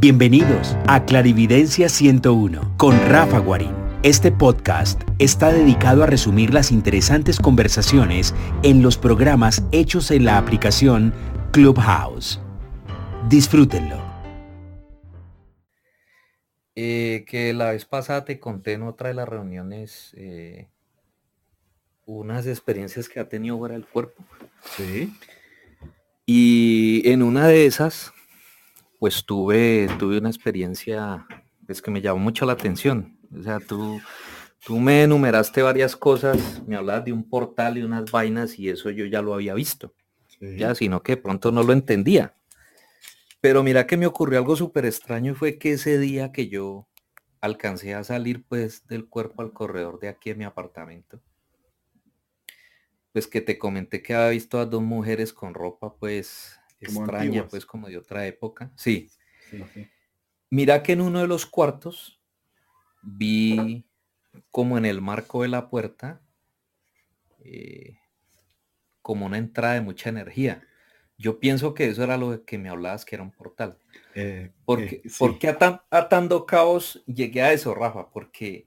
Bienvenidos a Clarividencia 101 con Rafa Guarín. Este podcast está dedicado a resumir las interesantes conversaciones en los programas hechos en la aplicación Clubhouse. Disfrútenlo. Eh, que la vez pasada te conté en otra de las reuniones eh, unas experiencias que ha tenido fuera del cuerpo. Sí. Y en una de esas, pues tuve, tuve una experiencia pues, que me llamó mucho la atención. O sea, tú, tú me enumeraste varias cosas, me hablabas de un portal y unas vainas y eso yo ya lo había visto. Ya, sino que pronto no lo entendía. Pero mira que me ocurrió algo súper extraño y fue que ese día que yo alcancé a salir pues del cuerpo al corredor de aquí en mi apartamento, pues que te comenté que había visto a dos mujeres con ropa pues extraña, pues como de otra época. Sí. Mira que en uno de los cuartos vi como en el marco de la puerta eh, como una entrada de mucha energía. Yo pienso que eso era lo que me hablabas, que era un portal. Eh, porque, eh, atando caos llegué a eso, Rafa? Porque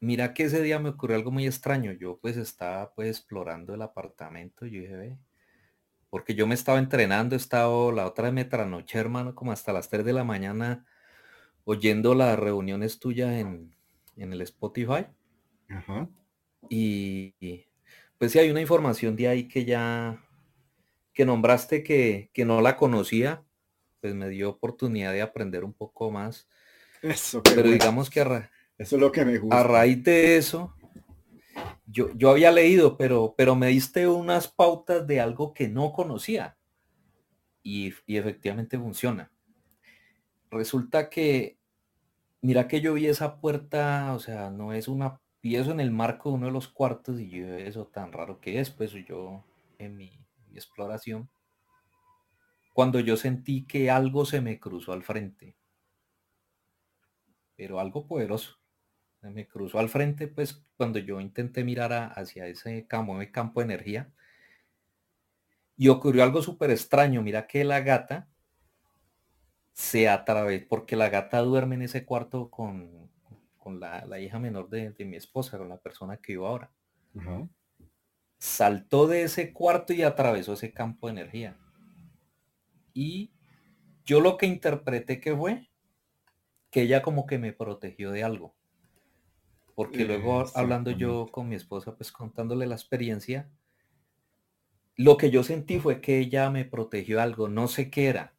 mira que ese día me ocurrió algo muy extraño. Yo pues estaba pues explorando el apartamento. Yo dije, ve, porque yo me estaba entrenando, he estado la otra vez me tranoche, hermano, como hasta las 3 de la mañana oyendo las reuniones tuyas en, el Spotify. Ajá. Y, pues sí hay una información de ahí que ya que nombraste que, que no la conocía, pues me dio oportunidad de aprender un poco más. Eso, pero digamos que a, eso es lo que me gusta. A raíz de eso, yo, yo había leído, pero, pero me diste unas pautas de algo que no conocía. Y, y efectivamente funciona. Resulta que, mira que yo vi esa puerta, o sea, no es una pieza en el marco de uno de los cuartos y yo eso tan raro que es, pues yo en mi exploración, cuando yo sentí que algo se me cruzó al frente, pero algo poderoso me cruzó al frente, pues cuando yo intenté mirar hacia ese campo, ese campo de energía, y ocurrió algo súper extraño. Mira que la gata se atravesó, porque la gata duerme en ese cuarto con, con la, hija menor de, mi esposa, con la persona que vivo ahora. Saltó de ese cuarto y atravesó ese campo de energía. Y yo lo que interpreté que fue que ella como que me protegió de algo porque luego hablando yo con mi esposa, pues contándole la experiencia, lo que yo sentí fue que ella me protegió algo, no sé qué era,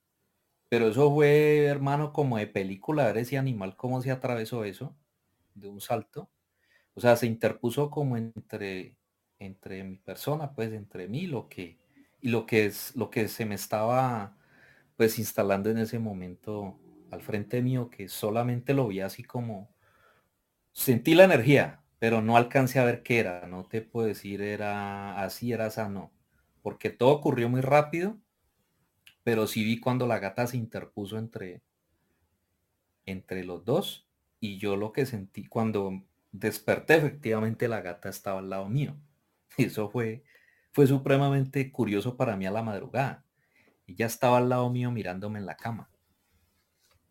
pero eso fue, hermano, como de película, ver ese animal, cómo se atravesó eso, de un salto. O sea, se interpuso como entre, entre mi persona, pues entre mí, lo que, y lo que es, lo que se me estaba, pues instalando en ese momento al frente mío, que solamente lo vi así como, Sentí la energía, pero no alcancé a ver qué era. No te puedo decir era así, era sano. Porque todo ocurrió muy rápido, pero sí vi cuando la gata se interpuso entre, entre los dos. Y yo lo que sentí cuando desperté, efectivamente la gata estaba al lado mío. Y eso fue, fue supremamente curioso para mí a la madrugada. Ya estaba al lado mío mirándome en la cama.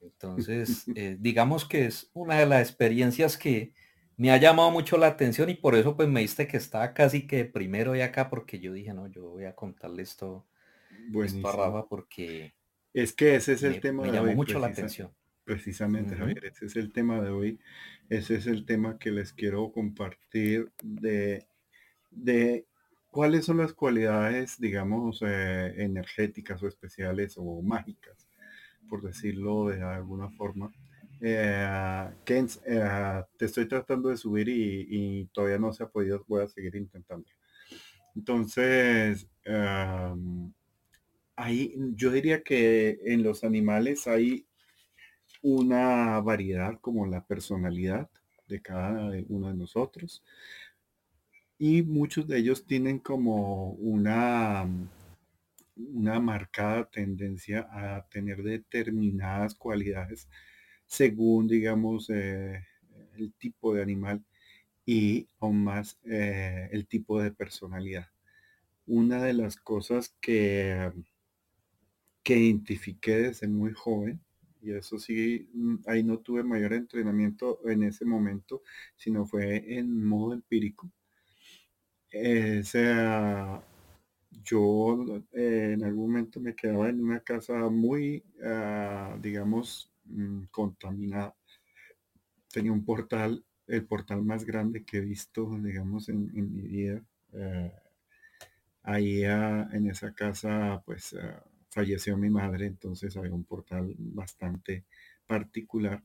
Entonces, eh, digamos que es una de las experiencias que me ha llamado mucho la atención y por eso pues me diste que estaba casi que primero y acá porque yo dije, no, yo voy a contarle esto, esto a Rafa porque... Es que ese es el tema me llamó mucho la atención. Precisamente, Javier, ese es el tema de hoy. Ese es el tema que les quiero compartir de, de cuáles son las cualidades, digamos, eh, energéticas o especiales o mágicas por decirlo de alguna forma. Eh, eh, te estoy tratando de subir y, todavía no se ha podido, voy a seguir intentando. Entonces, ahí yo diría que en los animales hay una variedad como la personalidad de cada uno de nosotros y muchos de ellos tienen como una una marcada tendencia a tener determinadas cualidades según, digamos, eh, el tipo de animal y aún más eh, el tipo de personalidad. Una de las cosas que, que identifiqué desde muy joven Y eso sí, mm, ahí no tuve mayor entrenamiento en ese momento, sino fue en modo empírico. Eh, sea, yo eh, en algún momento me quedaba en una casa muy, ah, digamos, mm, contaminada. Tenía un portal, el portal más grande que he visto, digamos, en, mi vida. Eh, ahí ah, en esa casa, pues ah, falleció mi madre, entonces había un portal bastante particular.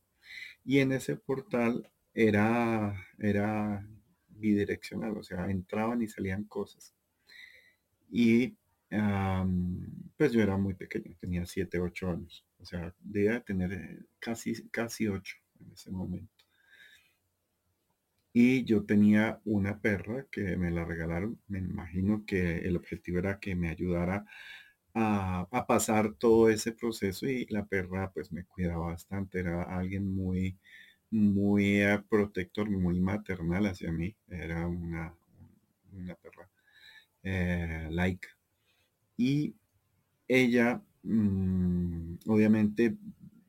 Y en ese portal era, era bidireccional, o sea, entraban y salían cosas. Y pues yo era muy pequeño, tenía 7, 8 años, o sea, debía tener eh, casi, casi 8 en ese momento. Y yo tenía una perra que me la regalaron. Me imagino que el objetivo era que me ayudara a, a, pasar todo ese proceso y la perra pues me cuidaba bastante. Era alguien muy, muy eh, protector, muy maternal hacia mí. Era una, una perra eh. Y ella mm, obviamente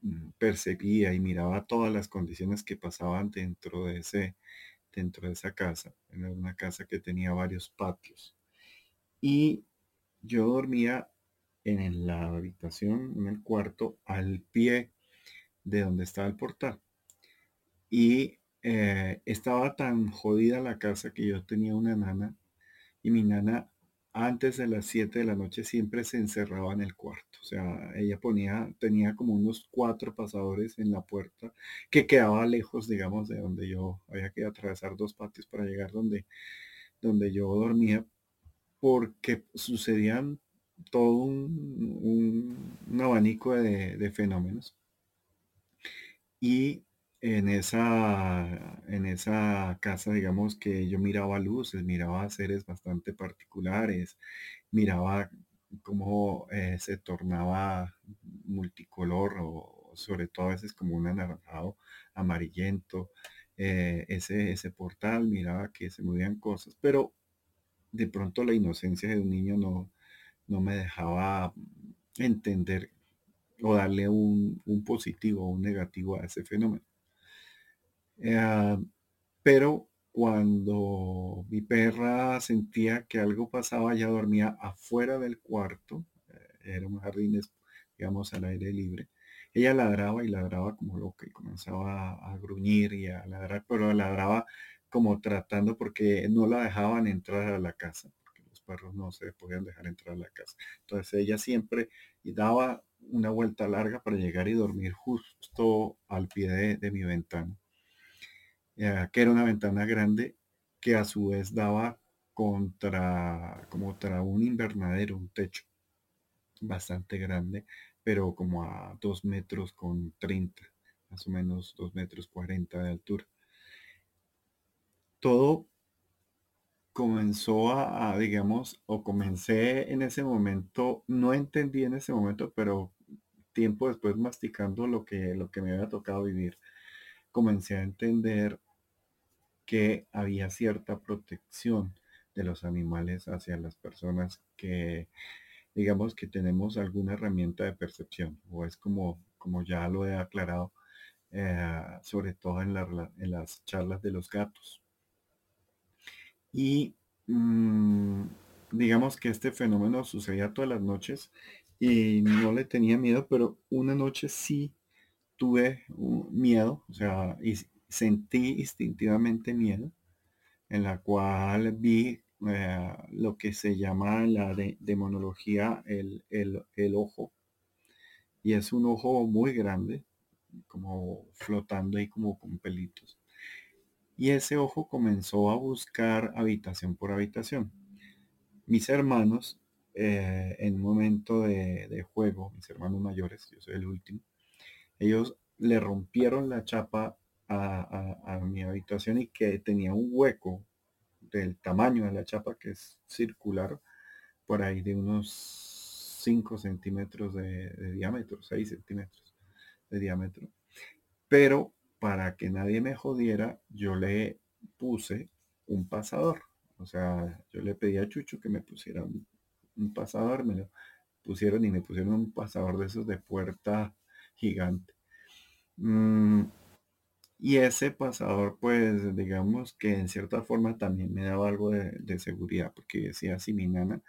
mm, percibía y miraba todas las condiciones que pasaban dentro de ese dentro de esa casa. Era una casa que tenía varios patios. Y yo dormía en la habitación, en el cuarto, al pie de donde estaba el portal. Y eh, estaba tan jodida la casa que yo tenía una nana y mi nana antes de las 7 de la noche siempre se encerraba en el cuarto. O sea, ella ponía, tenía como unos cuatro pasadores en la puerta que quedaba lejos, digamos, de donde yo había que atravesar dos patios para llegar donde, donde yo dormía, porque sucedían todo un, abanico de, de fenómenos. Y en esa, en esa casa, digamos que yo miraba luces, miraba seres bastante particulares, miraba cómo eh, se tornaba multicolor o sobre todo a veces como un anaranjado amarillento. Eh, ese, ese portal, miraba que se movían cosas, pero de pronto la inocencia de un niño no, no me dejaba entender o darle un, un positivo o un negativo a ese fenómeno. Eh, pero cuando mi perra sentía que algo pasaba, ya dormía afuera del cuarto, eh, era un jardín, digamos, al aire libre. Ella ladraba y ladraba como loca y comenzaba a, gruñir y a ladrar, pero ladraba como tratando porque no la dejaban entrar a la casa, porque los perros no se podían dejar entrar a la casa. Entonces ella siempre daba una vuelta larga para llegar y dormir justo al pie de mi ventana. Eh, que era una ventana grande que a su vez daba contra, como contra un invernadero, un techo bastante grande, pero como a dos metros con 30, más o menos dos metros 40 de altura. Todo comenzó a, digamos, o comencé en ese momento, no entendí en ese momento, pero tiempo después masticando lo que, lo que me había tocado vivir, comencé a entender que había cierta protección de los animales hacia las personas que, digamos, que tenemos alguna herramienta de percepción, o es como, como ya lo he aclarado, eh, sobre todo en, las charlas de los gatos. Y mm, digamos que este fenómeno sucedía todas las noches y no le tenía miedo, pero una noche sí tuve miedo, o sea, y, sentí instintivamente miedo, en la cual vi eh, lo que se llama la demonología el, el, ojo. Y es un ojo muy grande, como flotando ahí como con pelitos. Y ese ojo comenzó a buscar habitación por habitación. Mis hermanos, eh, en un momento de, juego, mis hermanos mayores, yo soy el último, ellos le rompieron la chapa a, mi habitación y que tenía un hueco del tamaño de la chapa que es circular por ahí de unos 5 centímetros de, diámetro, 6 centímetros de diámetro. Pero para que nadie me jodiera, yo le puse un pasador. O sea, yo le pedí a Chucho que me pusiera un, pasador, me lo pusieron y me pusieron un pasador de esos de puerta gigante. Mm, y ese pasador, pues digamos que en cierta forma también me daba algo de, seguridad, porque decía, si mi nana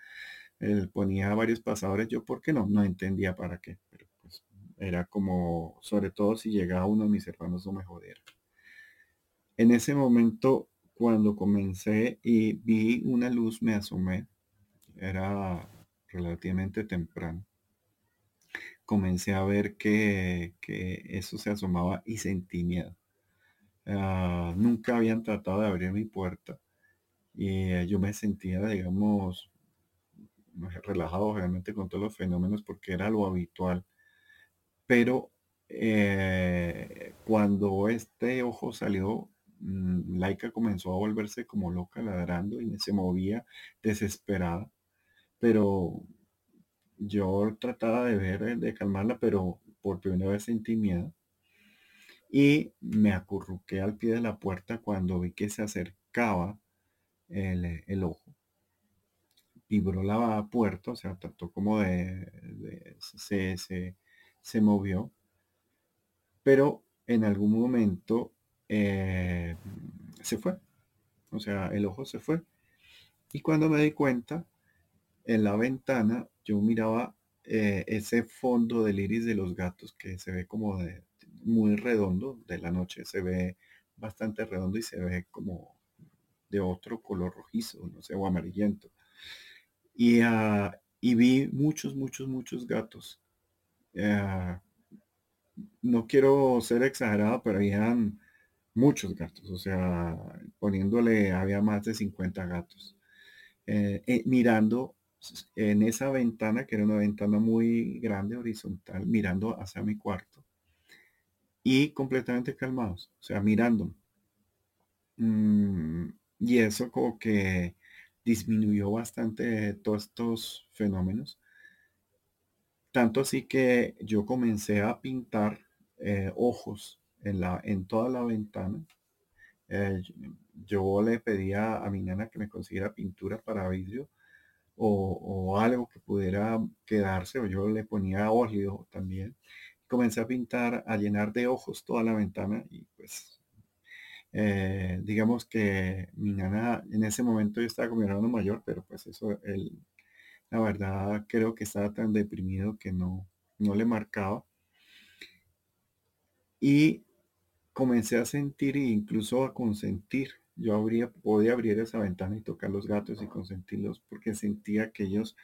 él ponía varios pasadores, yo, ¿por qué no? No entendía para qué, pero pues era como, sobre todo si llegaba uno de mis hermanos, no me jodiera. En ese momento, cuando comencé y vi una luz, me asomé, era relativamente temprano. Comencé a ver que, que eso se asomaba y sentí miedo Ah, nunca habían tratado de abrir mi puerta y eh, yo me sentía, digamos, relajado realmente con todos los fenómenos porque era lo habitual. Pero eh, cuando este ojo salió, mm, Laika comenzó a volverse como loca ladrando y se movía desesperada. Pero yo trataba de ver, de calmarla, pero por primera vez sentí miedo y me acurruqué al pie de la puerta cuando vi que se acercaba el, ojo. Vibró la puerta, o sea, trató como de, se, se, movió, pero en algún momento eh, se fue. O sea, el ojo se fue. Y cuando me di cuenta, en la ventana yo miraba eh, ese fondo del iris de los gatos que se ve como de, muy redondo de la noche, se ve bastante redondo y se ve como de otro color rojizo, no sé, o amarillento. Y, ah, y vi muchos, muchos, muchos gatos. Ah, no quiero ser exagerado, pero habían muchos gatos, o sea, poniéndole, había más de 50 gatos. Eh, eh, mirando en esa ventana, que era una ventana muy grande, horizontal, mirando hacia mi cuarto y completamente calmados, o sea, mirando. Mm, y eso como que disminuyó bastante todos estos fenómenos. Tanto así que yo comencé a pintar eh, ojos en, la, en toda la ventana. Eh, yo le pedía a mi nana que me consiguiera pintura para vidrio o, o, algo que pudiera quedarse, o yo le ponía óleo también comencé a pintar, a llenar de ojos toda la ventana y pues eh, digamos que mi nana en ese momento yo estaba con mi hermano mayor, pero pues eso, él, la verdad creo que estaba tan deprimido que no, no le marcaba. Y comencé a sentir e incluso a consentir. Yo habría, podía abrir esa ventana y tocar los gatos y consentirlos porque sentía que ellos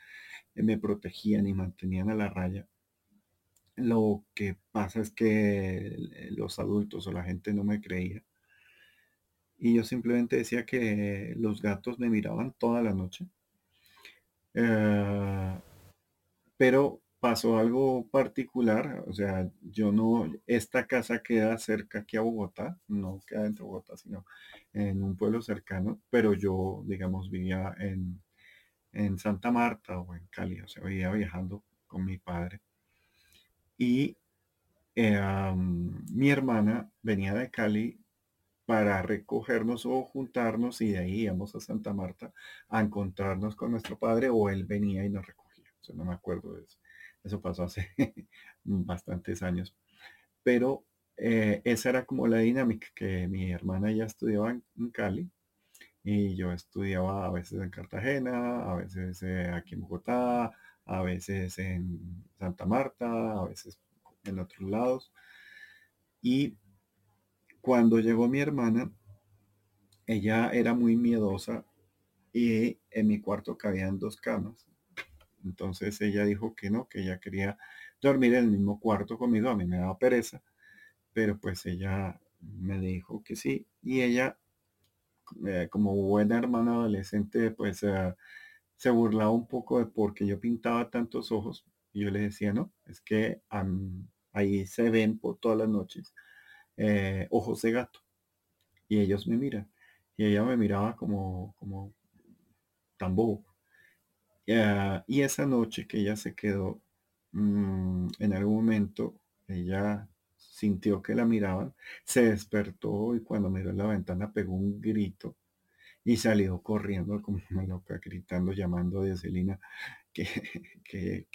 me protegían y mantenían a la raya. Lo que pasa es que los adultos o la gente no me creía. Y yo simplemente decía que los gatos me miraban toda la noche. Eh, pero pasó algo particular, o sea, yo no, esta casa queda cerca aquí a Bogotá, no queda dentro de Bogotá, sino en un pueblo cercano, pero yo, digamos, vivía en, en Santa Marta o en Cali, o sea, vivía viajando con mi padre. Y eh, mi hermana venía de Cali para recogernos o juntarnos y de ahí íbamos a Santa Marta a encontrarnos con nuestro padre o él venía y nos recogía. O no me acuerdo de eso. Eso pasó hace bastantes años. Pero eh, esa era como la dinámica, que mi hermana ya estudiaba en, Cali y yo estudiaba a veces en Cartagena, a veces eh, aquí en Bogotá, a veces en Santa Marta, a veces en otros lados. Y cuando llegó mi hermana, ella era muy miedosa y en mi cuarto cabían dos camas. Entonces ella dijo que no, que ella quería dormir en el mismo cuarto conmigo. A mí me daba pereza, pero pues ella me dijo que sí. Y ella, eh, como buena hermana adolescente, pues uh, se burlaba un poco de porque yo pintaba tantos ojos. Y yo le decía, no, es que ahí se ven por todas las noches eh, ojos de gato. Y ellos me miran. Y ella me miraba como, como tan bobo. Ah, y esa noche que ella se quedó, mm, en algún momento, ella sintió que la miraban, se despertó y cuando miró la ventana pegó un grito y salió corriendo como una loca, gritando, llamando a Dioselina. que,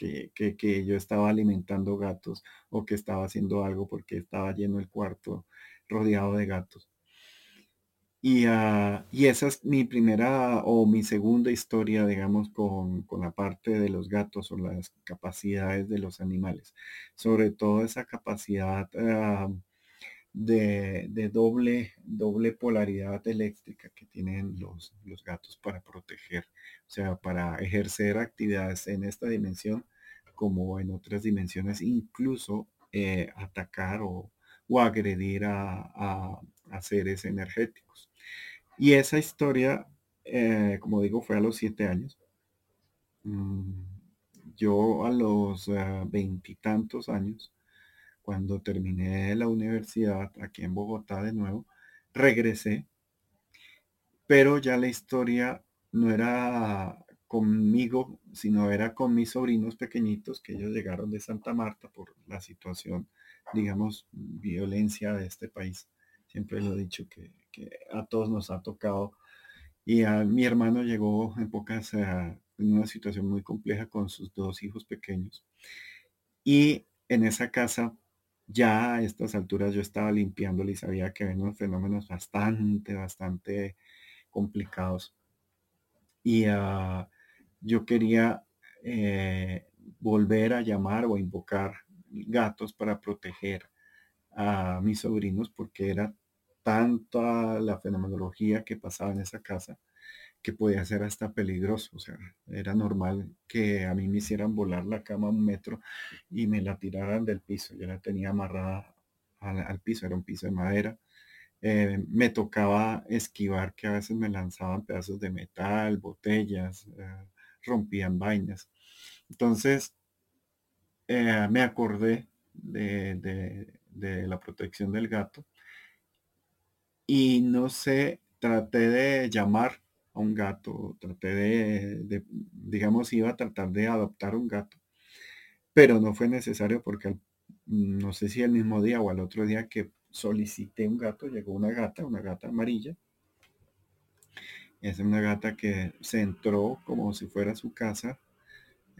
que, yo estaba alimentando gatos o que estaba haciendo algo porque estaba lleno el cuarto rodeado de gatos. Y, uh, y, esa es mi primera o mi segunda historia, digamos, con, con, la parte de los gatos o las capacidades de los animales. Sobre todo esa capacidad uh, de, doble, doble polaridad eléctrica que tienen los, los gatos para proteger, o sea, para ejercer actividades en esta dimensión como en otras dimensiones, incluso eh, atacar o, agredir a, seres energéticos. Y esa historia, eh, como digo, fue a los siete años. Mm, yo a los ah, veintitantos años cuando terminé la universidad aquí en Bogotá de nuevo, regresé, pero ya la historia no era conmigo, sino era con mis sobrinos pequeñitos que ellos llegaron de Santa Marta por la situación, digamos, violencia de este país. Siempre lo he dicho que, a todos nos ha tocado. Y a mi hermano llegó en pocas, en una situación muy compleja con sus dos hijos pequeños. Y en esa casa ya a estas alturas yo estaba limpiándole y sabía que ven unos fenómenos bastante, bastante complicados. Y ah, yo quería eh, volver a llamar o invocar gatos para proteger a mis sobrinos porque era tanta la fenomenología que pasaba en esa casa que podía ser hasta peligroso. O sea, era normal que a mí me hicieran volar la cama un metro y me la tiraran del piso. Yo la tenía amarrada al, piso, era un piso de madera. Eh, me tocaba esquivar que a veces me lanzaban pedazos de metal, botellas, eh, rompían vainas. Entonces, eh, me acordé de, de la protección del gato y no sé, traté de llamar a un gato, traté de, digamos, iba a tratar de adoptar un gato, pero no fue necesario porque no sé si el mismo día o al otro día que solicité un gato, llegó una gata, una gata amarilla. Es una gata que se entró como si fuera su casa,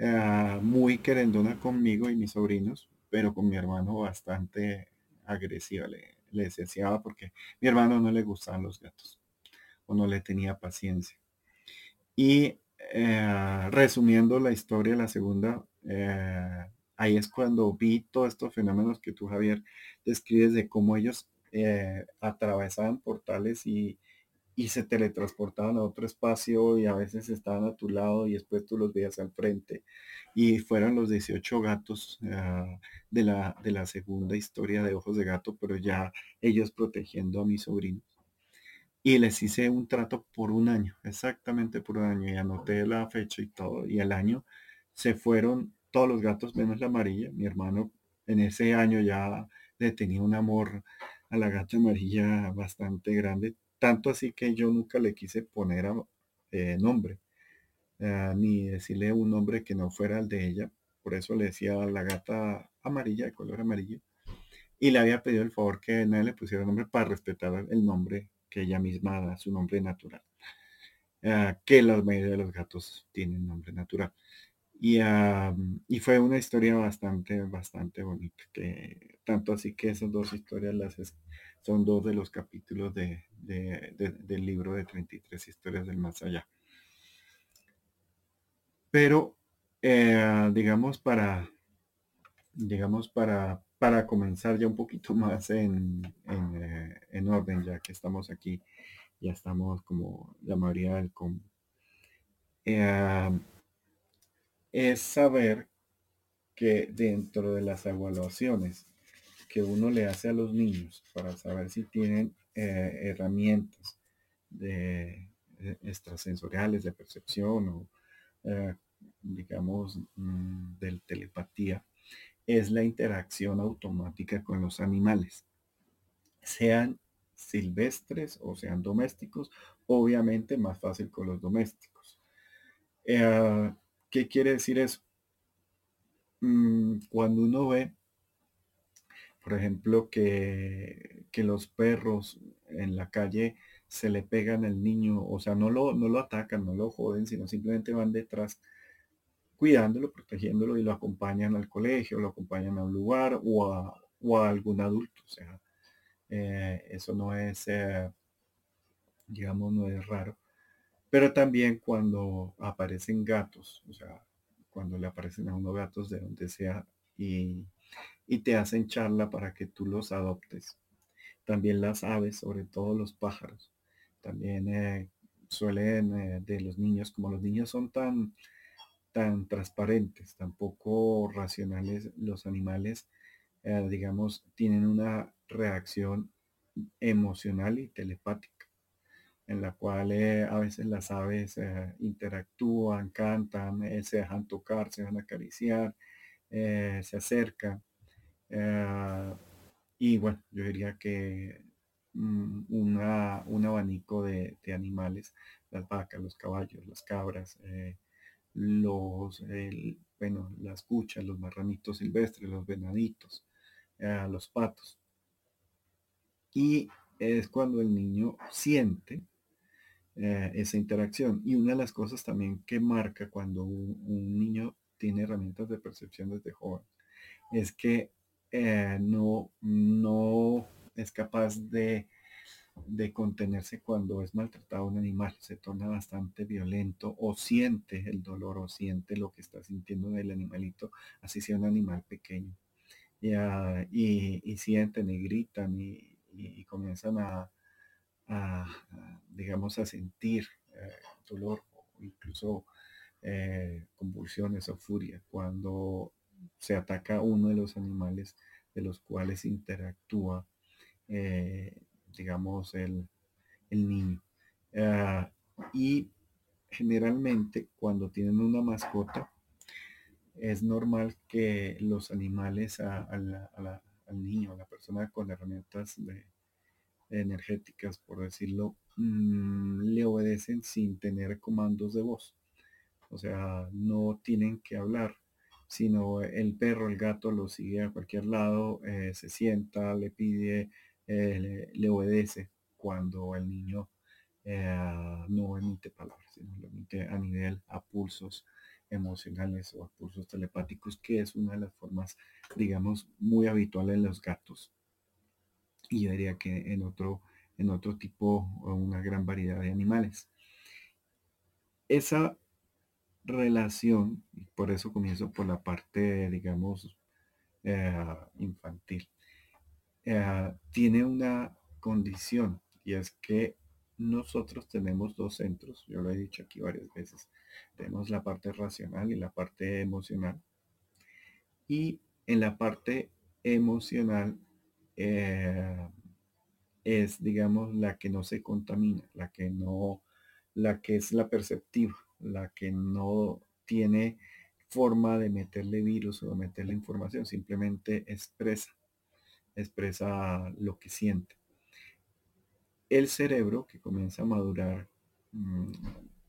ah, muy querendona conmigo y mis sobrinos, pero con mi hermano bastante agresiva, le, le deseaba porque mi hermano no le gustaban los gatos o no le tenía paciencia. Y eh, resumiendo la historia, la segunda, eh, ahí es cuando vi todos estos fenómenos que tú, Javier, describes de cómo ellos eh, atravesaban portales y, se teletransportaban a otro espacio y a veces estaban a tu lado y después tú los veías al frente. Y fueron los 18 gatos de, la, de la segunda historia de Ojos de Gato, pero ya ellos protegiendo a mi sobrino y les hice un trato por un año, exactamente por un año, y anoté la fecha y todo, y el año se fueron todos los gatos menos la amarilla. Mi hermano en ese año ya le tenía un amor a la gata amarilla bastante grande, tanto así que yo nunca le quise poner eh, nombre, eh, ni decirle un nombre que no fuera el de ella, por eso le decía la gata amarilla, de color amarillo, y le había pedido el favor que nadie le pusiera nombre para respetar el nombre que ella misma da su nombre natural. Ah, que la mayoría de los gatos tienen nombre natural. Y, y, fue una historia bastante, bastante bonita. Que, tanto así que esas dos historias las son dos de los capítulos de, del libro de 33 historias del más allá. Pero, eh, digamos, para, digamos, para para comenzar ya un poquito más en, eh, en, orden, ya que estamos aquí, ya estamos como la mayoría del. Eh, es saber que dentro de las evaluaciones que uno le hace a los niños para saber si tienen eh, herramientas extrasensoriales de percepción o digamos mm, del telepatía es la interacción automática con los animales, sean silvestres o sean domésticos, obviamente más fácil con los domésticos. Eh, ¿Qué quiere decir eso? Mm, cuando uno ve, por ejemplo, que, que, los perros en la calle se le pegan al niño, o sea, no lo, no lo atacan, no lo joden, sino simplemente van detrás cuidándolo, protegiéndolo y lo acompañan al colegio, lo acompañan a un lugar o a, algún adulto. O sea, eh, eso no es, eh, digamos, no es raro. Pero también cuando aparecen gatos, o sea, cuando le aparecen a uno gatos de donde sea y, te hacen charla para que tú los adoptes. También las aves, sobre todo los pájaros. También eh, suelen de los niños, como los niños son tan tan transparentes, tan poco racionales los animales, eh, digamos, tienen una reacción emocional y telepática, en la cual eh, a veces las aves eh, interactúan, cantan, se dejan tocar, se a acariciar, se acercan. y bueno, yo diría que mm, un abanico de, de, animales, las vacas, los caballos, las cabras, los, bueno, las cuchas, los marranitos silvestres, los venaditos, eh, los patos. Y es cuando el niño siente eh, esa interacción. Y una de las cosas también que marca cuando un, niño tiene herramientas de percepción desde joven es que eh, no, no es capaz de de contenerse cuando es maltratado un animal, se torna bastante violento o siente el dolor o siente lo que está sintiendo del animalito, así sea un animal pequeño. y, sienten y gritan y, comienzan a, digamos, a sentir eh, dolor o incluso eh, convulsiones o furia cuando se ataca uno de los animales de los cuales interactúa eh, digamos, el, niño. Ah, y generalmente cuando tienen una mascota, es normal que los animales al niño, a la persona con herramientas energéticas, por decirlo, mm, le obedecen sin tener comandos de voz. O sea, no tienen que hablar, sino el perro, el gato lo sigue a cualquier lado, eh, se sienta, le pide eh, le, obedece cuando el niño eh, no emite palabras, sino lo emite a nivel a pulsos emocionales o a pulsos telepáticos, que es una de las formas, digamos, muy habitual en los gatos. Y yo diría que en otro, en otro tipo una gran variedad de animales. Esa relación, por eso comienzo por la parte, digamos, eh, infantil. Eh, tiene una condición y es que nosotros tenemos dos centros, yo lo he dicho aquí varias veces, tenemos la parte racional y la parte emocional. Y en la parte emocional eh, es, digamos, la que no se contamina, la que no, la que es la perceptiva, la que no tiene forma de meterle virus o de meterle información, simplemente expresa expresa lo que siente. El cerebro que comienza a madurar mm,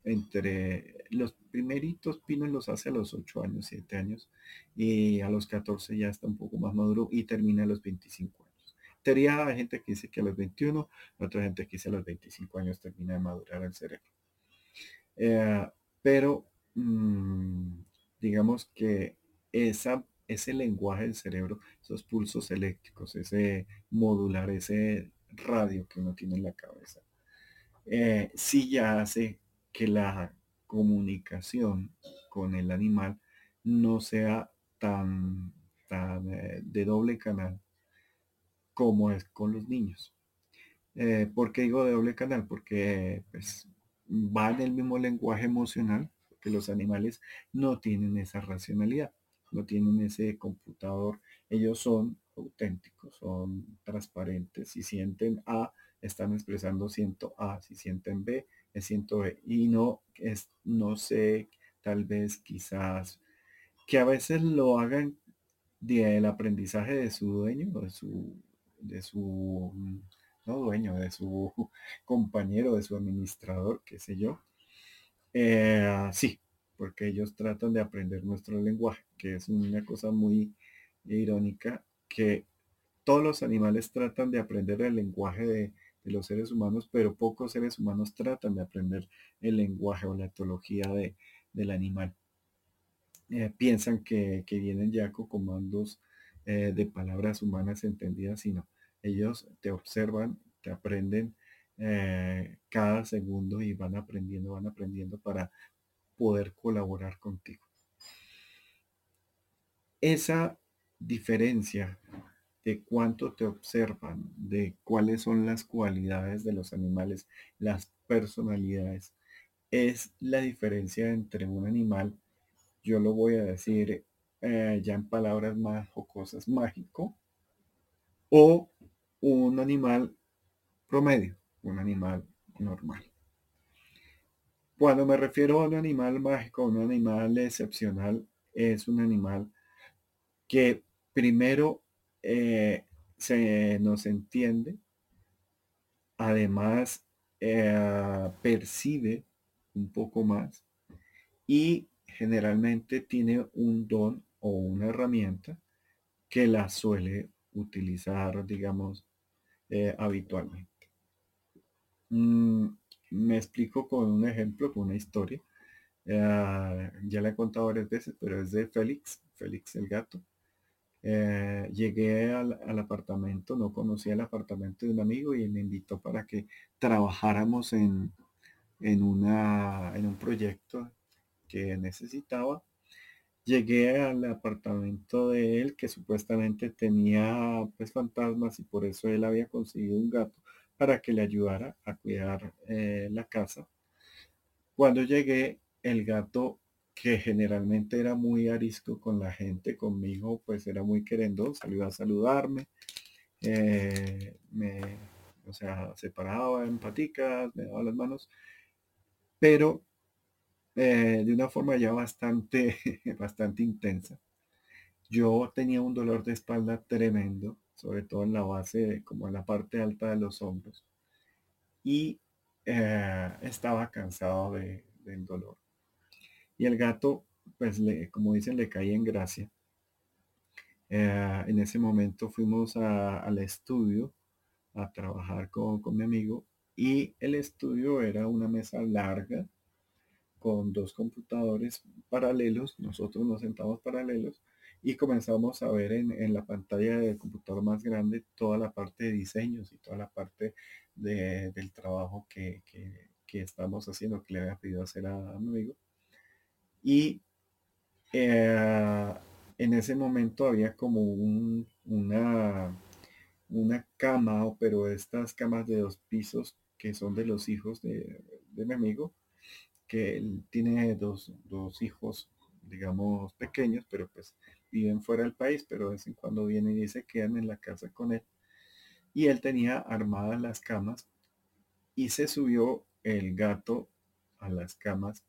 entre los primeritos pinos los hace a los 8 años, 7 años y a los 14 ya está un poco más maduro y termina a los 25 años. Teoría gente que dice que a los 21, otra gente que dice a los 25 años termina de madurar el cerebro. Eh, pero mm, digamos que esa ese lenguaje del cerebro, esos pulsos eléctricos, ese modular, ese radio que uno tiene en la cabeza, eh, sí ya hace que la comunicación con el animal no sea tan, eh, de doble canal como es con los niños. Eh, ¿Por qué digo de doble canal? Porque pues, va en el mismo lenguaje emocional, porque los animales no tienen esa racionalidad no tienen ese computador, ellos son auténticos, son transparentes. Si sienten A, están expresando siento A, si sienten B, es siento B. Y no es, no sé, tal vez quizás, que a veces lo hagan del aprendizaje de su dueño, de su, de su, no dueño, de su compañero, de su administrador, qué sé yo. Eh, sí, porque ellos tratan de aprender nuestro lenguaje, que es una cosa muy irónica, que todos los animales tratan de aprender el lenguaje de, los seres humanos, pero pocos seres humanos tratan de aprender el lenguaje o la etología de, del animal. eh, piensan que, vienen ya con comandos eh, de palabras humanas entendidas, sino ellos te observan, te aprenden eh, cada segundo y van aprendiendo, van aprendiendo para poder colaborar contigo. Esa diferencia de cuánto te observan, de cuáles son las cualidades de los animales, las personalidades, es la diferencia entre un animal, yo lo voy a decir eh, ya en palabras más o cosas mágico, o un animal promedio, un animal normal. Cuando me refiero a un animal mágico, un animal excepcional, es un animal que primero eh, se nos entiende, además eh, percibe un poco más y generalmente tiene un don o una herramienta que la suele utilizar, digamos, eh, habitualmente. Mm, me explico con un ejemplo, con una historia. ya la he contado varias veces, pero es de Félix, Félix el gato. Eh, llegué al, apartamento, no conocía el apartamento de un amigo y me invitó para que trabajáramos en, en, una, en un proyecto que necesitaba. Llegué al apartamento de él que supuestamente tenía pues fantasmas y por eso él había conseguido un gato para que le ayudara a cuidar eh, la casa. Cuando llegué, el gato que generalmente era muy arisco con la gente, conmigo, pues era muy querendo, salió a saludarme, eh, me, o sea, se paraba en paticas, me daba las manos, pero eh, de una forma ya bastante, bastante intensa. Yo tenía un dolor de espalda tremendo, sobre todo en la base, como en la parte alta de los hombros, y eh, estaba cansado de, del dolor. Y el gato, pues, le, como dicen, le caía en gracia. Eh, en ese momento fuimos al estudio a trabajar con, con mi amigo y el estudio era una mesa larga con dos computadores paralelos. Nosotros nos sentamos paralelos y comenzamos a ver en, la pantalla del computador más grande toda la parte de diseños y toda la parte del trabajo que, estamos haciendo, que le había pedido hacer a mi amigo. Y eh, en ese momento había como una, una cama, pero estas camas de dos pisos que son de los hijos de, mi amigo, que él tiene dos, hijos, digamos, pequeños, pero pues viven fuera del país, pero de vez en cuando vienen y se quedan en la casa con él. Y él tenía armadas las camas y se subió el gato a las camas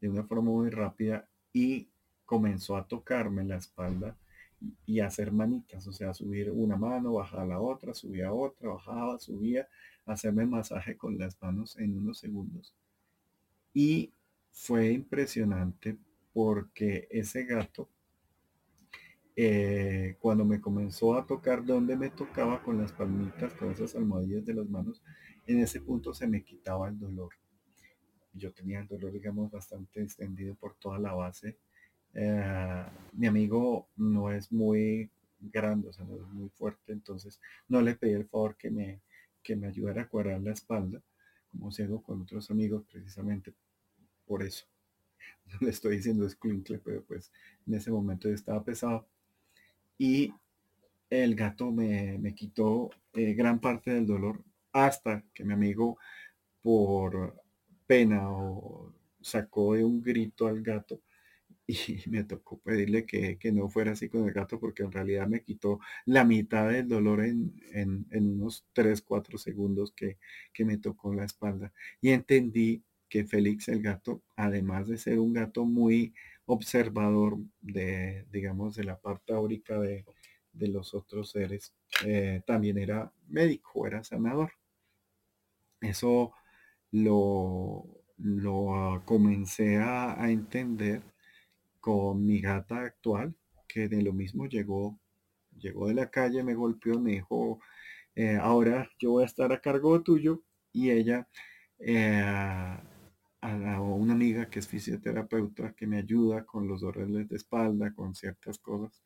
de una forma muy rápida y comenzó a tocarme la espalda y, a hacer manitas, o sea, subir una mano, bajar la otra, subía otra, bajaba, subía, hacerme masaje con las manos en unos segundos. Y fue impresionante porque ese gato, eh, cuando me comenzó a tocar donde me tocaba con las palmitas, con esas almohadillas de las manos, en ese punto se me quitaba el dolor yo tenía el dolor, digamos, bastante extendido por toda la base. Eh, mi amigo no es muy grande, o sea, no es muy fuerte, entonces no le pedí el favor que me, que me ayudara a cuadrar la espalda, como se hago con otros amigos, precisamente por eso. No le estoy diciendo es pero pues en ese momento yo estaba pesado. Y el gato me, me quitó eh, gran parte del dolor hasta que mi amigo, por pena o sacó de un grito al gato y me tocó pedirle que, no fuera así con el gato porque en realidad me quitó la mitad del dolor en, unos 3, 4 segundos que, que me tocó la espalda. Y entendí que Félix el gato, además de ser un gato muy observador de, digamos, de la parte áurica de, los otros seres, eh, también era médico, era sanador. Eso lo, lo comencé a, entender con mi gata actual, que de lo mismo llegó, llegó de la calle, me golpeó, me dijo, eh, ahora yo voy a estar a cargo tuyo y ella eh, a, una amiga que es fisioterapeuta que me ayuda con los dolores de espalda, con ciertas cosas.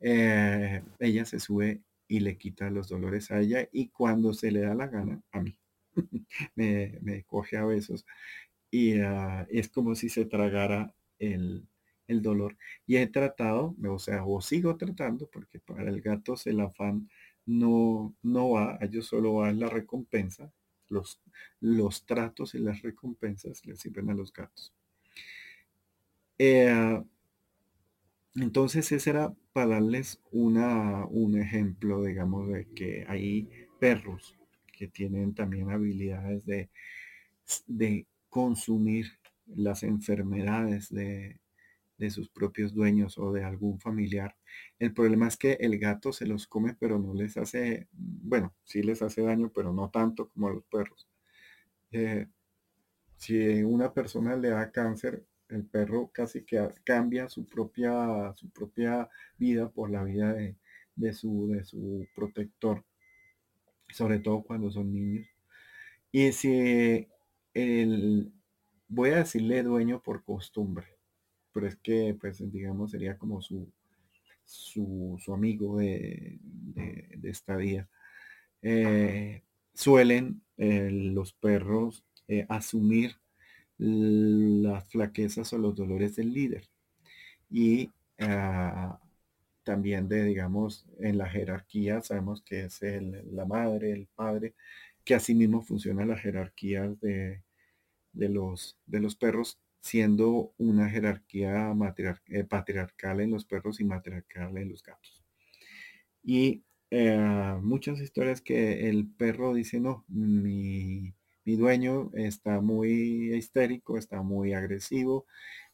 Eh, ella se sube y le quita los dolores a ella y cuando se le da la gana, a mí, me, coge a besos y ah, es como si se tragara el, dolor. Y he tratado, o sea, o sigo tratando, porque para el gato el afán no, no va, a ellos solo va la recompensa, los, los tratos y las recompensas le sirven a los gatos. Eh, entonces ese era para darles una, un ejemplo, digamos, de que hay perros que tienen también habilidades de, de consumir las enfermedades de, de sus propios dueños o de algún familiar. El problema es que el gato se los come, pero no les hace, bueno, sí les hace daño, pero no tanto como a los perros. Eh, si una persona le da cáncer, el perro casi que cambia su propia, su propia vida por la vida de, su, de su protector, sobre todo cuando son niños. Y si el, voy a decirle dueño por costumbre, pero es que, pues, digamos, sería como su, su, amigo de, esta vida. Eh, suelen eh, los perros eh, asumir las flaquezas o los dolores del líder. Y ah, también de, digamos, en la jerarquía, sabemos que es la madre, el padre, que asimismo funciona la jerarquía de, de, los, de los perros, siendo una jerarquía eh, patriarcal en los perros y matriarcal en los gatos. Y eh, muchas historias que el perro dice, no, mi, mi dueño está muy histérico, está muy agresivo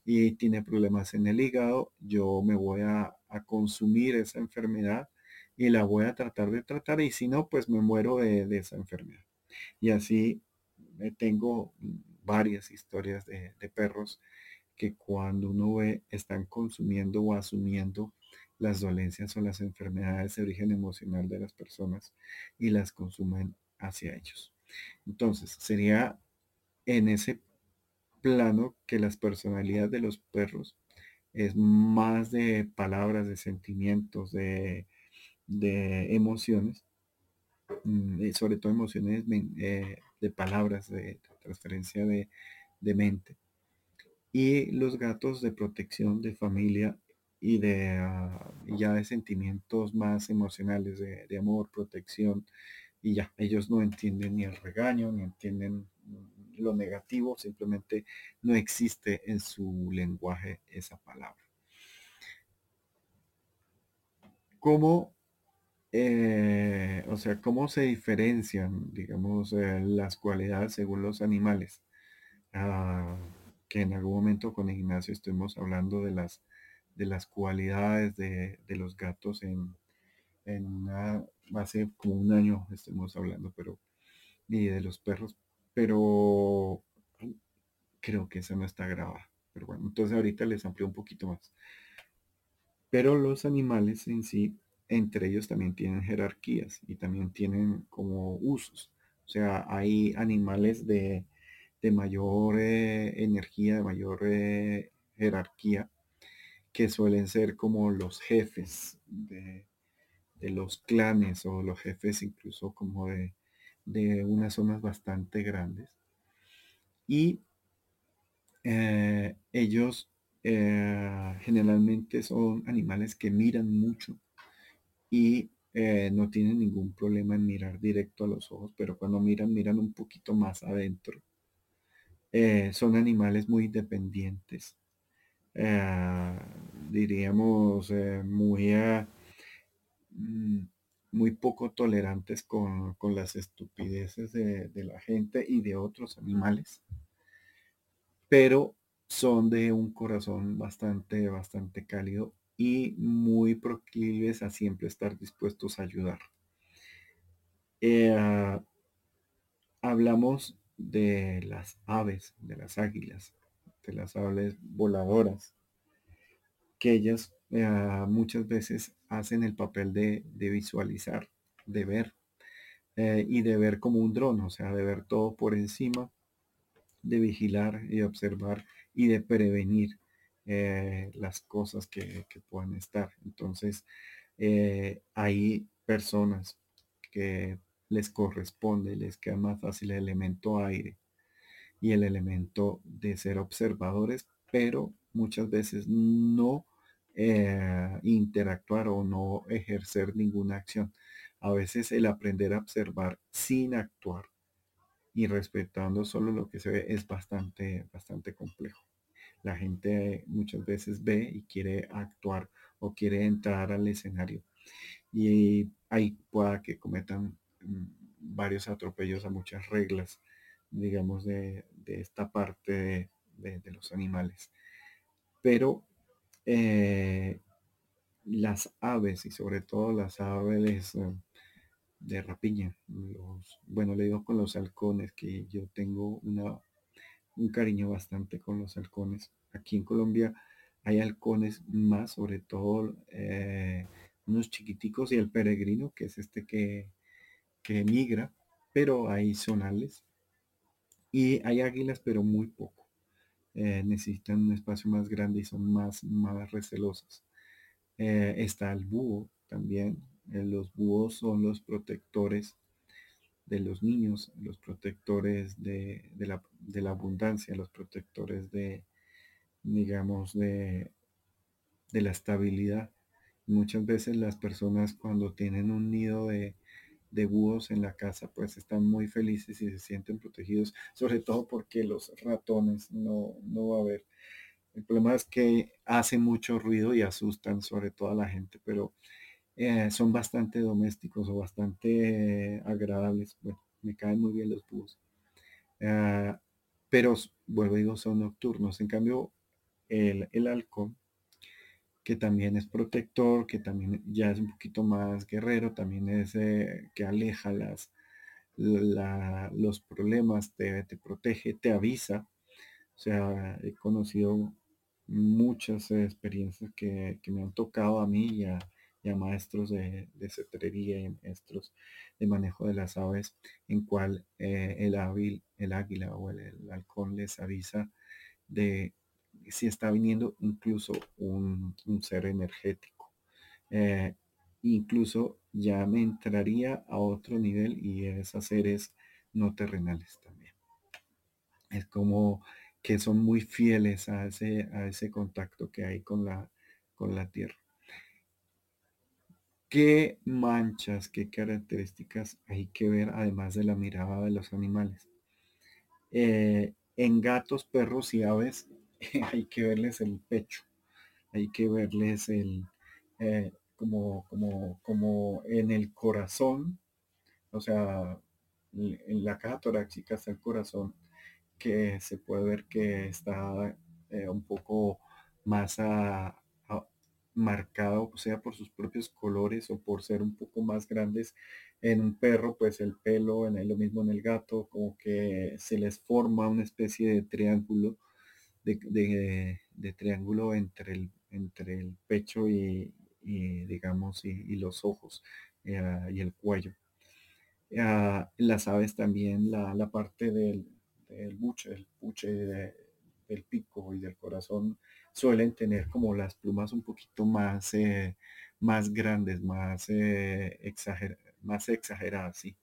y tiene problemas en el hígado, yo me voy a, consumir esa enfermedad y la voy a tratar de tratar y si no, pues me muero de, esa enfermedad. Y así eh, tengo varias historias de, de, perros que cuando uno ve están consumiendo o asumiendo las dolencias o las enfermedades de origen emocional de las personas y las consumen hacia ellos. Entonces, sería en ese plano que las personalidades de los perros es más de palabras, de sentimientos, de, emociones, mm, y sobre todo emociones eh, de palabras, de, transferencia de, mente. Y los gatos de protección de familia y de ah, ya de sentimientos más emocionales, de amor, protección, y ya, ellos no entienden ni el regaño, ni entienden lo negativo, simplemente no existe en su lenguaje esa palabra. ¿Cómo, eh, o sea, cómo se diferencian, digamos, eh, las cualidades según los animales? Ah, que en algún momento con Ignacio estuvimos hablando de las, de las cualidades de, de los gatos en, en una, hace como un año estemos hablando, pero, y de los perros, pero creo que esa no está grabada. Pero bueno, entonces ahorita les amplio un poquito más. Pero los animales en sí, entre ellos también tienen jerarquías y también tienen como usos. O sea, hay animales de, mayor eh, energía, de mayor eh, jerarquía, que suelen ser como los jefes de, de los clanes o los jefes incluso como de, unas zonas bastante grandes. Y eh, ellos generalmente son animales que miran mucho y eh, no tienen ningún problema en mirar directo a los ojos, pero cuando miran, miran un poquito más adentro. son animales muy dependientes, diríamos muy Mm, muy poco tolerantes con, las estupideces de, la gente y de otros animales, pero son de un corazón bastante, bastante cálido y muy proclives a siempre estar dispuestos a ayudar. Eh, ah, hablamos de las aves, de las águilas, de las aves voladoras, que ellas eh, muchas veces hacen el papel de, visualizar, de ver eh, y de ver como un dron, o sea, de ver todo por encima de vigilar y observar y de prevenir eh, las cosas que, que, puedan estar. Entonces, eh, hay personas que les corresponde, les queda más fácil el elemento aire y el elemento de ser observadores, pero muchas veces no eh, interactuar o no ejercer ninguna acción. A veces el aprender a observar sin actuar y respetando solo lo que se ve es bastante, bastante complejo. La gente muchas veces ve y quiere actuar o quiere entrar al escenario y ahí pueda que cometan mm, varios atropellos a muchas reglas, digamos, de, esta parte de, los animales. Pero eh, las aves y sobre todo las aves eh, de rapiña, los, bueno, le digo con los halcones, que yo tengo una, un cariño bastante con los halcones. Aquí en Colombia hay halcones más, sobre todo eh, unos chiquiticos y el peregrino, que es este que, que migra, pero hay zonales. Y hay águilas, pero muy poco. Eh, necesitan un espacio más grande y son más, más recelosas. Eh, está el búho también. Los búhos son los protectores de los niños, los protectores de, la, de la, abundancia, los protectores de, digamos, de, de la estabilidad. Muchas veces las personas cuando tienen un nido de, de búhos en la casa, pues están muy felices y se sienten protegidos, sobre todo porque los ratones no, no va a haber. El problema es que hacen mucho ruido y asustan sobre todo a la gente, pero eh, son bastante domésticos o bastante agradables. Bueno, me caen muy bien los búhos. Ah, pero, vuelvo digo, son nocturnos. En cambio, el, el halcón que también es protector, que también ya es un poquito más guerrero, también es eh, que aleja las, los problemas, te, protege, te avisa. O sea, he conocido muchas experiencias que, me han tocado a mí y a, maestros de, de, cetrería y maestros de manejo de las aves, en cual eh, el, hábil, el águila o el halcón les avisa de si está viniendo incluso un, ser energético. Eh, incluso ya me entraría a otro nivel y es a seres no terrenales también. Es como que son muy fieles a ese, a ese contacto que hay con la, con la tierra. ¿Qué manchas, qué características hay que ver además de la mirada de los animales? Eh, en gatos, perros y aves hay que verles el pecho, hay que verles el, eh, como, como, como en el corazón, o sea, en la caja torácica está el corazón, que se puede ver que está eh, un poco más marcado, sea por sus propios colores o por ser un poco más grandes. En un perro, pues el pelo, en lo mismo en el gato, como que se les forma una especie de triángulo de, triángulo entre el, entre el pecho y, digamos, y, los ojos eh, y el cuello. Ah, las aves también, la, parte del, buche, el buche del pico y del corazón suelen tener como las plumas un poquito más, eh, más grandes, más, eh, más exageradas, sí.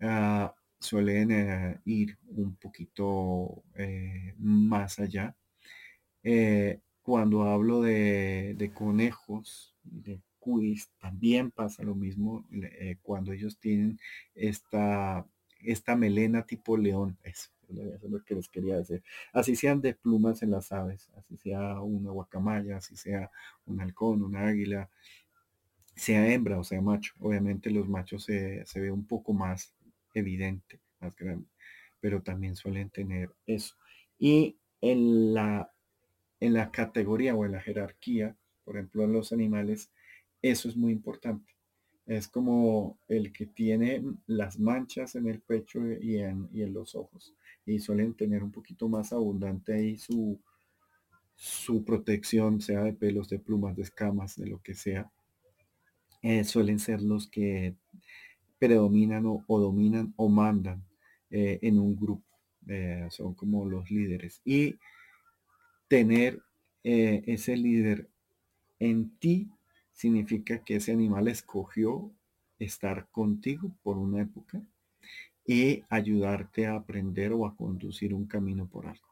Ah, suelen eh, ir un poquito más allá. Cuando hablo de, conejos, de cuis, también pasa lo mismo cuando ellos tienen esta, esta melena tipo león. Eso, es lo que les quería decir. Así sean de plumas en las aves, así sea una guacamaya, así sea un halcón, una águila, sea hembra o sea macho. Obviamente los machos se, se ve un poco más evidente, más grande, pero también suelen tener eso. Y en la, en la categoría o en la jerarquía, por ejemplo, en los animales, eso es muy importante. Es como el que tiene las manchas en el pecho y en, y en los ojos. Y suelen tener un poquito más abundante ahí su, su protección, sea de pelos, de plumas, de escamas, de lo que sea. Eh, suelen ser los que predominan o, dominan o mandan eh, en un grupo. eh, son como los líderes. Y tener ese líder en ti significa que ese animal escogió estar contigo por una época y ayudarte a aprender o a conducir un camino por algo.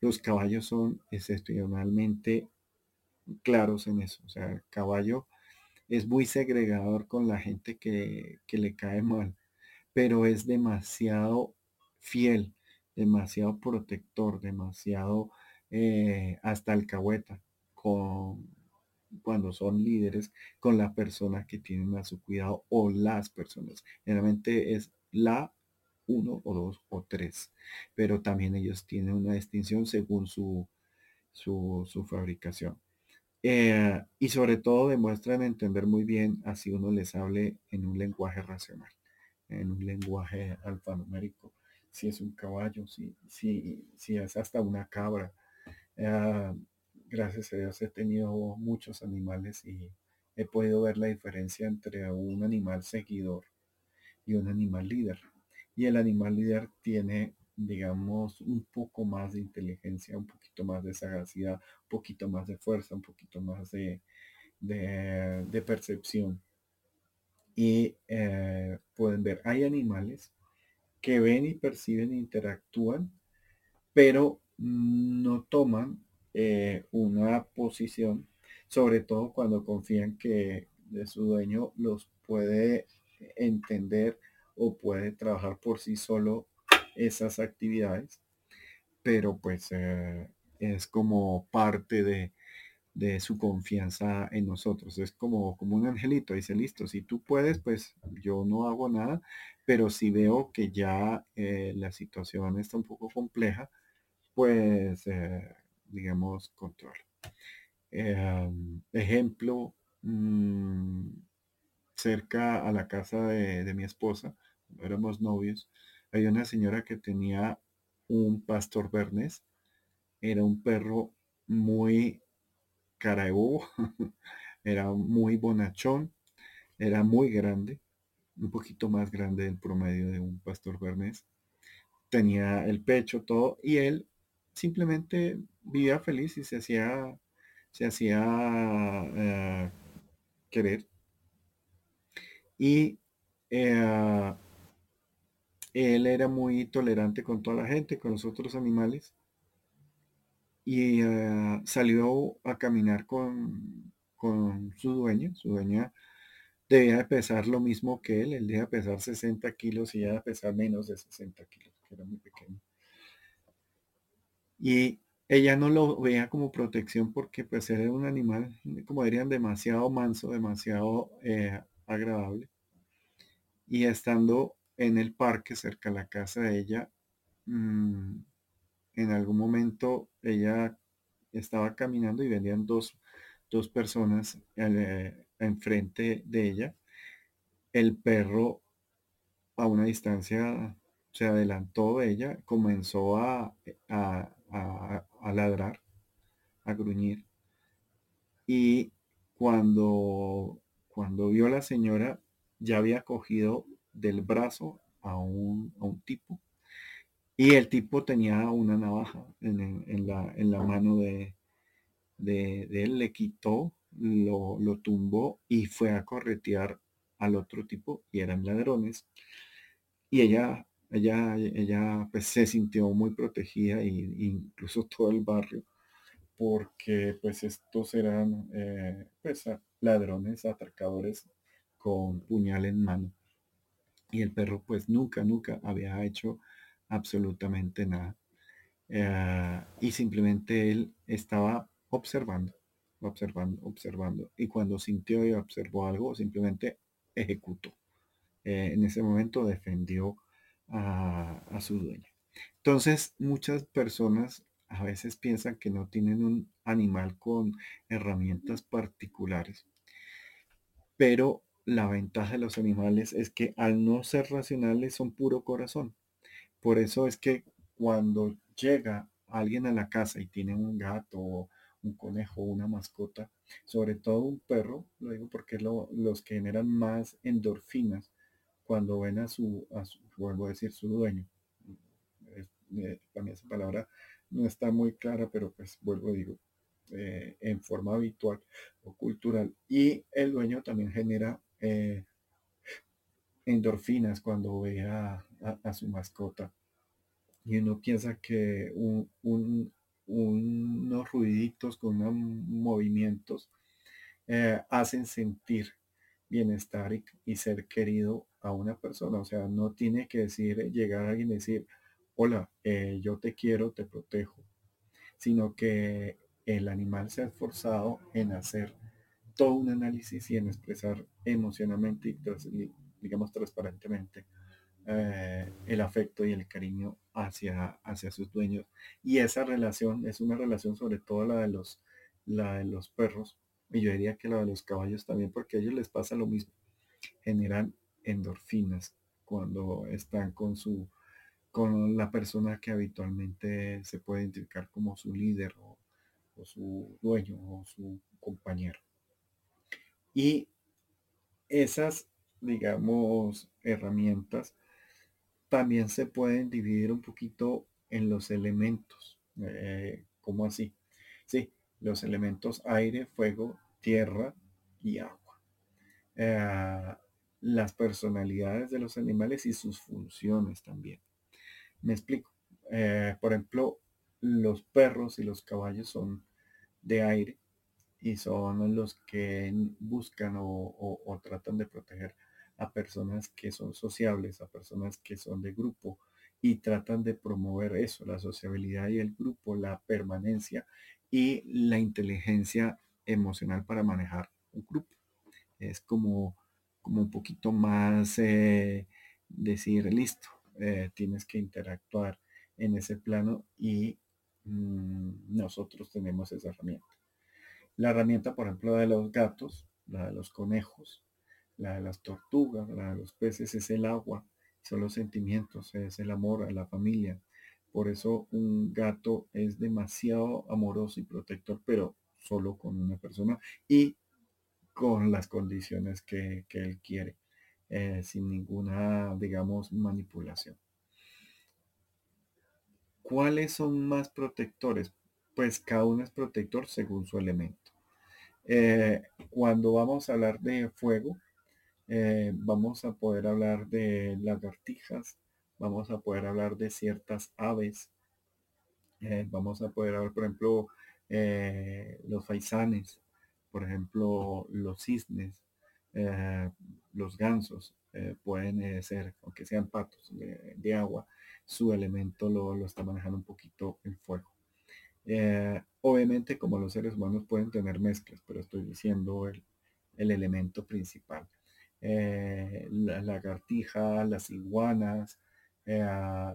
Los caballos son excepcionalmente claros en eso. O sea, el caballo es muy segregador con la gente que, que le cae mal, pero es demasiado fiel, demasiado protector, demasiado eh, hasta alcahueta con cuando son líderes con la persona que tienen a su cuidado o las personas. Generalmente es la uno o dos o tres, pero también ellos tienen una distinción según su, su, su fabricación. Eh, y sobre todo demuestran entender muy bien así uno les hable en un lenguaje racional, en un lenguaje alfanumérico, si es un caballo, si, si, si es hasta una cabra. Eh, gracias a Dios he tenido muchos animales y he podido ver la diferencia entre un animal seguidor y un animal líder. Y el animal líder tiene digamos, un poco más de inteligencia, un poquito más de sagacidad, un poquito más de fuerza, un poquito más de, de, percepción. Y eh, pueden ver, hay animales que ven y perciben e interactúan, pero no toman eh, una posición, sobre todo cuando confían que de su dueño los puede entender o puede trabajar por sí solo esas actividades, pero pues eh, es como parte de, su confianza en nosotros. Es como, como un angelito, dice, listo, si tú puedes, pues yo no hago nada, pero si veo que ya eh, la situación está un poco compleja, pues, digamos, control. ejemplo, mm, cerca a la casa de, de mi esposa, éramos novios, hay una señora que tenía un pastor bernés. Era un perro muy caraú, era muy bonachón, era muy grande, un poquito más grande del promedio de un pastor bernés. Tenía el pecho todo y él simplemente vivía feliz y se hacía, se hacía eh, querer. Y eh, él era muy tolerante con toda la gente, con los otros animales. Y eh, salió a caminar con, su dueña. Su dueña debía de pesar lo mismo que él. Él debía pesar 60 kilos y ella pesar menos de 60 kilos, que era muy pequeño. Y ella no lo veía como protección porque pues era un animal, como dirían, demasiado manso, demasiado eh, agradable. Y estando en el parque cerca de la casa de ella. Mm, en algún momento ella estaba caminando y venían dos, personas eh, enfrente de ella. El perro a una distancia se adelantó de ella, comenzó a ladrar, a gruñir. Y cuando, cuando vio a la señora, ya había cogido del brazo a un, tipo y el tipo tenía una navaja en, la, en la, mano de, de, él, le quitó, lo, lo, tumbó y fue a corretear al otro tipo y eran ladrones. Y ella, ella, ella pues, se sintió muy protegida e incluso todo el barrio porque pues estos eran eh, pues, ladrones, atracadores con puñal en mano y el perro pues nunca, nunca había hecho absolutamente nada. Eh, y simplemente él estaba observando, observando, observando. Y cuando sintió y observó algo, simplemente ejecutó. Eh, en ese momento defendió a, su dueño. Entonces, muchas personas a veces piensan que no tienen un animal con herramientas particulares, pero la ventaja de los animales es que al no ser racionales son puro corazón. Por eso es que cuando llega alguien a la casa y tiene un gato, un conejo, una mascota, sobre todo un perro, lo digo porque es los que generan más endorfinas cuando ven a su, vuelvo a decir, su dueño. eh, para mí esa palabra no está muy clara, pero pues vuelvo, digo, eh, en forma habitual o cultural. Y el dueño también genera eh, endorfinas cuando ve a, su mascota. Y uno piensa que unos ruiditos con unos movimientos hacen sentir bienestar y, ser querido a una persona. O sea, no tiene que decir, llegar a alguien y decir, hola, eh, yo te quiero, te protejo, sino que el animal se ha esforzado en hacer todo un análisis y en expresar emocionalmente y, digamos, transparentemente eh, el afecto y el cariño hacia, hacia sus dueños. Y esa relación es una relación sobre todo la de los, la de los perros, y yo diría que la de los caballos también, porque a ellos les pasa lo mismo. Generan endorfinas cuando están con su con la persona que habitualmente se puede identificar como su líder o, su dueño o su compañero. Y esas, digamos, herramientas también se pueden dividir un poquito en los elementos. Eh, ¿Cómo así? Sí, los elementos aire, fuego, tierra y agua. Eh, las personalidades de los animales y sus funciones también. Me explico. Eh, por ejemplo, los perros y los caballos son de aire y son los que buscan o, tratan de proteger a personas que son sociables, a personas que son de grupo y tratan de promover eso, la sociabilidad y el grupo, la permanencia y la inteligencia emocional para manejar un grupo. Es como, como un poquito más eh, decir, listo, eh, tienes que interactuar en ese plano y mm, nosotros tenemos esa herramienta. La herramienta, por ejemplo, de los gatos, la de los conejos, la de las tortugas, la de los peces es el agua, son los sentimientos, es el amor a la familia. Por eso un gato es demasiado amoroso y protector, pero solo con una persona y con las condiciones que, él quiere, eh, sin ninguna, digamos, manipulación. ¿Cuáles son más protectores? Pues cada uno es protector según su elemento. Eh, cuando vamos a hablar de fuego, eh, vamos a poder hablar de lagartijas, vamos a poder hablar de ciertas aves, vamos a poder hablar, por ejemplo, eh, los faisanes, por ejemplo, los cisnes, eh, los gansos, eh, pueden ser, aunque sean patos de, agua, su elemento lo, está manejando un poquito el fuego. obviamente, como los seres humanos pueden tener mezclas, pero estoy diciendo el, elemento principal. la lagartija, las iguanas,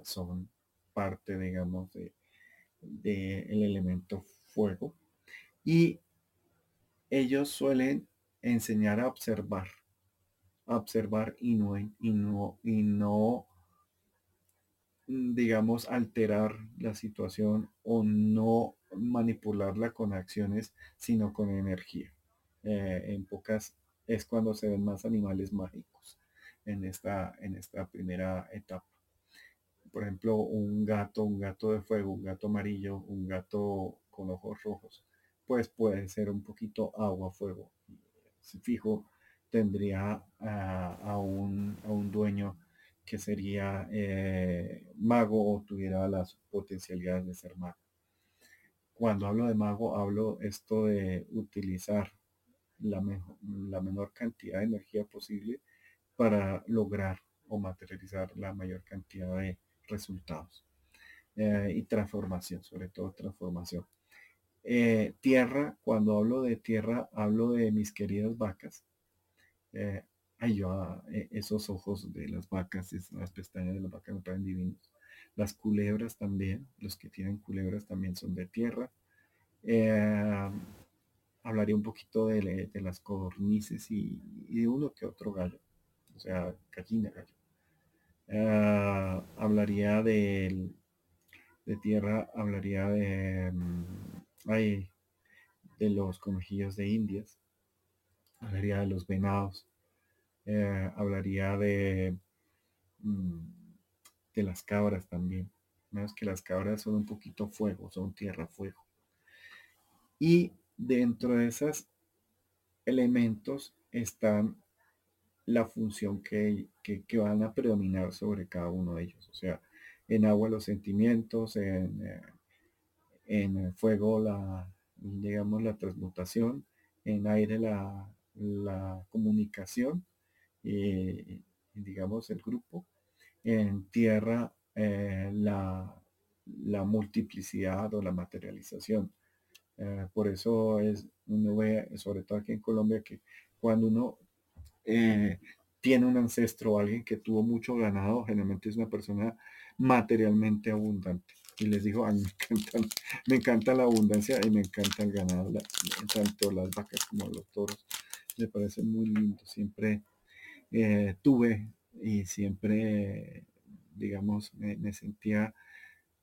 son parte, digamos, del de, el elemento fuego y ellos suelen enseñar a observar, a observar y no, y no, y no digamos, alterar la situación o no manipularla con acciones, sino con energía. Eh, en pocas es cuando se ven más animales mágicos en esta, en esta primera etapa. Por ejemplo, un gato, un gato de fuego, un gato amarillo, un gato con ojos rojos, pues puede ser un poquito agua, fuego. Si fijo, tendría a, un, dueño que sería eh, mago o tuviera las potencialidades de ser mago. Cuando hablo de mago, hablo esto de utilizar la, la menor cantidad de energía posible para lograr o materializar la mayor cantidad de resultados. Eh, y transformación, sobre todo transformación. Eh, tierra, cuando hablo de tierra, hablo de mis queridas vacas. Eh, ay, yo, ah, esos ojos de las vacas, las pestañas de las vacas me parecen divinos. Las culebras también, los que tienen culebras también son de tierra. hablaría un poquito de, las cornices y, de uno que otro gallo, o sea, gallina, gallo. Hablaría del, de tierra hablaría de, mm, de los conejillos de indias, hablaría de los venados, eh, hablaría de, mm, de las cabras también, Más que las cabras son un poquito fuego, son tierra fuego. Y dentro de esos elementos están la función que, van a predominar sobre cada uno de ellos. O sea, en agua los sentimientos, en, eh, en fuego la, digamos, la transmutación, en aire la, la comunicación y, digamos, el grupo, en tierra eh, la, la, multiplicidad o la materialización. Eh, por eso es, uno ve, sobre todo aquí en Colombia, que cuando uno eh, tiene un ancestro alguien que tuvo mucho ganado, generalmente es una persona materialmente abundante. Y les digo, a mí me encanta, la abundancia y me encanta el ganado, tanto las vacas como los toros. Me parece muy lindo. Siempre tuve y siempre, digamos, me, sentía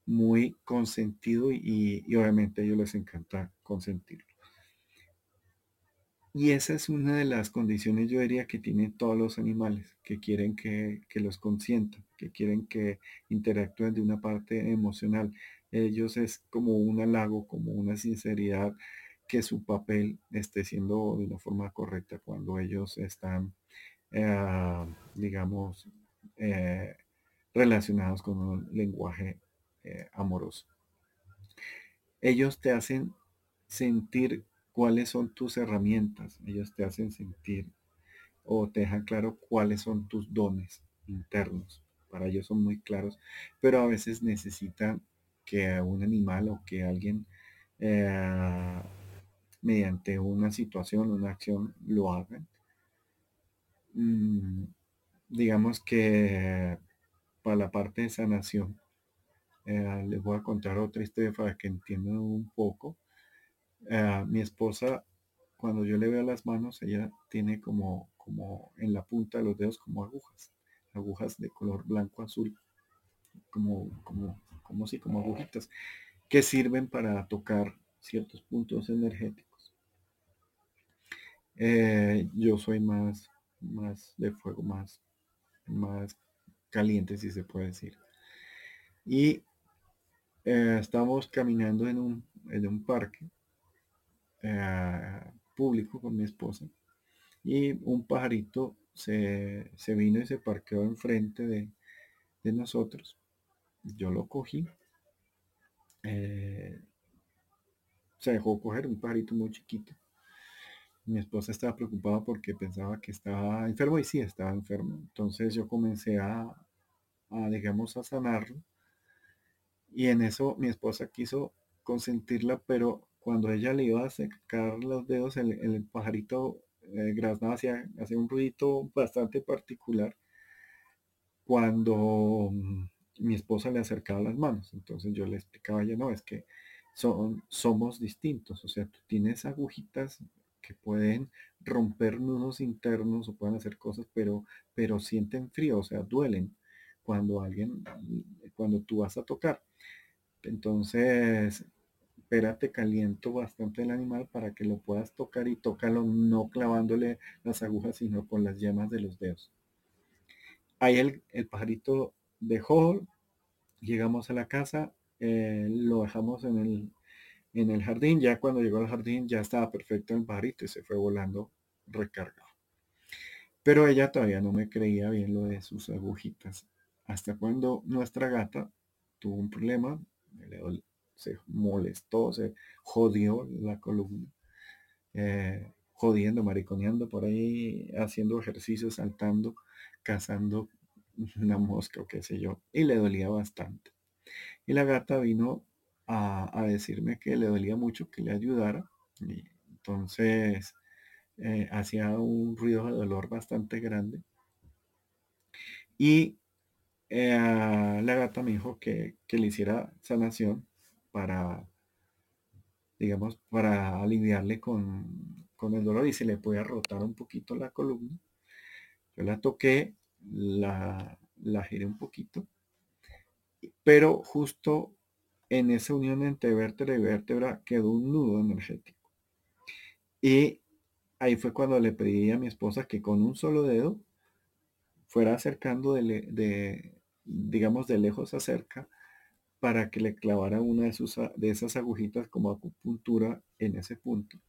muy consentido y, obviamente a ellos les encanta consentirlo. Y esa es una de las condiciones, yo diría, que tienen todos los animales, que quieren que, los consientan, que quieren que interactúen de una parte emocional. Ellos es como un halago, como una sinceridad, que su papel esté siendo de una forma correcta cuando ellos están eh, digamos, eh, relacionados con un lenguaje eh, amoroso. Ellos te hacen sentir cuáles son tus herramientas, ellos te hacen sentir o te dejan claro cuáles son tus dones internos. Para ellos son muy claros, pero a veces necesitan que un animal o que alguien mediante una situación, una acción, lo hagan Mm, digamos que para la parte de sanación, eh, les voy a contar otra historia para que entiendan un poco. Eh, mi esposa, cuando yo le veo las manos, ella tiene como, como en la punta de los dedos como agujas, agujas de color blanco azul, como, como, como si, como agujitas, que sirven para tocar ciertos puntos energéticos. Eh, yo soy más más de fuego, más, más caliente, si se puede decir. Y eh, estamos caminando en un, en un parque eh, público con mi esposa y un pajarito se, vino y se parqueó enfrente de, de nosotros. Yo lo cogí. Eh, se dejó coger un pajarito muy chiquito mi esposa estaba preocupada porque pensaba que estaba enfermo y sí estaba enfermo. Entonces yo comencé a, digamos, a sanarlo. Y en eso mi esposa quiso consentirla, pero cuando ella le iba a secar los dedos, el, pajarito eh, graznaba, hacía, un ruidito bastante particular cuando mm, mi esposa le acercaba las manos. Entonces yo le explicaba ya no, es que son, somos distintos. O sea, tú tienes agujitas que pueden romper nudos internos o pueden hacer cosas, pero, pero sienten frío, o sea, duelen cuando alguien, cuando tú vas a tocar. Entonces, espérate, caliento bastante el animal para que lo puedas tocar y tócalo no clavándole las agujas, sino con las yemas de los dedos. Ahí el, pajarito dejó, llegamos a la casa, eh, lo dejamos en el, en el jardín. Ya cuando llegó al jardín ya estaba perfecto el pajarito y se fue volando recargado. Pero ella todavía no me creía bien lo de sus agujitas. Hasta cuando nuestra gata tuvo un problema, se molestó, se jodió la columna, eh, jodiendo, mariconeando por ahí, haciendo ejercicio, saltando, cazando una mosca o qué sé yo, y le dolía bastante. Y la gata vino a, decirme que le dolía mucho que le ayudara. Y entonces eh, hacía un ruido de dolor bastante grande. Y eh, la gata me dijo que, le hiciera sanación para, digamos, para aliviarle con, con el dolor y se le podía rotar un poquito la columna. Yo la toqué, la, la giré un poquito, pero justo en esa unión entre vértebra y vértebra quedó un nudo energético. Y ahí fue cuando le pedí a mi esposa que con un solo dedo fuera acercando de, digamos, de lejos a cerca para que le clavara una de, sus, de esas agujitas como acupuntura en ese punto.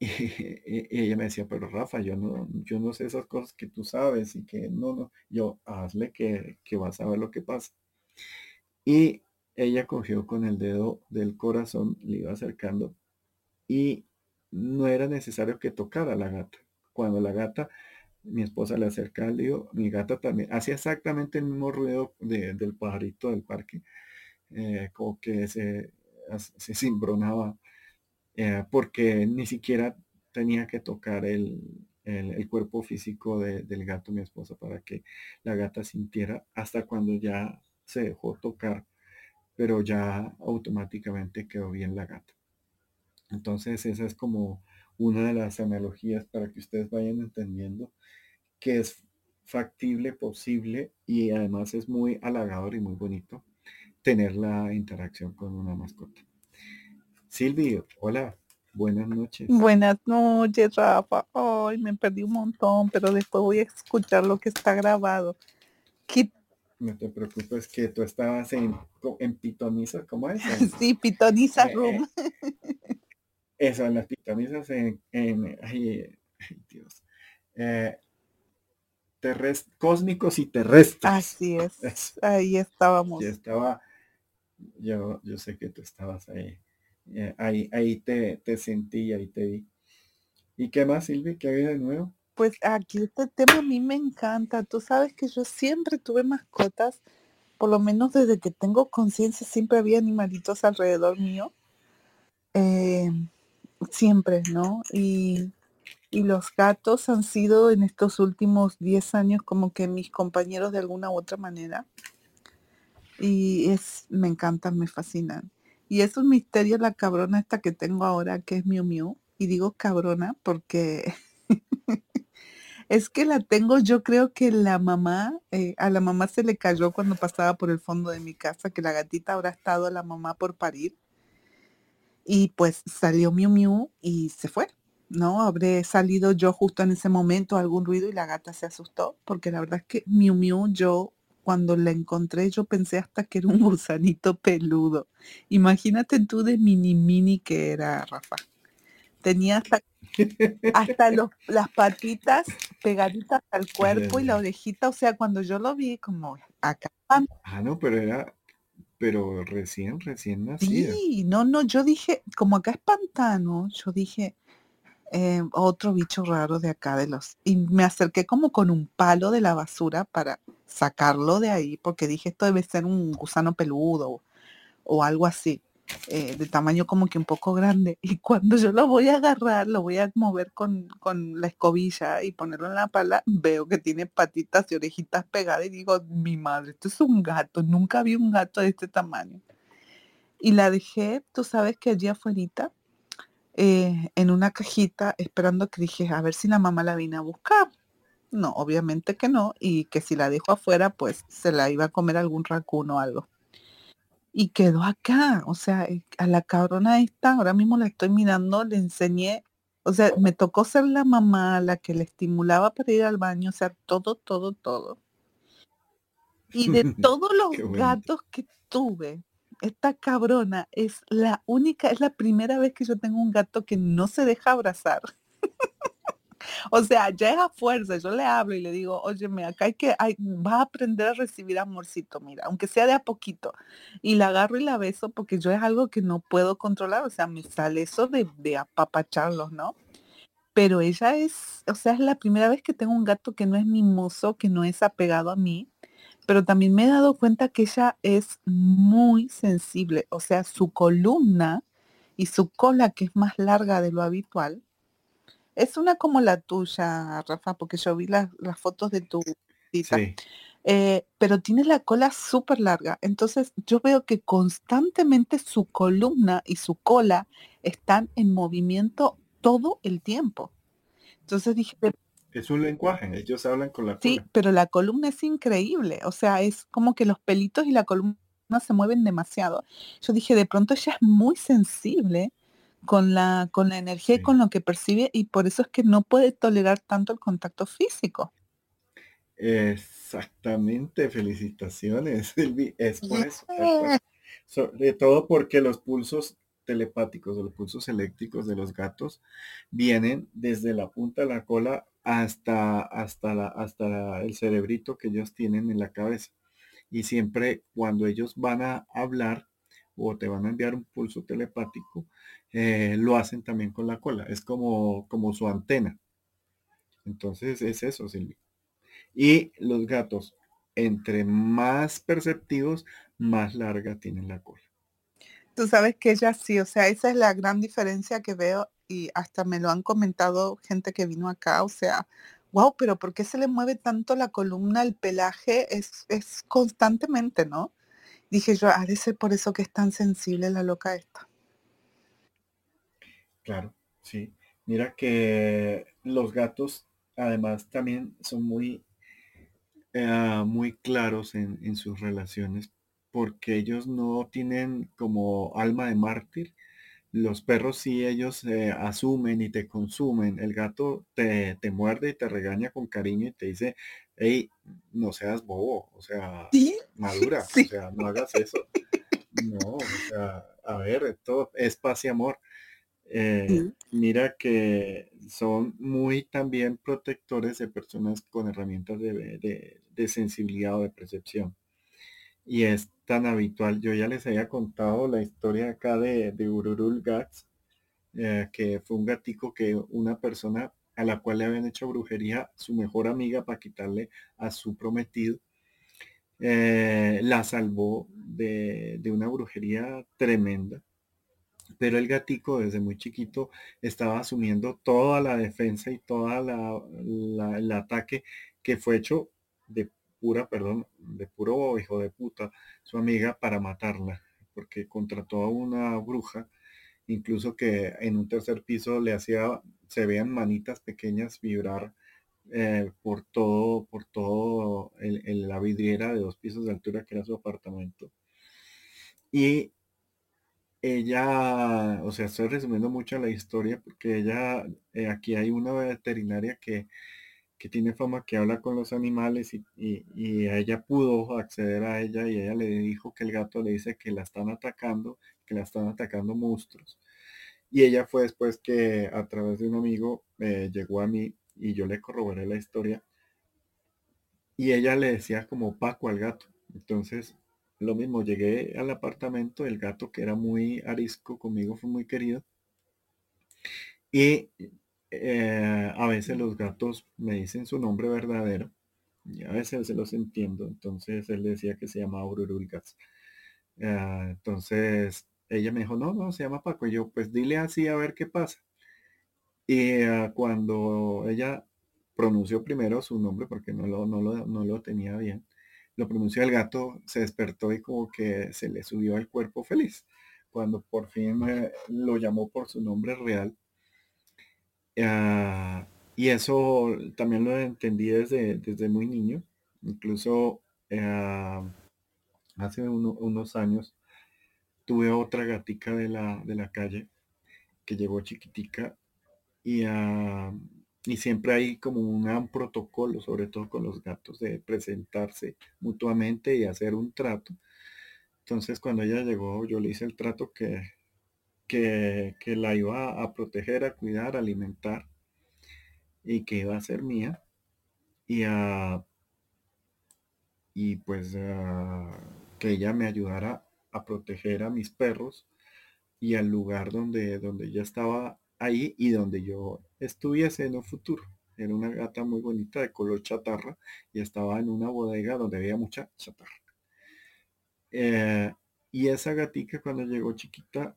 Y, ella me decía, pero Rafa, yo no, yo no sé esas cosas que tú sabes y que no, no, yo hazle que, que vas a ver lo que pasa. Y ella cogió con el dedo del corazón, le iba acercando y no era necesario que tocara a la gata. Cuando la gata, mi esposa le acerca al dedo, mi gata también hacía exactamente el mismo ruido del pajarito del parque, eh, como que se, se cimbronaba eh, porque ni siquiera tenía que tocar el, cuerpo físico del gato, mi esposa, para que la gata sintiera hasta cuando ya se dejó tocar, pero ya automáticamente quedó bien la gata. Entonces esa es como una de las analogías para que ustedes vayan entendiendo que es factible, posible y además es muy halagador y muy bonito tener la interacción con una mascota. Silvio, hola, buenas noches. Buenas noches, Rafa. Ay, me perdí un montón, pero después voy a escuchar lo que está grabado. No te preocupes que tú estabas en, en Pitoniza, ¿cómo es? sí, Pitoniza eh, Room. eso, en las Pitonizas en, en ay, Dios. Eh, cósmicos y terrestres. Así es. Ahí estábamos. Yo estaba, yo, yo sé que tú estabas ahí. Eh, ahí, ahí te, te sentí, ahí te vi. ¿Y qué más, Silvi? ¿Qué había de nuevo? Pues aquí este tema a mí me encanta. Tú sabes que yo siempre tuve mascotas, por lo menos desde que tengo conciencia, siempre había animalitos alrededor mío. Eh, siempre, ¿no? Y, y, los gatos han sido en estos últimos 10 años como que mis compañeros de alguna u otra manera. Y es, me encantan, me fascinan. Y es un misterio la cabrona esta que tengo ahora, que es Miu Miu. Y digo cabrona porque es que la tengo, yo creo que la mamá, eh, a la mamá se le cayó cuando pasaba por el fondo de mi casa, que la gatita habrá estado a la mamá por parir. Y pues salió Miu Miu y se fue. ¿no? Habré salido yo justo en ese momento algún ruido y la gata se asustó, porque la verdad es que Miu Miu yo cuando la encontré yo pensé hasta que era un gusanito peludo. Imagínate tú de mini mini que era, Rafa. Tenía hasta, hasta las patitas pegaditas al cuerpo y la orejita, o sea, cuando yo lo vi como acá. Ah, no, pero era, pero recién, recién nacida. Sí, no, no, yo dije, como acá es pantano, yo dije, eh, otro bicho raro de acá de los... Y me acerqué como con un palo de la basura para sacarlo de ahí, porque dije, esto debe ser un gusano peludo o, algo así, eh, de tamaño como que un poco grande. Y cuando yo lo voy a agarrar, lo voy a mover con, con la escobilla y ponerlo en la pala, veo que tiene patitas y orejitas pegadas y digo, mi madre, esto es un gato, nunca vi un gato de este tamaño. Y la dejé, tú sabes que allí afuera eh, en una cajita esperando que dije, a ver si la mamá la vine a buscar. No, obviamente que no, y que si la dejo afuera, pues se la iba a comer algún racuno o algo. Y quedó acá, o sea, eh, a la cabrona esta, ahora mismo la estoy mirando, le enseñé, o sea, me tocó ser la mamá, la que le estimulaba para ir al baño, o sea, todo, todo, todo. Y de todos los gatos que tuve, esta cabrona es la única, es la primera vez que yo tengo un gato que no se deja abrazar. O sea, ya es a fuerza, yo le hablo y le digo, óyeme, acá hay que, hay, va a aprender a recibir amorcito, mira, aunque sea de a poquito. Y la agarro y la beso porque yo es algo que no puedo controlar, o sea, me sale eso de, de apapacharlos, ¿no? Pero ella es, o sea, es la primera vez que tengo un gato que no es mimoso, que no es apegado a mí pero también me he dado cuenta que ella es muy sensible, o sea, su columna y su cola, que es más larga de lo habitual, es una como la tuya, Rafa, porque yo vi las, fotos de tu cita. Eh, pero tiene la cola súper larga. Entonces yo veo que constantemente su columna y su cola están en movimiento todo el tiempo. Entonces dije, es un lenguaje, ellos hablan con la Sí, pero la columna es increíble, o sea, es como que los pelitos y la columna se mueven demasiado. Yo dije, de pronto ella es muy sensible con la, con la energía y con lo que percibe y por eso es que no puede tolerar tanto el contacto físico. Exactamente, felicitaciones, Silvi. Es por eso. Sobre todo porque los pulsos telepáticos o los pulsos eléctricos de los gatos vienen desde la punta de la cola hasta, hasta, la, hasta el cerebrito que ellos tienen en la cabeza. Y siempre cuando ellos van a hablar o te van a enviar un pulso telepático, eh, lo hacen también con la cola. Es como, como su antena. Entonces es eso, Silvi. Y los gatos, entre más perceptivos, más larga tienen la cola. Tú sabes que ella sí, o sea, esa es la gran diferencia que veo y hasta me lo han comentado gente que vino acá, o sea, wow, pero ¿por qué se le mueve tanto la columna, el pelaje? Es, es constantemente, ¿no? Dije yo, ha de ser por eso que es tan sensible la loca esta. Claro, sí. Mira que los gatos además también son muy, eh, muy claros en, en sus relaciones porque ellos no tienen como alma de mártir. Los perros sí, ellos eh, asumen y te consumen. El gato te, te, muerde y te regaña con cariño y te dice, hey, no seas bobo, o sea, madura, o sea, no hagas eso. No, o sea, a ver, todo es paz y amor. Eh, mira que son muy también protectores de personas con herramientas de, de sensibilidad o de percepción y es tan habitual. Yo ya les había contado la historia acá de, de Ururul Gats, eh, que fue un gatico que una persona a la cual le habían hecho brujería, su mejor amiga para quitarle a su prometido, eh, la salvó de, una brujería tremenda. Pero el gatico desde muy chiquito estaba asumiendo toda la defensa y toda la, el ataque que fue hecho de pura, perdón, de puro hijo de puta, su amiga para matarla, porque contrató a una bruja, incluso que en un tercer piso le hacía, se vean manitas pequeñas vibrar eh, por todo, por todo el, la vidriera de dos pisos de altura que era su apartamento. Y ella, o sea, estoy resumiendo mucho la historia porque ella, eh, aquí hay una veterinaria que que tiene fama que habla con los animales y, ella pudo acceder a ella y ella le dijo que el gato le dice que la están atacando, que la están atacando monstruos. Y ella fue después que a través de un amigo eh, llegó a mí y yo le corroboré la historia. Y ella le decía como Paco al gato. Entonces, lo mismo, llegué al apartamento, el gato que era muy arisco conmigo fue muy querido. Y eh, a veces los gatos me dicen su nombre verdadero y a veces se los entiendo. Entonces él decía que se llama Ururulgas. Eh, entonces ella me dijo, no, no, se llama Paco. Y yo, pues dile así a ver qué pasa. Y eh, cuando ella pronunció primero su nombre, porque no lo, no lo, no lo tenía bien, lo pronunció el gato, se despertó y como que se le subió al cuerpo feliz. Cuando por fin lo llamó por su nombre real, Ah, y eso también lo entendí desde, desde muy niño. Incluso ah, hace unos años tuve otra gatica de la, de la calle que llegó chiquitica y, ah, y siempre hay como un protocolo, sobre todo con los gatos, de presentarse mutuamente y hacer un trato. Entonces cuando ella llegó yo le hice el trato que, que, la iba a proteger, a cuidar, a alimentar y que iba a ser mía. Y, a, y pues que ella me ayudara a proteger a mis perros y al lugar donde, donde ella estaba ahí y donde yo estuviese en un futuro. Era una gata muy bonita de color chatarra y estaba en una bodega donde había mucha chatarra. Eh, y esa gatica cuando llegó chiquita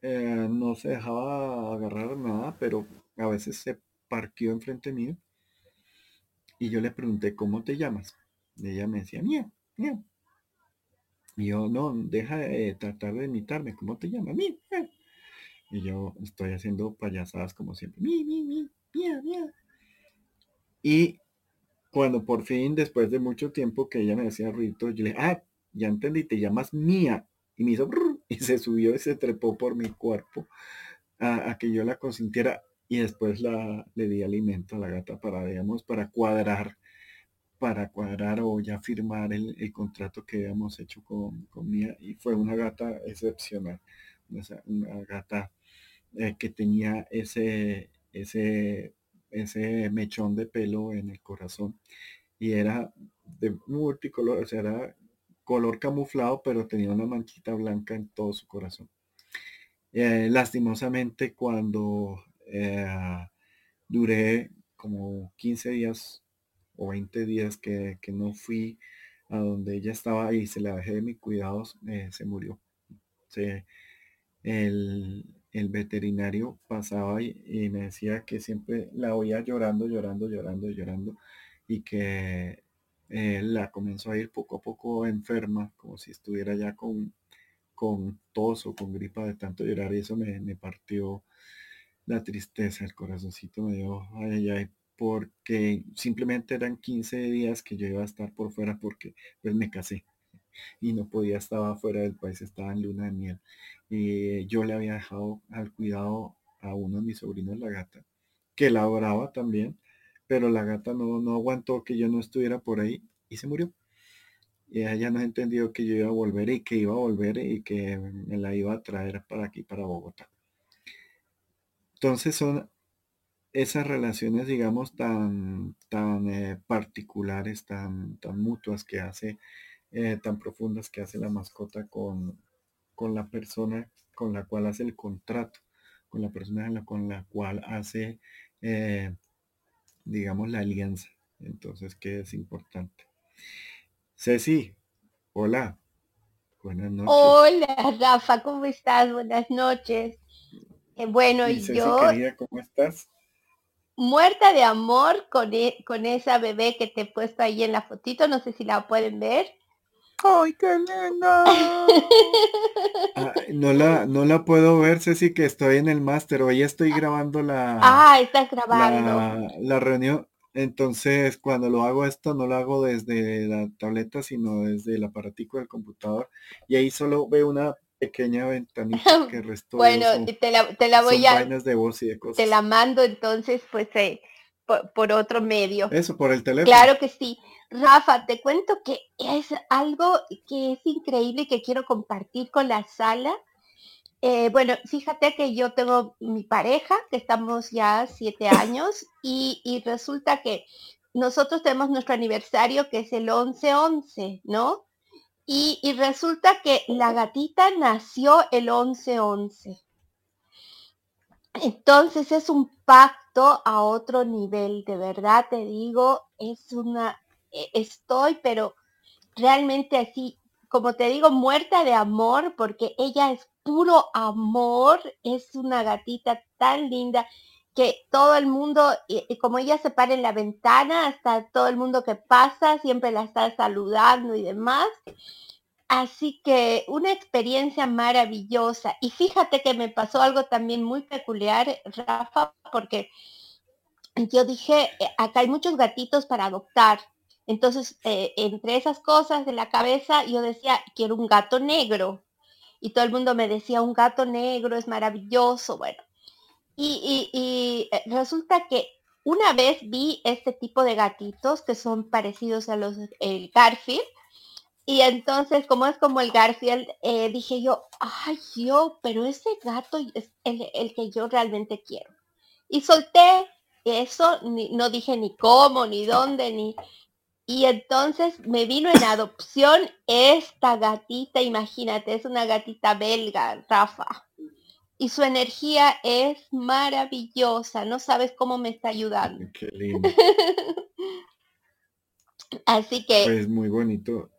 eh, no se dejaba agarrar nada, pero a veces se parqueó enfrente mío y yo le pregunté, ¿cómo te llamas? Y ella me decía, mía, mía. Y yo, no, deja de tratar de imitarme, ¿cómo te llamas? Mía. Y yo estoy haciendo payasadas como siempre, Y cuando por fin, después de mucho tiempo que ella me decía ruido, yo le ah, ya entendí, te llamas mía. Y me hizo, y se subió y se trepó por mi cuerpo a, que yo la consintiera y después la, le di alimento a la gata para, digamos, para cuadrar, para cuadrar o ya firmar el, contrato que habíamos hecho con, con, Mía y fue una gata excepcional, una, gata eh, que tenía ese, ese, ese mechón de pelo en el corazón y era de multicolor, o sea, era color camuflado, pero tenía una manchita blanca en todo su corazón. Eh, lastimosamente, cuando eh, duré como 15 días o 20 días que, no fui a donde ella estaba y se la dejé de mis cuidados, eh, se murió. El, veterinario pasaba y, me decía que siempre la oía llorando, llorando, llorando, llorando y que la comenzó a ir poco a poco enferma, como si estuviera ya con, con tos o con gripa de tanto llorar y eso me, me partió la tristeza, el corazoncito me dio, ay, ay, porque simplemente eran 15 días que yo iba a estar por fuera porque pues me casé y no podía, estaba fuera del país, estaba en luna de miel. Y yo le había dejado al cuidado a uno de mis sobrinos, la gata, que la adoraba también, pero la gata no, no aguantó que yo no estuviera por ahí y se murió. Y ella no entendió que yo iba a volver y que iba a volver y que me la iba a traer para aquí, para Bogotá. Entonces son esas relaciones, digamos, tan, tan eh, particulares, tan, tan mutuas que hace, eh, tan profundas que hace la mascota con, con la persona con la cual hace el contrato, con la persona con la cual hace, eh, digamos, la alianza. Entonces, ¿qué es importante? Ceci, hola. Buenas noches. Hola, Rafa, ¿cómo estás? Buenas noches. Eh, bueno, y, yo... ¿cómo estás? Muerta de amor con, e, con esa bebé que te he puesto ahí en la fotito, no sé si la pueden ver. ¡Ay, qué linda! no, la, no la puedo ver, Ceci, que estoy en el máster. Hoy estoy grabando la... Ah, estás grabando. La, la, reunión. Entonces, cuando lo hago esto, no lo hago desde la tableta, sino desde el aparatico del computador. Y ahí solo veo una pequeña ventanita que restó. bueno, te, la, te la voy a... de voz y de cosas. Te la mando entonces, pues, eh, por, otro medio. Eso, por el teléfono. Claro que sí. Rafa, te cuento que es algo que es increíble y que quiero compartir con la sala. Eh, bueno, fíjate que yo tengo mi pareja, que estamos ya siete años, y, y resulta que nosotros tenemos nuestro aniversario que es el 11-11, ¿no? Y, resulta que la gatita nació el 11-11. Entonces es un pacto a otro nivel, de verdad te digo, es una, e, estoy, pero realmente así, como te digo, muerta de amor, porque ella es puro amor, es una gatita tan linda que todo el mundo, y, como ella se para en la ventana, hasta todo el mundo que pasa, siempre la está saludando y demás. Así que una experiencia maravillosa. Y fíjate que me pasó algo también muy peculiar, Rafa, porque yo dije, eh, acá hay muchos gatitos para adoptar. Entonces, eh, entre esas cosas de la cabeza, yo decía, quiero un gato negro. Y todo el mundo me decía, un gato negro es maravilloso. Bueno, y, eh, resulta que una vez vi este tipo de gatitos que son parecidos a los el Garfield. Y entonces, como es como el Garfield, eh, dije yo, ay yo, pero ese gato es el, que yo realmente quiero. Y solté eso, no dije ni cómo, ni dónde, ni... Y entonces me vino en adopción esta gatita, imagínate, es una gatita belga, Rafa y su energía es maravillosa. No sabes cómo me está ayudando. Qué lindo. Así que... Es pues, muy bonito.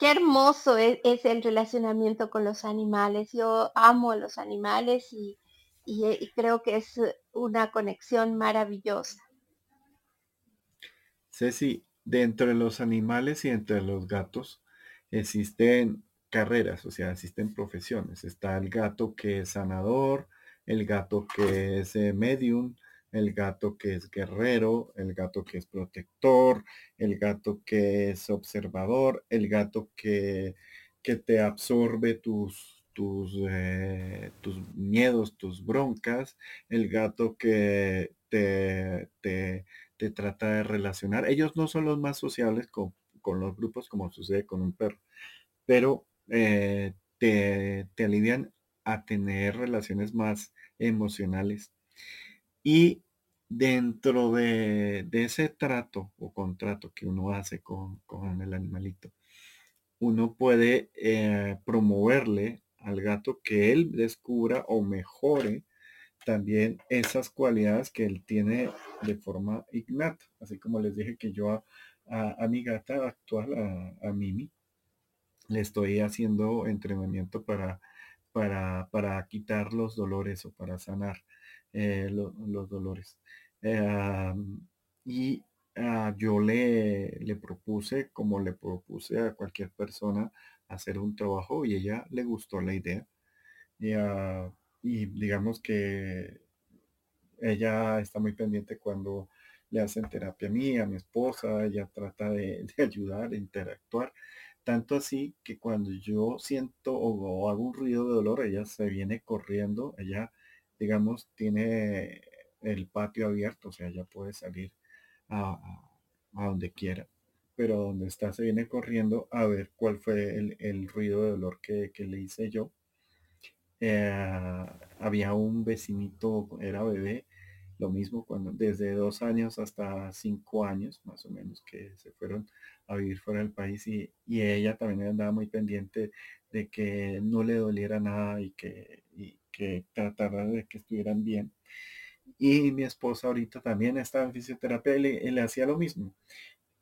Qué hermoso es, el relacionamiento con los animales. Yo amo a los animales y, y creo que es una conexión maravillosa. Ceci, dentro de los animales y entre los gatos existen carreras, o sea, existen profesiones. Está el gato que es sanador, el gato que es eh, medium, el gato que es guerrero, el gato que es protector, el gato que es observador, el gato que, que te absorbe tus, tus, eh, tus miedos, tus broncas, el gato que te, te, te trata de relacionar. Ellos no son los más sociables con, los grupos como sucede con un perro, pero eh, te, te alivian a tener relaciones más emocionales. Y dentro de, ese trato o contrato que uno hace con, el animalito, uno puede eh, promoverle al gato que él descubra o mejore también esas cualidades que él tiene de forma innata. Así como les dije que yo a, mi gata actual, a, Mimi, le estoy haciendo entrenamiento para, para, para quitar los dolores o para sanar eh, los dolores. Eh, y ah, yo le, le propuse, como le propuse a cualquier persona, hacer un trabajo y ella le gustó la idea. Y, ah, digamos que ella está muy pendiente cuando le hacen terapia a mí, a mi esposa, ella trata de, ayudar, interactuar. Tanto así que cuando yo siento o, hago un ruido de dolor, ella se viene corriendo, ella, digamos, tiene el patio abierto, o sea, ella puede salir a, donde quiera, pero donde está se viene corriendo a ver cuál fue el, ruido de dolor que, le hice yo. Eh, había un vecinito, era bebé, lo mismo cuando desde dos años hasta cinco años más o menos que se fueron a vivir fuera del país y, ella también andaba muy pendiente de que no le doliera nada y que, y que de que estuvieran bien. Y mi esposa ahorita también estaba en fisioterapia y le, hacía lo mismo.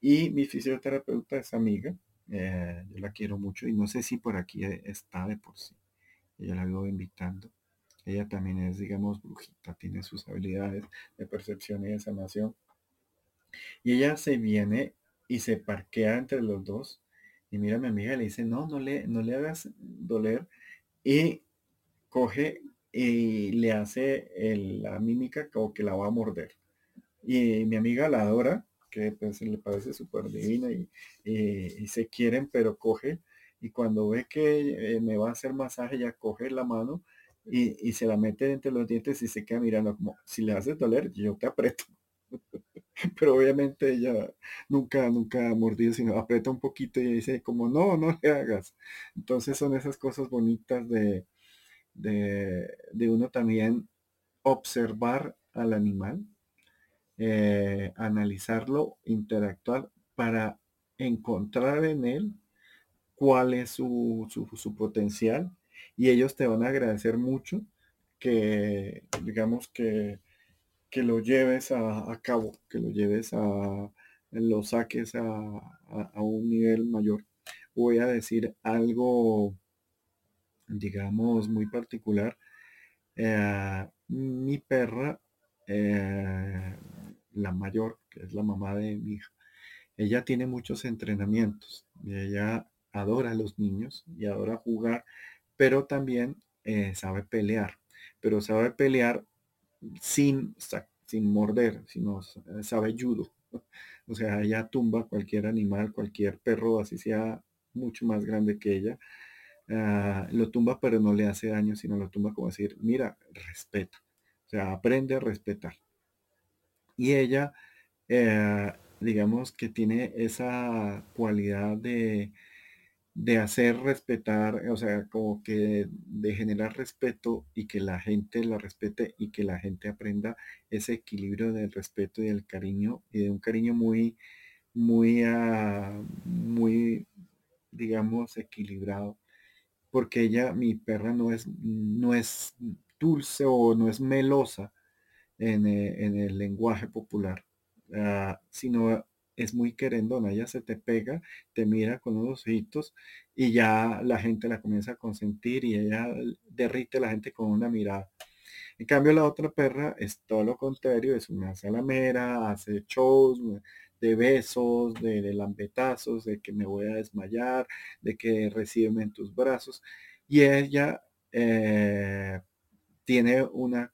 Y mi fisioterapeuta es amiga, eh, yo la quiero mucho y no sé si por aquí está de por sí. Ella la vivo invitando. Ella también es, digamos, brujita, tiene sus habilidades de percepción y de sanación. Y ella se viene y se parquea entre los dos. Y mira a mi amiga le dice, no, no le, no le hagas doler. Y coge y le hace la mímica como que la va a morder. Y mi amiga la adora, que pues, le parece súper divina y, se quieren, pero coge y cuando ve que eh, me va a hacer masaje, ya coge la mano y, se la mete entre los dientes y se queda mirando como, si le haces doler, yo te aprieto. pero obviamente ella nunca, nunca ha mordido, sino aprieta un poquito y dice como, no, no le hagas. Entonces son esas cosas bonitas de, de, uno también observar al animal, eh, analizarlo, interactuar para encontrar en él cuál es su, su, potencial y ellos te van a agradecer mucho que, digamos, que, que lo lleves a, cabo, que lo lleves a, lo saques a, a, un nivel mayor. Voy a decir algo digamos, muy particular. Eh, mi perra, eh, la mayor, que es la mamá de mi hija, ella tiene muchos entrenamientos y ella adora a los niños y adora jugar, pero también eh, sabe pelear, pero sabe pelear sin, sin morder, sino sabe judo. O sea, ella tumba cualquier animal, cualquier perro, así sea mucho más grande que ella, Ah, lo tumba pero no le hace daño, sino lo tumba como decir, mira, respeta. O sea, aprende a respetar. Y ella, eh, digamos que tiene esa cualidad de, de hacer respetar, o sea, como que de generar respeto y que la gente la respete y que la gente aprenda ese equilibrio del respeto y del cariño y de un cariño muy, muy, ah, muy, digamos, equilibrado porque ella, mi perra, no es, no es dulce o no es melosa en, eh, el lenguaje popular, ah, sino es muy querendona. Ella se te pega, te mira con unos ojitos y ya la gente la comienza a consentir y ella derrite a la gente con una mirada. En cambio, la otra perra es todo lo contrario, es una salamera, hace shows, de besos, de, lambetazos, de que me voy a desmayar, de que recibe en tus brazos. Y ella eh, tiene una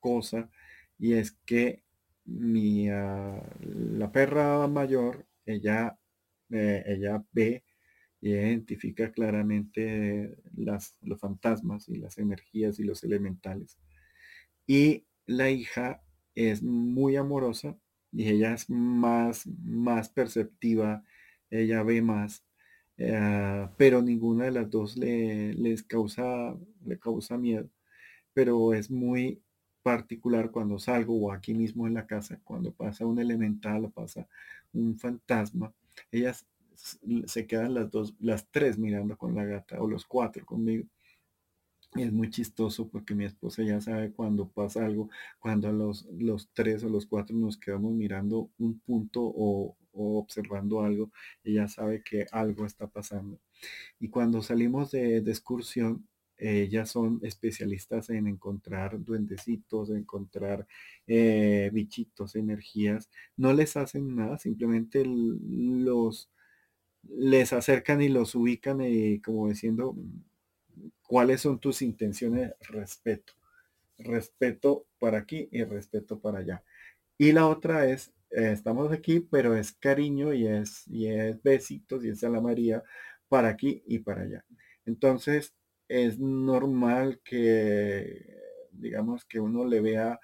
cosa y es que mi, ah, la perra mayor, ella, eh, ella ve y identifica claramente las, los fantasmas y las energías y los elementales. Y la hija es muy amorosa y ella es más, más perceptiva, ella ve más, eh, pero ninguna de las dos le, les causa, le causa miedo, pero es muy particular cuando salgo o aquí mismo en la casa, cuando pasa un elemental o pasa un fantasma, ellas se quedan las dos, las tres mirando con la gata o los cuatro conmigo. Es muy chistoso porque mi esposa ya sabe cuando pasa algo, cuando los, los tres o los cuatro nos quedamos mirando un punto o, observando algo, ella sabe que algo está pasando. Y cuando salimos de, excursión, ellas son especialistas en encontrar duendecitos, encontrar eh, bichitos, energías. No les hacen nada, simplemente los les acercan y los ubican y como diciendo, ¿cuáles son tus intenciones? Respeto. Respeto para aquí y respeto para allá. Y la otra es, eh, estamos aquí, pero es cariño y es, y es besitos y es a la María para aquí y para allá. Entonces, es normal que, digamos, que uno le vea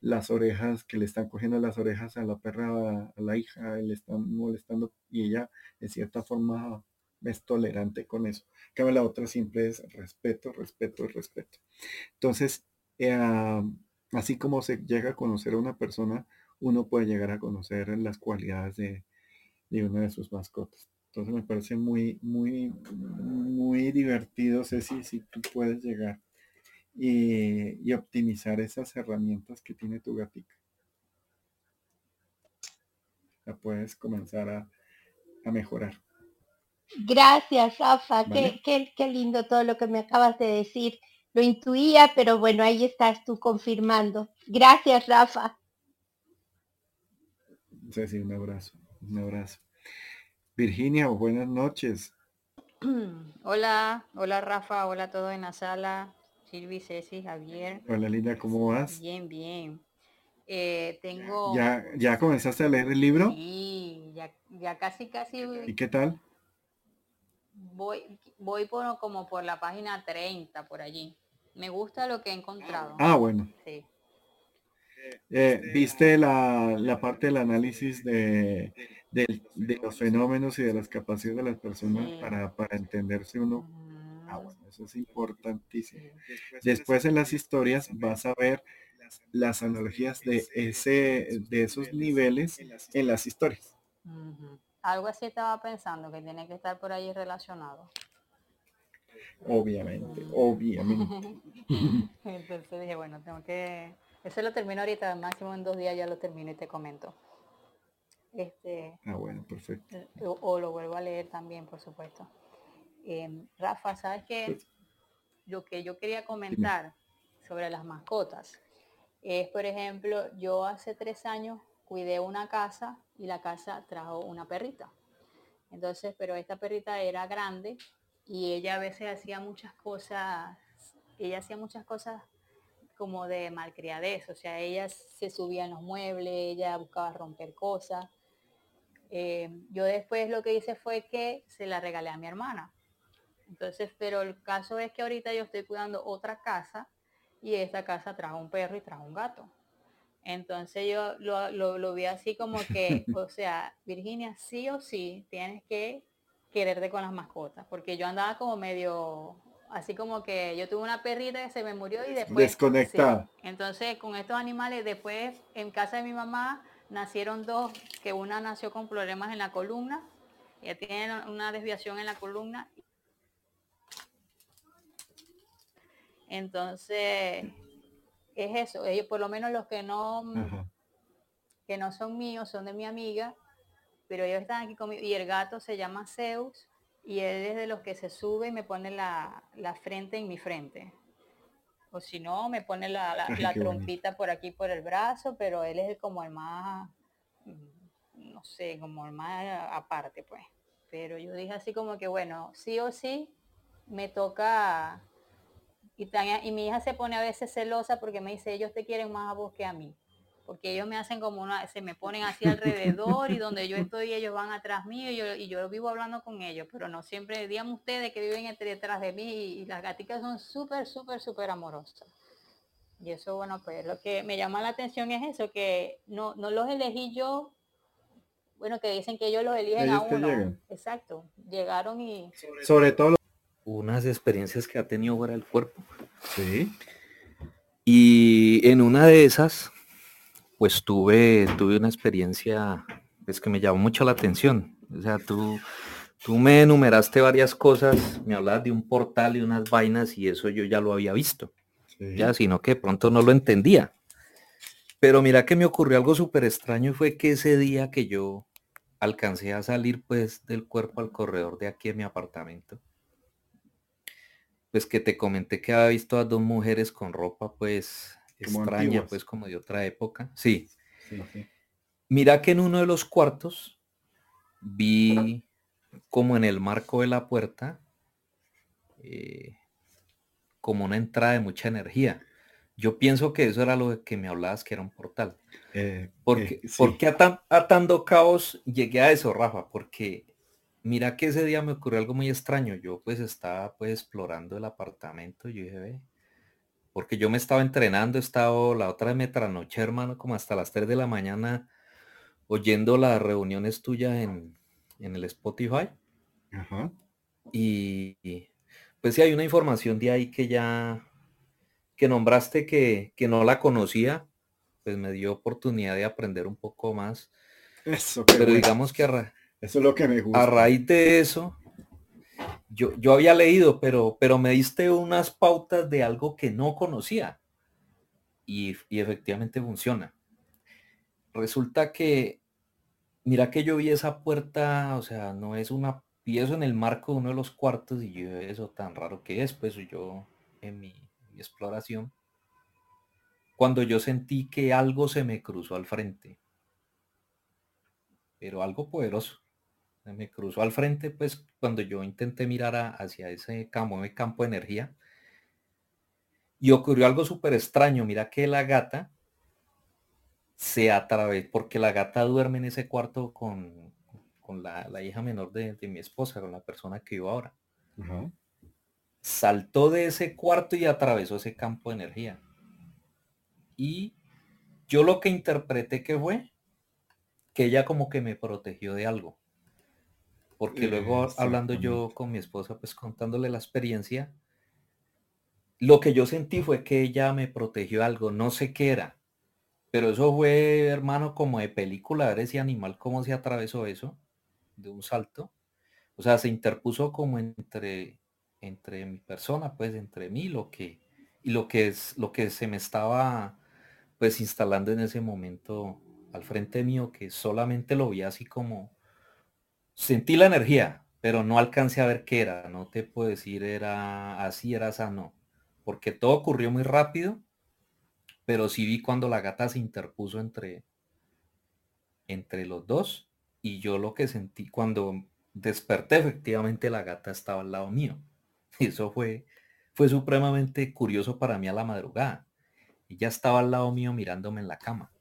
las orejas, que le están cogiendo las orejas a la perra, a la hija, le están molestando y ella en cierta forma es tolerante con eso. Que la otra siempre es respeto, respeto, respeto. Entonces, eh, así como se llega a conocer a una persona, uno puede llegar a conocer las cualidades de, de una de sus mascotas. Entonces me parece muy, muy, muy divertido, Ceci, si tú puedes llegar y, optimizar esas herramientas que tiene tu gatita. La puedes comenzar a, mejorar. Gracias, Rafa. Qué, qué, lindo todo lo que me acabas de decir. Lo intuía, pero bueno, ahí estás tú confirmando. Gracias, Rafa. Sí, un abrazo. Un abrazo. Virginia, buenas noches. Hola, hola Rafa, hola a todos en la sala. Silvi, Ceci, Javier. Hola Linda, ¿cómo vas? Bien, bien. Eh, tengo... ¿Ya, ¿Ya comenzaste a leer el libro? Sí, ya, ya casi, casi... ¿Y qué tal? Voy, voy por, como por la página 30, por allí. Me gusta lo que he encontrado. Ah, bueno. Sí. Eh, ¿Viste la, la, parte del análisis de, de, los fenómenos y de las capacidades de las personas para, para entenderse uno? Ah, bueno, eso es importantísimo. Después en las historias vas a ver las analogías de ese de esos niveles en las historias. Algo así estaba pensando que tiene que estar por ahí relacionado. Obviamente, obviamente. Entonces dije, bueno, tengo que... Eso lo termino ahorita, máximo en dos días ya lo termino y te comento. Este, ah, bueno, perfecto. o lo vuelvo a leer también, por supuesto. Em, Rafa, ¿sabes qué? Lo que yo quería comentar sobre las mascotas es, por ejemplo, yo hace tres años cuidé una casa y la casa trajo una perrita. Entonces, pero esta perrita era grande y ella a veces hacía muchas cosas, ella hacía muchas cosas como de malcriadez, o sea, ella se subía en los muebles, ella buscaba romper cosas. Em, yo después lo que hice fue que se la regalé a mi hermana. Entonces, pero el caso es que ahorita yo estoy cuidando otra casa y esta casa trajo un perro y trajo un gato. Entonces yo lo, lo, vi así como que, o sea, Virginia, sí o sí tienes que quererte con las mascotas, porque yo andaba como medio, así como que yo tuve una perrita que se me murió y después... Desconectada. Entonces con estos animales, después en casa de mi mamá nacieron dos, que una nació con problemas en la columna, ella tiene una desviación en la columna Entonces, es eso. Ellos, por lo menos los que no, que no son míos, son de mi amiga, pero ellos están aquí conmigo. Y el gato se llama Zeus y él es de los que se sube y me pone la, frente en mi frente. O si no, me pone la, la, trompita por aquí por el brazo, pero él es como el más, no sé, como el más aparte, pues. Pero yo dije así como que, bueno, sí o sí, me toca y, mi hija se pone a veces celosa porque me dice, ellos te quieren más a vos que a mí. Porque ellos me hacen como una, se me ponen así alrededor y donde yo estoy ellos van atrás mío y yo, y yo vivo hablando con ellos, pero no siempre, díganme ustedes que viven detrás de mí y, las gaticas son súper, súper, súper amorosas. Y eso, bueno, pues lo que me llama la atención es eso, que no, no los elegí yo, bueno, que dicen que ellos los eligen a uno. Exacto, llegaron y... Sobre todo... Unas experiencias que ha tenido fuera del cuerpo. Sí. Y en una de esas, pues tuve, tuve una experiencia pues, que me llamó mucho la atención. O sea, tú, tú me enumeraste varias cosas, me hablabas de un portal y unas vainas y eso yo ya lo había visto. Ya, sino que pronto no lo entendía. Pero mira que me ocurrió algo súper extraño fue que ese día que yo alcancé a salir pues del cuerpo al corredor de aquí en mi apartamento, pues que te comenté que había visto a dos mujeres con ropa pues extraña, pues como de otra época. Sí. Mira que en uno de los cuartos vi como en el marco de la puerta eh, como una entrada de mucha energía. Yo pienso que eso era lo que me hablabas, que era un portal. Eh, porque, porque atando caos llegué a eso, Rafa? Porque Mira que ese día me ocurrió algo muy extraño. Yo pues estaba pues explorando el apartamento. Yo dije, ve, porque yo me estaba entrenando, he estado la otra vez me trasnoché, hermano, como hasta las 3 de la mañana oyendo las reuniones tuyas en, el Spotify. Ajá. Y, pues sí hay una información de ahí que ya, que nombraste que, que no la conocía, pues me dio oportunidad de aprender un poco más. Eso, pero digamos que a, eso es lo que me gusta. A raíz de eso, yo, yo había leído, pero, pero me diste unas pautas de algo que no conocía. Y, efectivamente funciona. Resulta que, mira que yo vi esa puerta, o sea, no es una, pieza en el marco de uno de los cuartos y yo eso tan raro que es, pues yo en mi exploración, cuando yo sentí que algo se me cruzó al frente, pero algo poderoso me cruzó al frente, pues cuando yo intenté mirar hacia ese campo, ese campo de energía, y ocurrió algo súper extraño. Mira que la gata se atravesó, porque la gata duerme en ese cuarto con, con la, hija menor de, mi esposa, con la persona que vivo ahora. Saltó de ese cuarto y atravesó ese campo de energía. Y yo lo que interpreté que fue que ella como que me protegió de algo porque luego hablando yo con mi esposa, pues contándole la experiencia, lo que yo sentí fue que ella me protegió algo, no sé qué era, pero eso fue, hermano, como de película, ver ese animal, cómo se atravesó eso, de un salto. O sea, se interpuso como entre, entre mi persona, pues entre mí, lo que, y lo que es, lo que se me estaba, pues instalando en ese momento al frente mío, que solamente lo vi así como, Sentí la energía, pero no alcancé a ver qué era. No te puedo decir era así, era sano. Porque todo ocurrió muy rápido, pero sí vi cuando la gata se interpuso entre, entre los dos. Y yo lo que sentí cuando desperté, efectivamente la gata estaba al lado mío. Y eso fue, fue supremamente curioso para mí a la madrugada. Ya estaba al lado mío mirándome en la cama.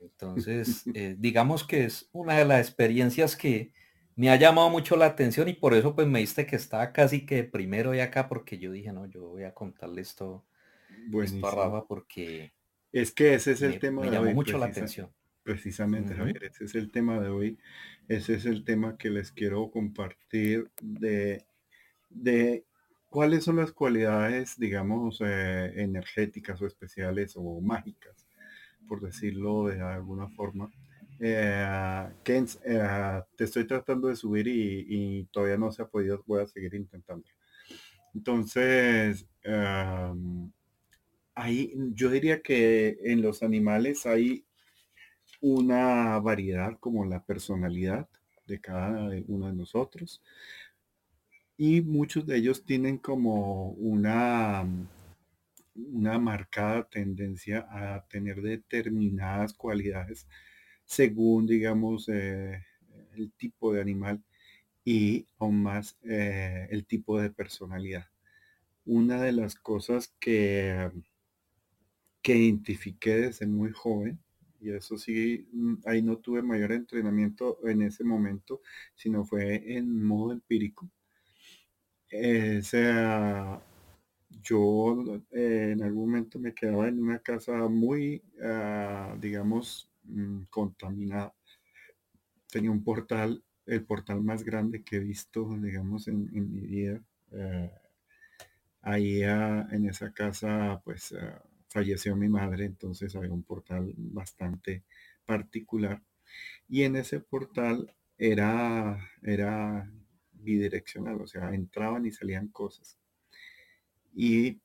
Entonces, eh, digamos que es una de las experiencias que me ha llamado mucho la atención y por eso pues me diste que estaba casi que primero y acá porque yo dije, no, yo voy a contarle esto, a Rafa porque... Es que ese es el tema me llamó mucho la atención. Precisamente, Javier, ese es el tema de hoy. Ese es el tema que les quiero compartir de, de cuáles son las cualidades, digamos, eh, energéticas o especiales o mágicas por decirlo de alguna forma. Eh, eh, te estoy tratando de subir y, todavía no se ha podido, voy a seguir intentando. Entonces, em, ahí yo diría que en los animales hay una variedad como la personalidad de cada uno de nosotros y muchos de ellos tienen como una una marcada tendencia a tener determinadas cualidades según, digamos, eh, el tipo de animal y aún más eh, el tipo de personalidad. Una de las cosas que, que identifiqué desde muy joven, y eso sí, mm, ahí no tuve mayor entrenamiento en ese momento, sino fue en modo empírico, es yo eh, en algún momento me quedaba en una casa muy, ah, digamos, mm, contaminada. Tenía un portal, el portal más grande que he visto, digamos, en, mi vida. Eh, ahí ah, en esa casa, pues ah, falleció mi madre, entonces había un portal bastante particular. Y en ese portal era, era bidireccional, o sea, entraban y salían cosas. Y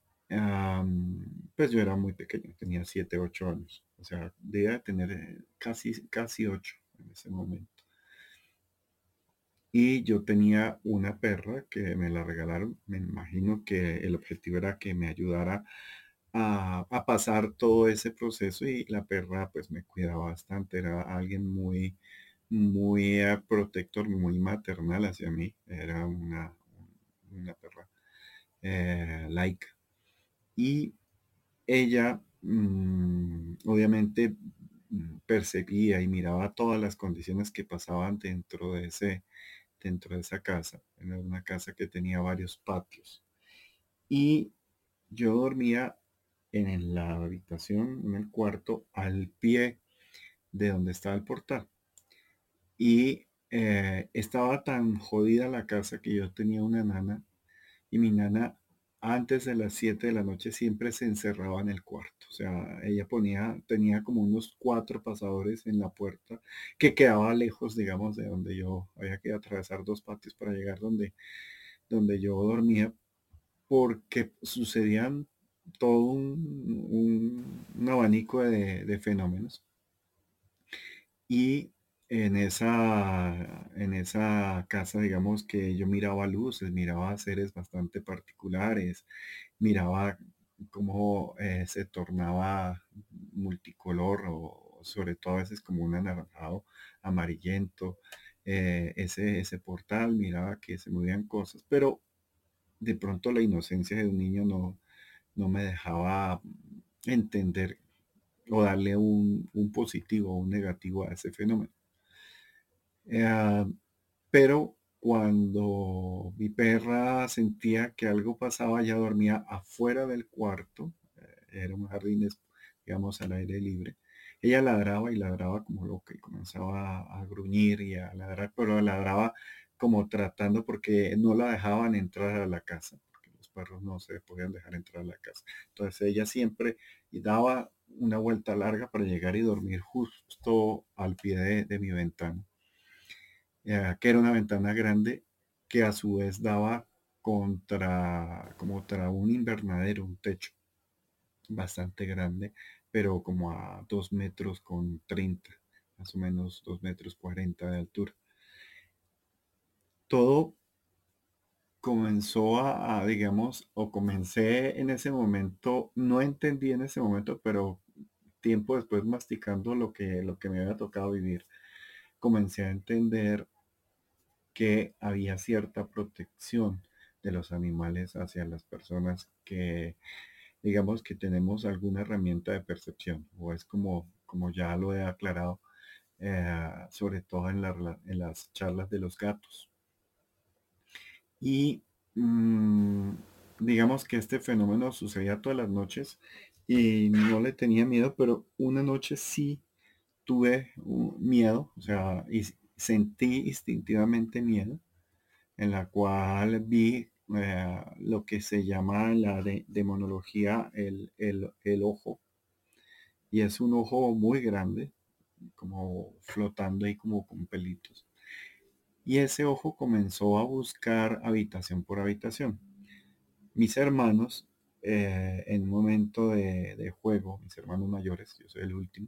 pues yo era muy pequeño, tenía 7, 8 años. O sea, debía tener eh, casi, casi 8 en ese momento. Y yo tenía una perra que me la regalaron. Me imagino que el objetivo era que me ayudara a, a, pasar todo ese proceso y la perra pues me cuidaba bastante. Era alguien muy, muy eh, protector, muy maternal hacia mí. Era una, una perra eh, laica. Y ella mm, obviamente mm, percibía y miraba todas las condiciones que pasaban dentro de ese dentro de esa casa. Era una casa que tenía varios patios. Y yo dormía en la habitación, en el cuarto, al pie de donde estaba el portal. Y eh, estaba tan jodida la casa que yo tenía una nana y mi nana antes de las 7 de la noche siempre se encerraba en el cuarto. O sea, ella ponía, tenía como unos cuatro pasadores en la puerta que quedaba lejos, digamos, de donde yo había que atravesar dos patios para llegar donde, donde yo dormía, porque sucedían todo un, abanico de, de fenómenos. Y en esa, en esa casa, digamos que yo miraba luces, miraba seres bastante particulares, miraba cómo eh, se tornaba multicolor o sobre todo a veces como un anaranjado amarillento. Eh, ese, ese portal, miraba que se movían cosas, pero de pronto la inocencia de un niño no, no me dejaba entender o darle un, un positivo o un negativo a ese fenómeno. Eh, pero cuando mi perra sentía que algo pasaba, ya dormía afuera del cuarto, eh, era un jardín, digamos, al aire libre. Ella ladraba y ladraba como loca y comenzaba a, gruñir y a ladrar, pero ladraba como tratando porque no la dejaban entrar a la casa, porque los perros no se podían dejar entrar a la casa. Entonces ella siempre daba una vuelta larga para llegar y dormir justo al pie de mi ventana. Eh, que era una ventana grande que a su vez daba contra, como contra un invernadero, un techo bastante grande, pero como a dos metros con 30, más o menos dos metros 40 de altura. Todo comenzó a, digamos, o comencé en ese momento, no entendí en ese momento, pero tiempo después masticando lo que, lo que me había tocado vivir, comencé a entender que había cierta protección de los animales hacia las personas que digamos que tenemos alguna herramienta de percepción o es como como ya lo he aclarado eh, sobre todo en, las charlas de los gatos. Y mm, digamos que este fenómeno sucedía todas las noches y no le tenía miedo pero una noche sí tuve miedo o sea y sentí instintivamente miedo, en la cual vi eh, lo que se llama la demonología el, el, ojo. Y es un ojo muy grande, como flotando ahí como con pelitos. Y ese ojo comenzó a buscar habitación por habitación. Mis hermanos, eh, en un momento de, juego, mis hermanos mayores, yo soy el último,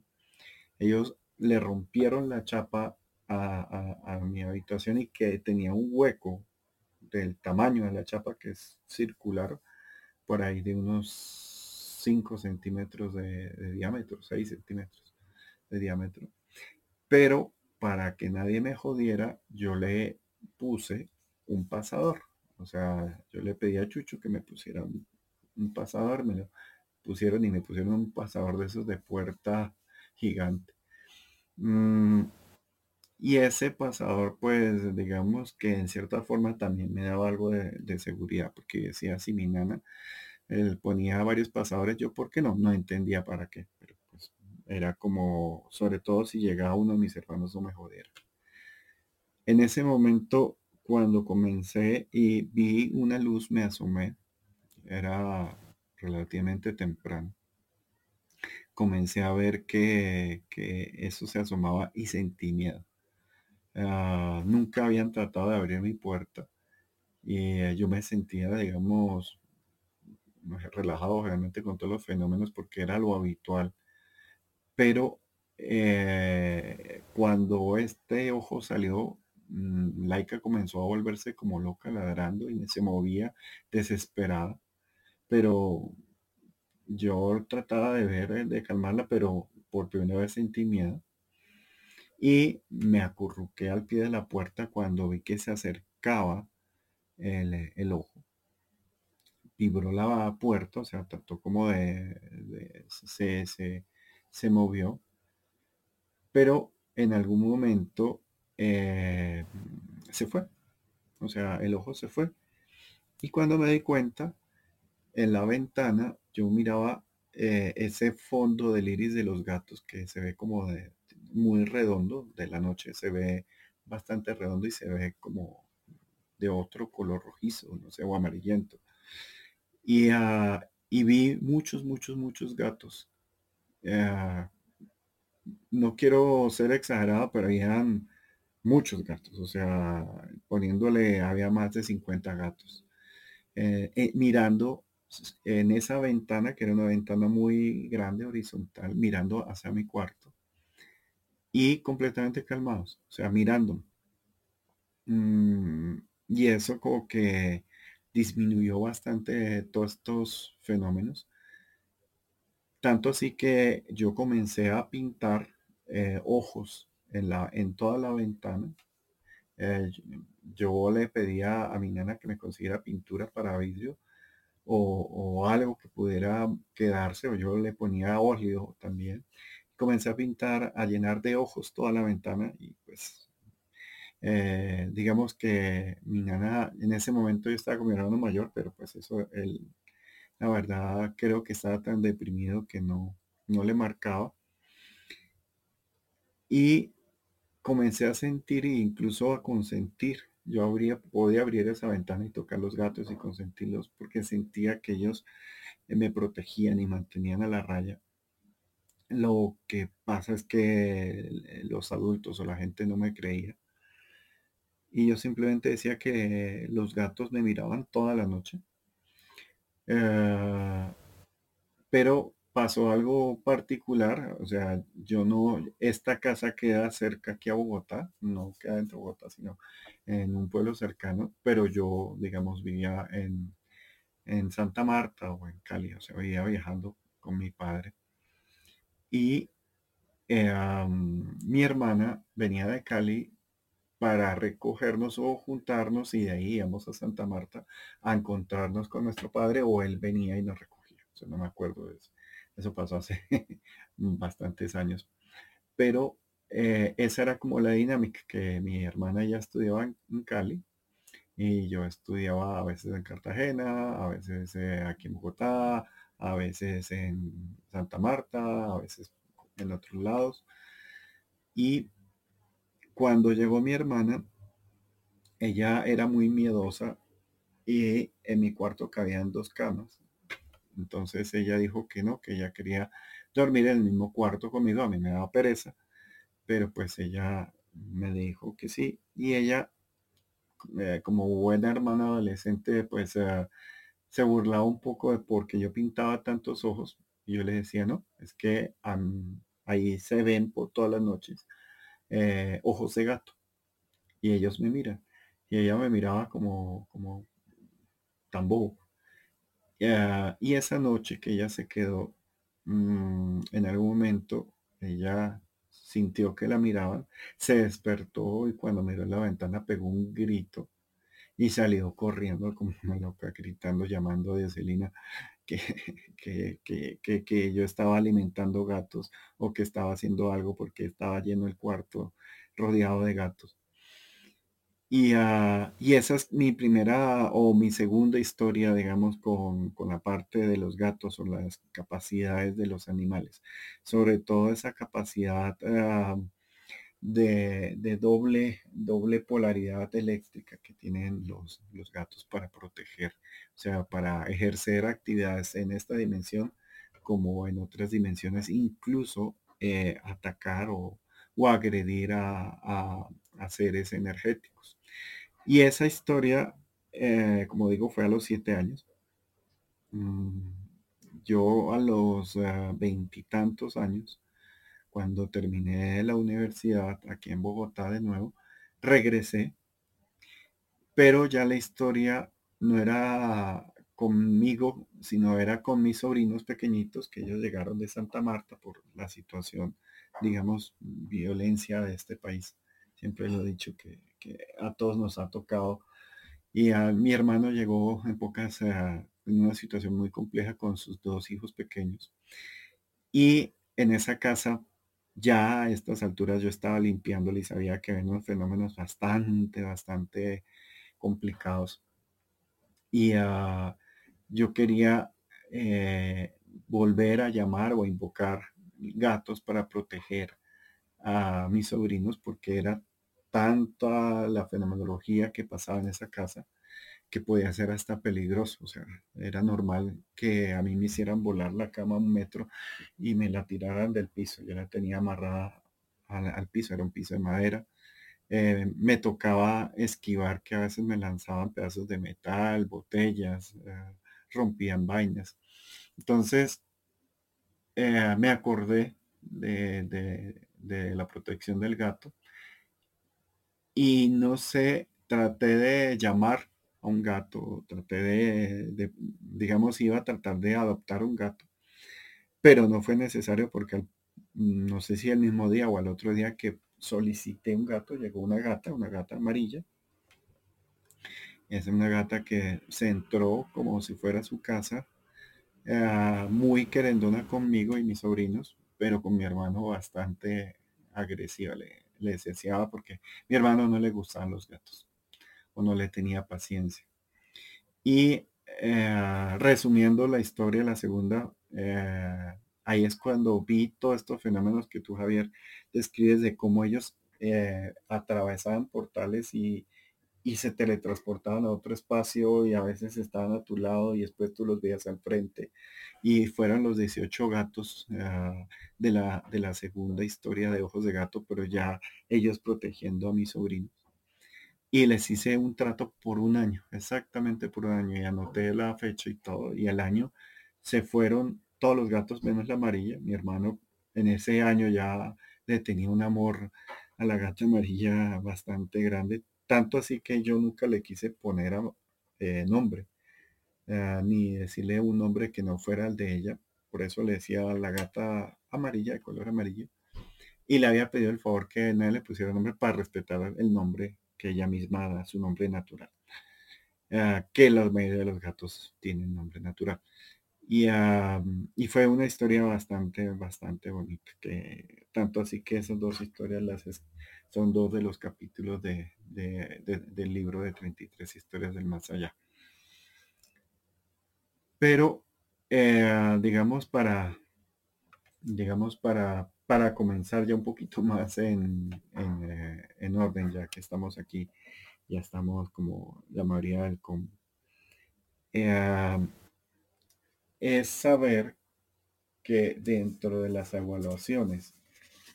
ellos le rompieron la chapa a, mi habitación y que tenía un hueco del tamaño de la chapa que es circular por ahí de unos 5 centímetros de, diámetro, 6 centímetros de diámetro. Pero para que nadie me jodiera, yo le puse un pasador. O sea, yo le pedí a Chucho que me pusiera un, pasador, me lo pusieron y me pusieron un pasador de esos de puerta gigante. Mm, y ese pasador, pues digamos que en cierta forma también me daba algo de, seguridad, porque decía, si mi nana Él ponía varios pasadores, yo, ¿por qué no? No entendía para qué, pero pues era como, sobre todo si llegaba uno de mis hermanos, no me jodiera. En ese momento, cuando comencé y vi una luz, me asomé. Era relativamente temprano. Comencé a ver que, eso se asomaba y sentí miedo. Ah, nunca habían tratado de abrir mi puerta y eh, yo me sentía, digamos, relajado realmente con todos los fenómenos porque era lo habitual. Pero eh, cuando este ojo salió, mm, Laika comenzó a volverse como loca ladrando y se movía desesperada. Pero yo trataba de ver, de calmarla, pero por primera vez sentí miedo. Y me acurruqué al pie de la puerta cuando vi que se acercaba el, el ojo. Vibró la puerta, o sea, trató como de, se, se, se movió pero en algún momento eh, se fue. O sea, el ojo se fue. Y cuando me di cuenta, en la ventana yo miraba eh, ese fondo del iris de los gatos que se ve como de, muy redondo, de la noche se ve bastante redondo y se ve como de otro color rojizo, no sé, o amarillento. Y, ah, y vi muchos, muchos, muchos gatos. Eh, no quiero ser exagerado, pero habían muchos gatos, o sea, poniéndole, había más de 50 gatos. Eh, eh, mirando en esa ventana, que era una ventana muy grande, horizontal, mirando hacia mi cuarto. Y completamente calmados, o sea, mirando. Mm, y eso como que disminuyó bastante todos estos fenómenos. Tanto así que yo comencé a pintar eh, ojos en, la, en toda la ventana. Eh, yo le pedía a mi nana que me consiguiera pintura para vidrio o, algo que pudiera quedarse, o yo le ponía óleo también. Comencé a pintar, a llenar de ojos toda la ventana y pues eh, digamos que mi nana en ese momento yo estaba con mi hermano mayor, pero pues eso, él la verdad creo que estaba tan deprimido que no, no le marcaba. Y comencé a sentir e incluso a consentir. Yo habría, podía abrir esa ventana y tocar los gatos y consentirlos porque sentía que ellos eh, me protegían y mantenían a la raya. Lo que pasa es que los adultos o la gente no me creía. Y yo simplemente decía que los gatos me miraban toda la noche eh, pero pasó algo particular, o sea, yo no, esta casa queda cerca aquí a Bogotá, no queda dentro de Bogotá, sino en un pueblo cercano, pero yo, digamos, vivía en, en Santa Marta o en Cali, o sea, vivía viajando con mi padre. Y eh, mi hermana venía de Cali para recogernos o juntarnos y de ahí íbamos a Santa Marta a encontrarnos con nuestro padre o él venía y nos recogía. O no me acuerdo de eso. Eso pasó hace bastantes años. Pero eh, esa era como la dinámica que mi hermana ya estudiaba en, Cali y yo estudiaba a veces en Cartagena, a veces eh, aquí en Bogotá, a veces en Santa Marta, a veces en otros lados. Y cuando llegó mi hermana, ella era muy miedosa y en mi cuarto cabían dos camas. Entonces ella dijo que no, que ella quería dormir en el mismo cuarto conmigo. A mí me daba pereza, pero pues ella me dijo que sí. Y ella, eh, como buena hermana adolescente, pues eh, se burlaba un poco de porque yo pintaba tantos ojos. Y yo le decía, no, es que ahí se ven por todas las noches eh, ojos de gato. Y ellos me miran. Y ella me miraba como, como tan bobo. y esa noche que ella se quedó, mm, en algún momento, ella sintió que la miraban, se despertó y cuando miró la ventana pegó un grito y salió corriendo como una loca, gritando, llamando a Celina que, que, que, que, yo estaba alimentando gatos o que estaba haciendo algo porque estaba lleno el cuarto rodeado de gatos. Y, ah, y esa es mi primera o mi segunda historia, digamos, con, con la parte de los gatos o las capacidades de los animales. Sobre todo esa capacidad ah, de, de doble, doble polaridad eléctrica que tienen los, los gatos para proteger, o sea, para ejercer actividades en esta dimensión como en otras dimensiones, incluso eh, atacar o, o agredir a, a, seres energéticos. Y esa historia, eh, como digo, fue a los siete años. Mm, yo a los eh, veintitantos años cuando terminé la universidad aquí en Bogotá de nuevo, regresé, pero ya la historia no era conmigo, sino era con mis sobrinos pequeñitos que ellos llegaron de Santa Marta por la situación, digamos, violencia de este país. Siempre lo he dicho que, a todos nos ha tocado. Y a mi hermano llegó en pocas, en una situación muy compleja con sus dos hijos pequeños. Y en esa casa ya a estas alturas yo estaba limpiándole y sabía que unos fenómenos bastante, bastante complicados. Y ah, yo quería eh, volver a llamar o invocar gatos para proteger a mis sobrinos porque era tanta la fenomenología que pasaba en esa casa que podía ser hasta peligroso. O sea, era normal que a mí me hicieran volar la cama un metro y me la tiraran del piso. Yo la tenía amarrada al, piso, era un piso de madera. Eh, me tocaba esquivar que a veces me lanzaban pedazos de metal, botellas, eh, rompían vainas. Entonces, eh, me acordé de, de la protección del gato y no sé, traté de llamar un gato, traté de, digamos, iba a tratar de adoptar un gato, pero no fue necesario porque no sé si el mismo día o al otro día que solicité un gato, llegó una gata, una gata amarilla. Es una gata que se entró como si fuera su casa, ah, muy querendona conmigo y mis sobrinos, pero con mi hermano bastante agresiva, le, le deseaba porque mi hermano no le gustaban los gatos o no le tenía paciencia. Y eh, resumiendo la historia, la segunda, eh, ahí es cuando vi todos estos fenómenos que tú, Javier, describes de cómo ellos eh, atravesaban portales y, y, se teletransportaban a otro espacio y a veces estaban a tu lado y después tú los veías al frente. Y fueron los 18 gatos de, la, de la segunda historia de Ojos de Gato, pero ya ellos protegiendo a mis sobrinos y les hice un trato por un año, exactamente por un año, y anoté la fecha y todo, y el año se fueron todos los gatos menos la amarilla. Mi hermano en ese año ya le tenía un amor a la gata amarilla bastante grande, tanto así que yo nunca le quise poner eh, nombre, eh, ni decirle un nombre que no fuera el de ella, por eso le decía la gata amarilla, de color amarillo, y le había pedido el favor que nadie le pusiera nombre para respetar el nombre que ella misma da su nombre natural. Ah, que la mayoría de los gatos tienen nombre natural. Y, y, fue una historia bastante, bastante bonita. Que, tanto así que esas dos historias las son dos de los capítulos de, del libro de 33 historias del más allá. Pero, eh, digamos, para, digamos, para para comenzar ya un poquito más en, eh, en, orden, ya que estamos aquí, ya estamos como la mayoría del com. Eh, es saber que dentro de las evaluaciones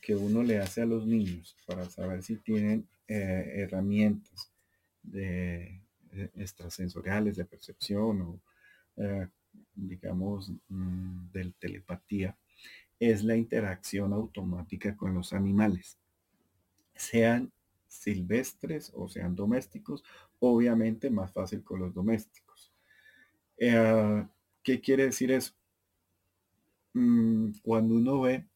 que uno le hace a los niños para saber si tienen eh, herramientas extrasensoriales de percepción o digamos mm, del telepatía es la interacción automática con los animales, sean silvestres o sean domésticos, obviamente más fácil con los domésticos. Eh, ¿Qué quiere decir eso? Mm, cuando uno ve,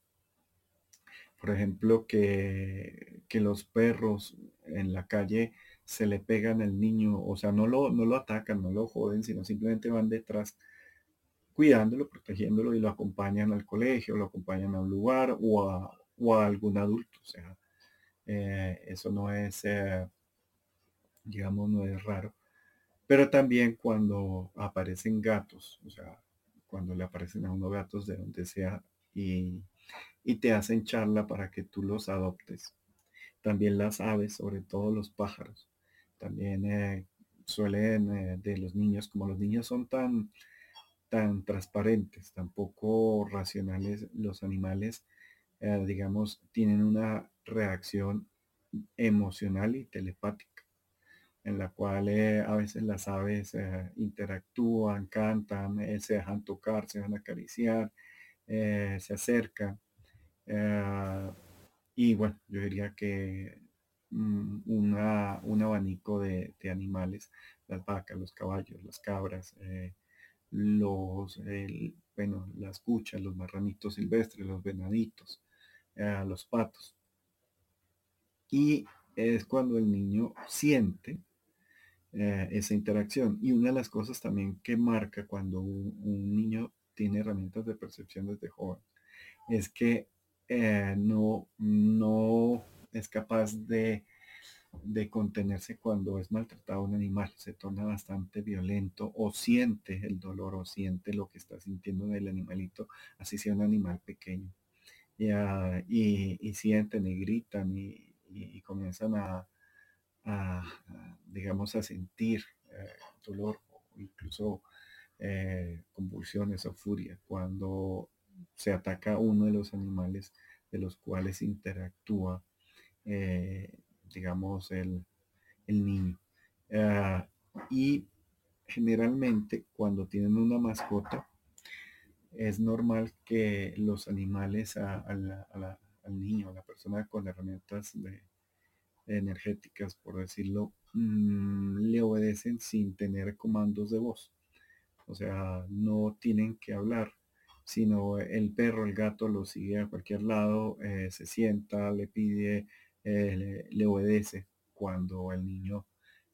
por ejemplo, que, que, los perros en la calle se le pegan al niño, o sea, no lo, no lo atacan, no lo joden, sino simplemente van detrás cuidándolo, protegiéndolo y lo acompañan al colegio, lo acompañan a un lugar o a, algún adulto. O sea, eh, eso no es, eh, digamos, no es raro. Pero también cuando aparecen gatos, o sea, cuando le aparecen a uno gatos de donde sea y, te hacen charla para que tú los adoptes. También las aves, sobre todo los pájaros. También eh, suelen eh, de los niños, como los niños son tan, tan transparentes, tan poco racionales, los animales, eh, digamos, tienen una reacción emocional y telepática en la cual a veces las aves interactúan, cantan, se dejan tocar, se dejan acariciar, se acercan. y bueno, yo diría que Mm, un abanico de, animales, las vacas, los caballos, las cabras, eh, los, bueno, las cuchas, los marranitos silvestres, los venaditos, eh, los patos. Y es cuando el niño siente eh, esa interacción. Y una de las cosas también que marca cuando un, niño tiene herramientas de percepción desde joven es que no, no es capaz de, contenerse cuando es maltratado un animal, se torna bastante violento o siente el dolor o siente lo que está sintiendo del animalito, así sea un animal pequeño. y, sienten y gritan y, comienzan a, digamos, a sentir eh, dolor o incluso eh, convulsiones o furia cuando se ataca uno de los animales de los cuales interactúa eh, digamos, el, niño. Ah, y generalmente cuando tienen una mascota, es normal que los animales al niño, a la persona con herramientas energéticas, por decirlo, mm, le obedecen sin tener comandos de voz. O sea, no tienen que hablar, sino el perro, el gato lo sigue a cualquier lado, eh, se sienta, le pide eh, le, obedece cuando el niño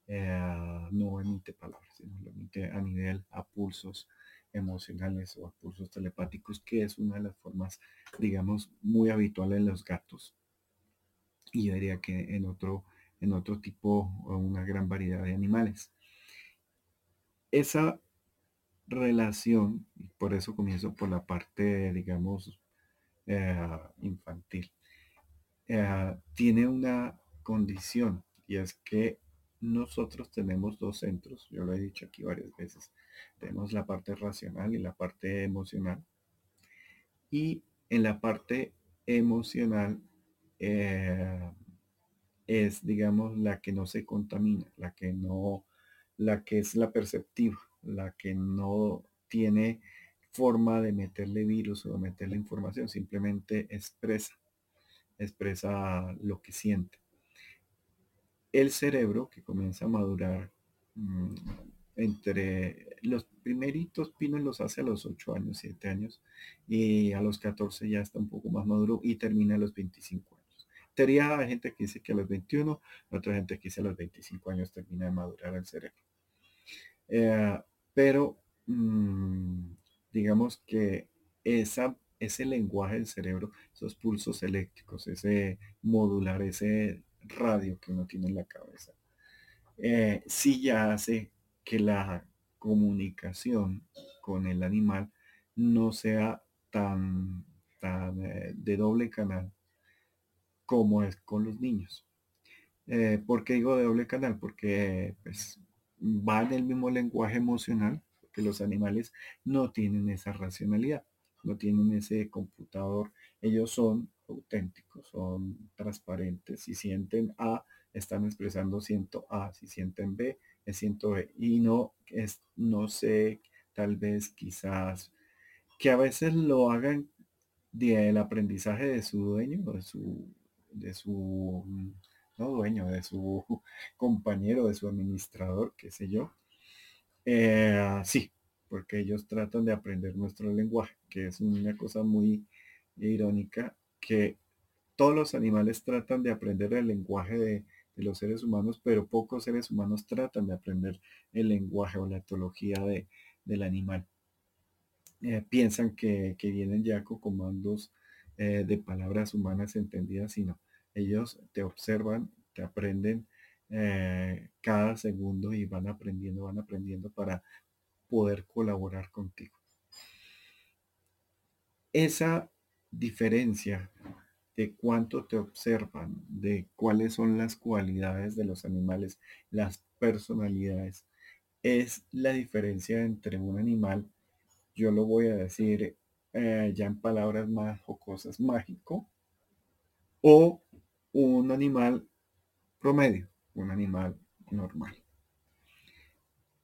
eh, no emite palabras, sino lo emite a nivel a pulsos emocionales o a pulsos telepáticos, que es una de las formas, digamos, muy habituales en los gatos. Y yo diría que en otro, en otro tipo una gran variedad de animales. Esa relación, por eso comienzo por la parte, digamos, eh, infantil. Eh, tiene una condición y es que nosotros tenemos dos centros, yo lo he dicho aquí varias veces, tenemos la parte racional y la parte emocional. Y en la parte emocional eh, es, digamos, la que no se contamina, la que no, la que es la perceptiva, la que no tiene forma de meterle virus o de meterle información, simplemente expresa expresa lo que siente. El cerebro que comienza a madurar mm, entre los primeritos pinos los hace a los 8 años, 7 años y a los 14 ya está un poco más maduro y termina a los 25 años. Teoría hay gente que dice que a los 21, otra gente que dice a los 25 años termina de madurar el cerebro. Eh, pero mm, digamos que esa ese lenguaje del cerebro, esos pulsos eléctricos, ese modular, ese radio que uno tiene en la cabeza, eh, sí ya hace que la comunicación con el animal no sea tan, eh, de doble canal como es con los niños. Eh, ¿Por qué digo de doble canal? Porque pues, va en el mismo lenguaje emocional, que los animales no tienen esa racionalidad no tienen ese computador, ellos son auténticos, son transparentes. Si sienten A, están expresando siento A, si sienten B, es siento B. Y no es, no sé, tal vez quizás que a veces lo hagan del aprendizaje de su dueño, de su, de su, no dueño, de su compañero, de su administrador, qué sé yo. Eh, sí, porque ellos tratan de aprender nuestro lenguaje, que es una cosa muy irónica, que todos los animales tratan de aprender el lenguaje de, los seres humanos, pero pocos seres humanos tratan de aprender el lenguaje o la etología de, del animal. Eh, piensan que, vienen ya con comandos eh, de palabras humanas entendidas, sino ellos te observan, te aprenden eh, cada segundo y van aprendiendo, van aprendiendo para poder colaborar contigo. Esa diferencia de cuánto te observan, de cuáles son las cualidades de los animales, las personalidades, es la diferencia entre un animal, yo lo voy a decir eh, ya en palabras más jocosas, mágico, o un animal promedio, un animal normal.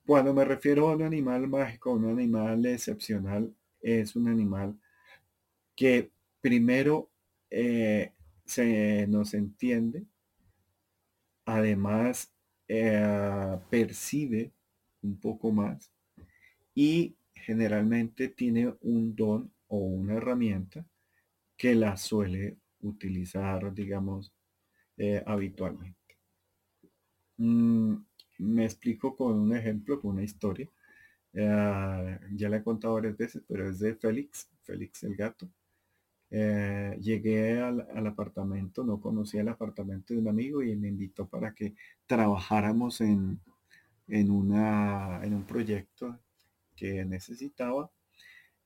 Cuando me refiero a un animal mágico, un animal excepcional, es un animal que primero eh, se nos entiende, además eh, percibe un poco más y generalmente tiene un don o una herramienta que la suele utilizar, digamos, eh, habitualmente. Mm, me explico con un ejemplo, con una historia. ya la he contado varias veces, pero es de Félix, Félix el gato. Eh, llegué al, apartamento, no conocía el apartamento de un amigo y me invitó para que trabajáramos en, en, una, en un proyecto que necesitaba.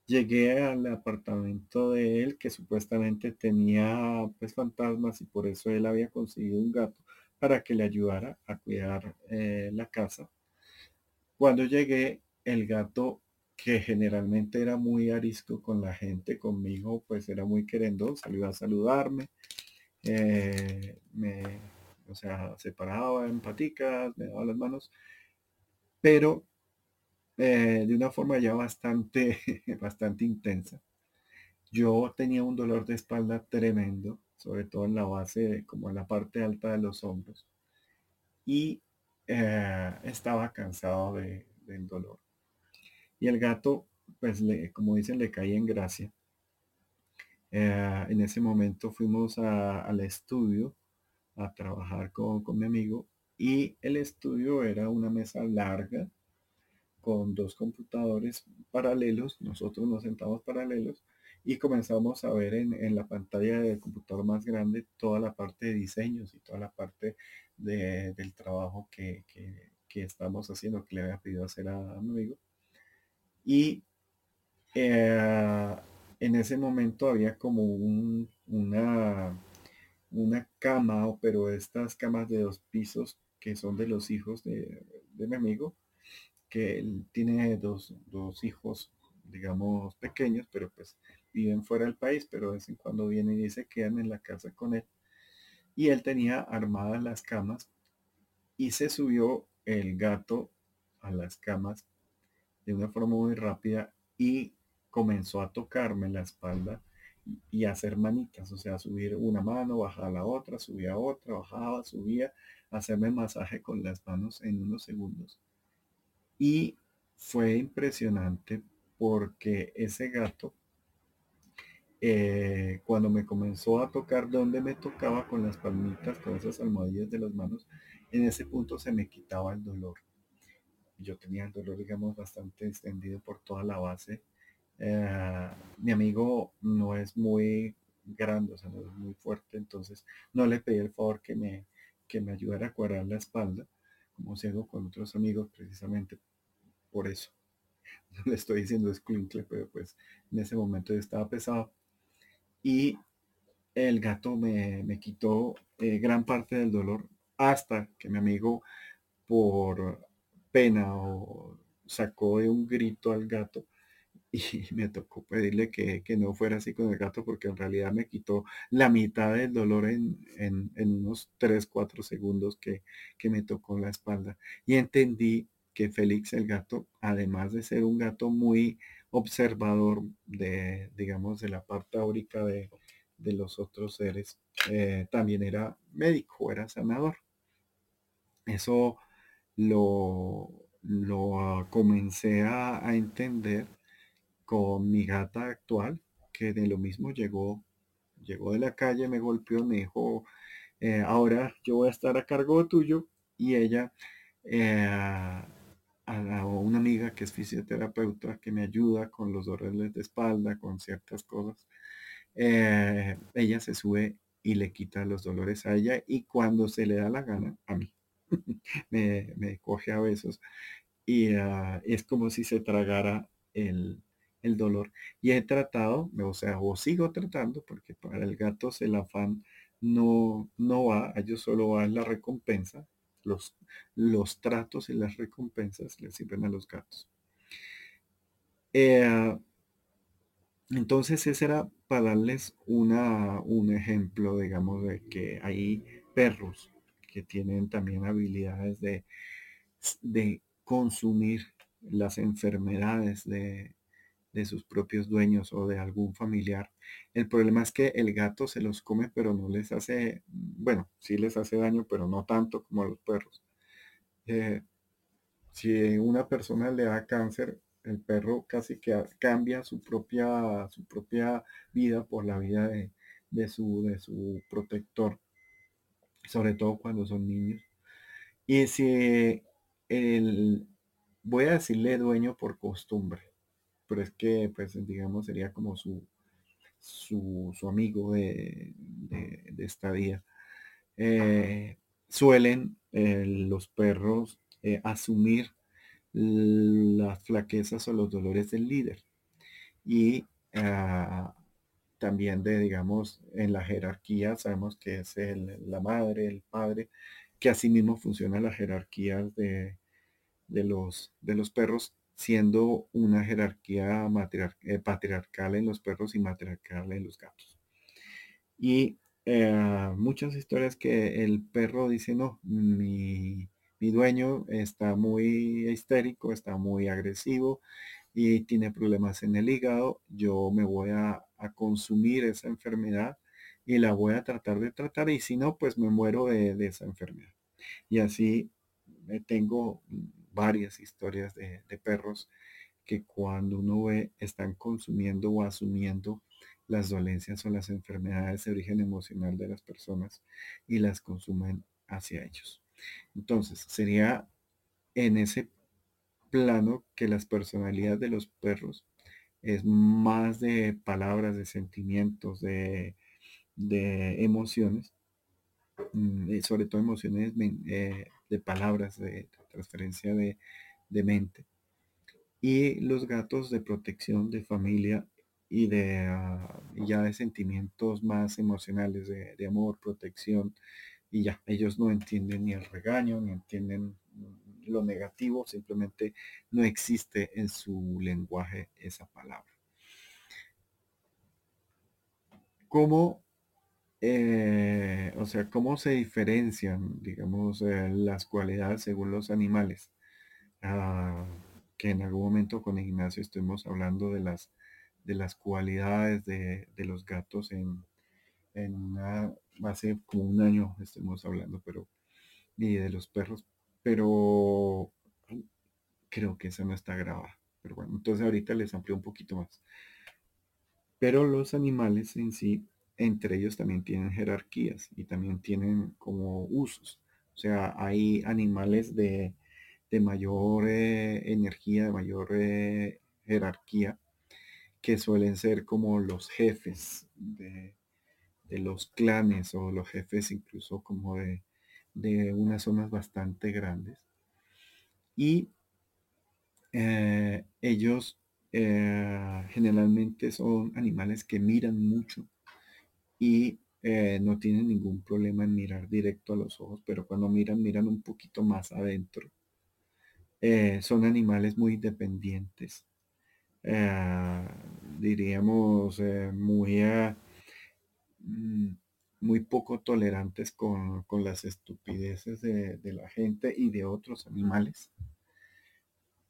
Llegué al apartamento de él que supuestamente tenía pues fantasmas y por eso él había conseguido un gato para que le ayudara a cuidar eh, la casa. Cuando llegué, el gato que generalmente era muy arisco con la gente, conmigo, pues era muy querendo, salió a saludarme, eh, me, o sea, se paraba me daba las manos, pero eh, de una forma ya bastante, bastante intensa. Yo tenía un dolor de espalda tremendo, sobre todo en la base, como en la parte alta de los hombros, y eh, estaba cansado de, del dolor. Y el gato, pues, le, como dicen, le caía en gracia. Eh, en ese momento fuimos al estudio a trabajar con, con mi amigo y el estudio era una mesa larga con dos computadores paralelos. Nosotros nos sentamos paralelos y comenzamos a ver en, la pantalla del computador más grande toda la parte de diseños y toda la parte del trabajo que, estamos haciendo, que le había pedido hacer a, mi amigo. Y eh, en ese momento había como una, una cama, pero estas camas de dos pisos que son de los hijos de, mi amigo, que él tiene dos, hijos, digamos, pequeños, pero pues viven fuera del país, pero de vez en cuando vienen y se quedan en la casa con él. Y él tenía armadas las camas y se subió el gato a las camas de una forma muy rápida y comenzó a tocarme la espalda y hacer manitas, o sea, subir una mano, bajar la otra, subía otra, bajaba, subía, hacerme masaje con las manos en unos segundos. Y fue impresionante porque ese gato, eh, cuando me comenzó a tocar donde me tocaba con las palmitas, con esas almohadillas de las manos, en ese punto se me quitaba el dolor yo tenía el dolor, digamos, bastante extendido por toda la base. Eh, mi amigo no es muy grande, o sea, no es muy fuerte, entonces no le pedí el favor que me, que me ayudara a cuadrar la espalda, como se hago con otros amigos, precisamente por eso. No le estoy diciendo escuincle, pero pues en ese momento yo estaba pesado. Y el gato me, me quitó eh, gran parte del dolor hasta que mi amigo, por pena o sacó de un grito al gato y me tocó pedirle que, no fuera así con el gato porque en realidad me quitó la mitad del dolor en, unos 3, 4 segundos que, me tocó la espalda. Y entendí que Félix el gato, además de ser un gato muy observador de, digamos, de la parte áurica de, los otros seres, eh, también era médico, era sanador. Eso lo, lo comencé a, entender con mi gata actual, que de lo mismo llegó, llegó de la calle, me golpeó, me dijo, eh, ahora yo voy a estar a cargo tuyo y ella eh, a, una amiga que es fisioterapeuta que me ayuda con los dolores de espalda, con ciertas cosas. Eh, ella se sube y le quita los dolores a ella y cuando se le da la gana a mí. me, coge a besos y ah, es como si se tragara el, el, dolor. Y he tratado, o sea, o sigo tratando, porque para el gato el afán no, no va, a ellos solo va la recompensa, los, los tratos y las recompensas le sirven a los gatos. Eh, entonces ese era para darles una, un ejemplo, digamos, de que hay perros que tienen también habilidades de, de consumir las enfermedades de, de sus propios dueños o de algún familiar. El problema es que el gato se los come, pero no les hace, bueno, sí les hace daño, pero no tanto como a los perros. Eh, si una persona le da cáncer, el perro casi que cambia su propia, su propia vida por la vida de, de, su, de su protector, sobre todo cuando son niños. Y si el, voy a decirle dueño por costumbre, pero es que, pues, digamos, sería como su, su, amigo de, de, esta vida. Eh, suelen eh, los perros eh, asumir las flaquezas o los dolores del líder. Y ah, también de, digamos, en la jerarquía, sabemos que es la madre, el padre, que asimismo funciona la jerarquía de, de, los, de los perros siendo una jerarquía eh, patriarcal en los perros y matriarcal en los gatos. Y eh, muchas historias que el perro dice, no, mi, dueño está muy histérico, está muy agresivo y tiene problemas en el hígado, yo me voy a, consumir esa enfermedad y la voy a tratar de tratar y si no, pues me muero de, de esa enfermedad. Y así tengo varias historias de, perros que cuando uno ve están consumiendo o asumiendo las dolencias o las enfermedades de origen emocional de las personas y las consumen hacia ellos. Entonces, sería en ese plano que las personalidades de los perros es más de palabras, de sentimientos, de, emociones, mm, y sobre todo emociones eh, de palabras, de transferencia de, mente. Y los gatos de protección de familia y de ah, ya de sentimientos más emocionales de, amor, protección, y ya, ellos no entienden ni el regaño, ni entienden lo negativo, simplemente no existe en su lenguaje esa palabra. ¿Cómo eh, o sea, cómo se diferencian, digamos, eh, las cualidades según los animales. Ah, que en algún momento con Ignacio estuvimos hablando de las, de las cualidades de, los gatos en, en hace como un año estuvimos hablando, pero, y de los perros, pero creo que esa no está grabada. Pero bueno, entonces ahorita les amplio un poquito más. Pero los animales en sí entre ellos también tienen jerarquías y también tienen como usos. O sea, hay animales de, mayor eh, energía, de mayor eh, jerarquía, que suelen ser como los jefes de, los clanes o los jefes incluso como de, unas zonas bastante grandes. Y eh, ellos generalmente son animales que miran mucho y eh, no tienen ningún problema en mirar directo a los ojos, pero cuando miran, miran un poquito más adentro. Eh, son animales muy dependientes, eh, diríamos muy, mm, muy poco tolerantes con, las estupideces de, de la gente y de otros animales,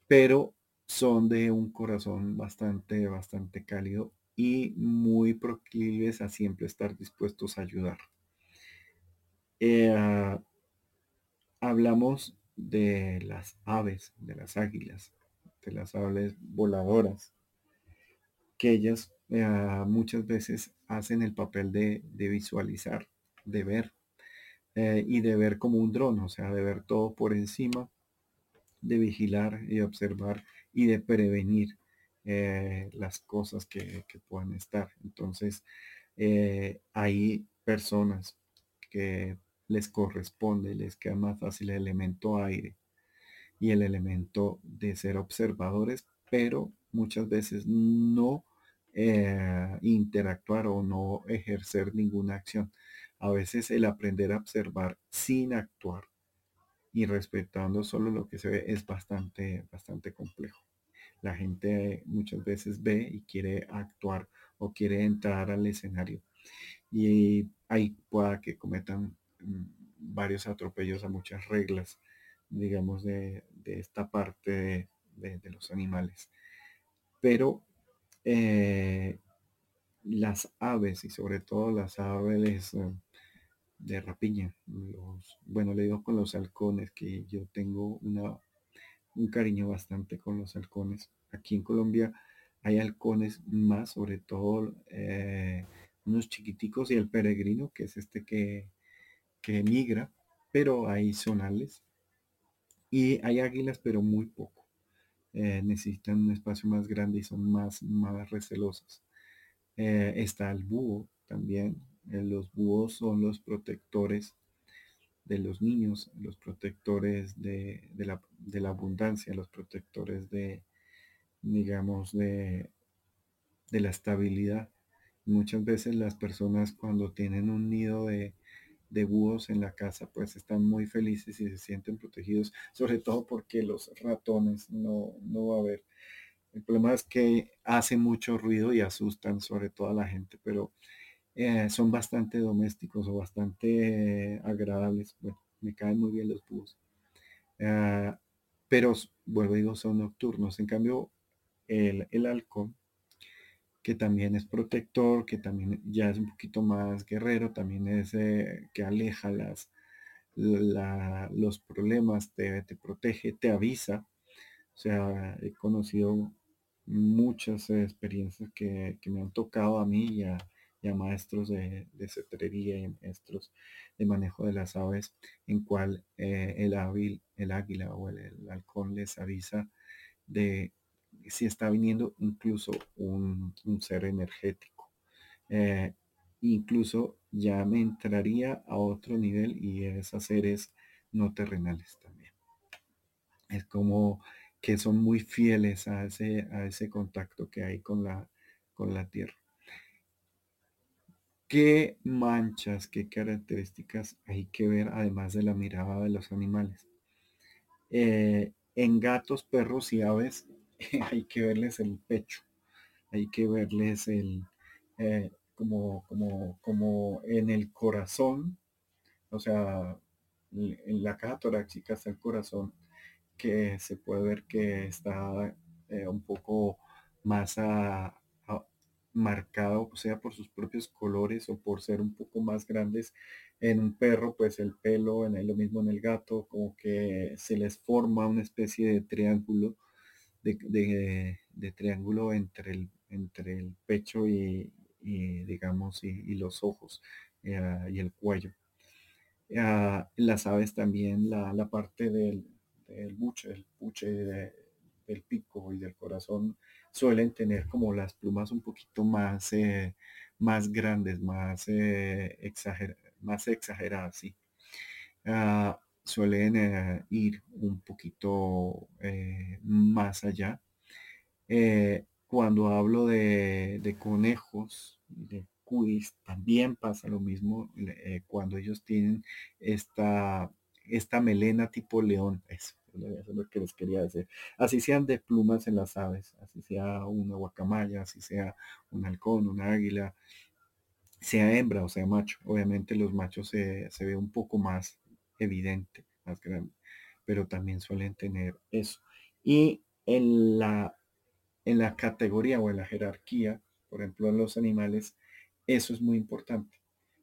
pero son de un corazón bastante, bastante cálido y muy proclives a siempre estar dispuestos a ayudar. Eh, hablamos de las aves, de las águilas, de las aves voladoras, que ellas eh, muchas veces hacen el papel de, visualizar, de ver, eh, y de ver como un dron, o sea, de ver todo por encima, de vigilar y observar y de prevenir eh, las cosas que, puedan estar. Entonces, eh, hay personas que les corresponde, les queda más fácil el elemento aire y el elemento de ser observadores, pero muchas veces no eh, interactuar o no ejercer ninguna acción. A veces el aprender a observar sin actuar y respetando solo lo que se ve es bastante, bastante complejo. La gente muchas veces ve y quiere actuar o quiere entrar al escenario y ahí pueda que cometan mm, varios atropellos a muchas reglas, digamos, de, esta parte de, los animales. Pero eh, las aves y sobre todo las aves eh, de rapiña, los, bueno, le digo con los halcones, que yo tengo una, un cariño bastante con los halcones. Aquí en Colombia hay halcones más, sobre todo eh, unos chiquiticos y el peregrino, que es este que, que migra, pero hay zonales. Y hay águilas, pero muy poco. Eh, necesitan un espacio más grande y son más, más recelosas. Eh, está el búho también. Los búhos son los protectores de los niños, los protectores de, la, de la, abundancia, los protectores de, digamos, de, de la estabilidad. Muchas veces las personas cuando tienen un nido de, búhos en la casa, pues están muy felices y se sienten protegidos, sobre todo porque los ratones no, no va a haber. El problema es que hacen mucho ruido y asustan sobre todo a la gente, pero eh, son bastante domésticos o bastante agradables. Bueno, me caen muy bien los búhos. Ah, pero, vuelvo digo, son nocturnos. En cambio, el, el halcón que también es protector, que también ya es un poquito más guerrero, también es eh, que aleja las, los problemas, te, protege, te avisa. O sea, he conocido muchas experiencias que, me han tocado a mí y a, maestros de, de, cetrería y maestros de manejo de las aves, en cual eh, el, hábil, el águila o el halcón les avisa de si está viniendo incluso un, ser energético. Eh, incluso ya me entraría a otro nivel y es a seres no terrenales también. Es como que son muy fieles a ese, a ese contacto que hay con la, con la tierra. ¿Qué manchas, qué características hay que ver además de la mirada de los animales? Eh, en gatos, perros y aves hay que verles el pecho, hay que verles el, eh, como, como, como en el corazón, o sea, en la caja torácica está el corazón, que se puede ver que está eh, un poco más marcado, sea por sus propios colores o por ser un poco más grandes. En un perro, pues el pelo, en lo mismo en el gato, como que se les forma una especie de triángulo de, triángulo entre el, entre el pecho y, digamos, y, los ojos eh, y el cuello. Ah, las aves también, la, parte del, buche, el buche del pico y del corazón suelen tener como las plumas un poquito más, eh, más grandes, más, eh, más exageradas, sí. Ah, suelen eh, ir un poquito más allá. Cuando hablo de, conejos, de cuis, también pasa lo mismo cuando ellos tienen esta, esta melena tipo león. Eso, es lo que les quería decir. Así sean de plumas en las aves, así sea una guacamaya, así sea un halcón, una águila, sea hembra o sea macho. Obviamente los machos se, se ve un poco más evidente, más grande, pero también suelen tener eso. Y en la, en la categoría o en la jerarquía, por ejemplo, en los animales, eso es muy importante.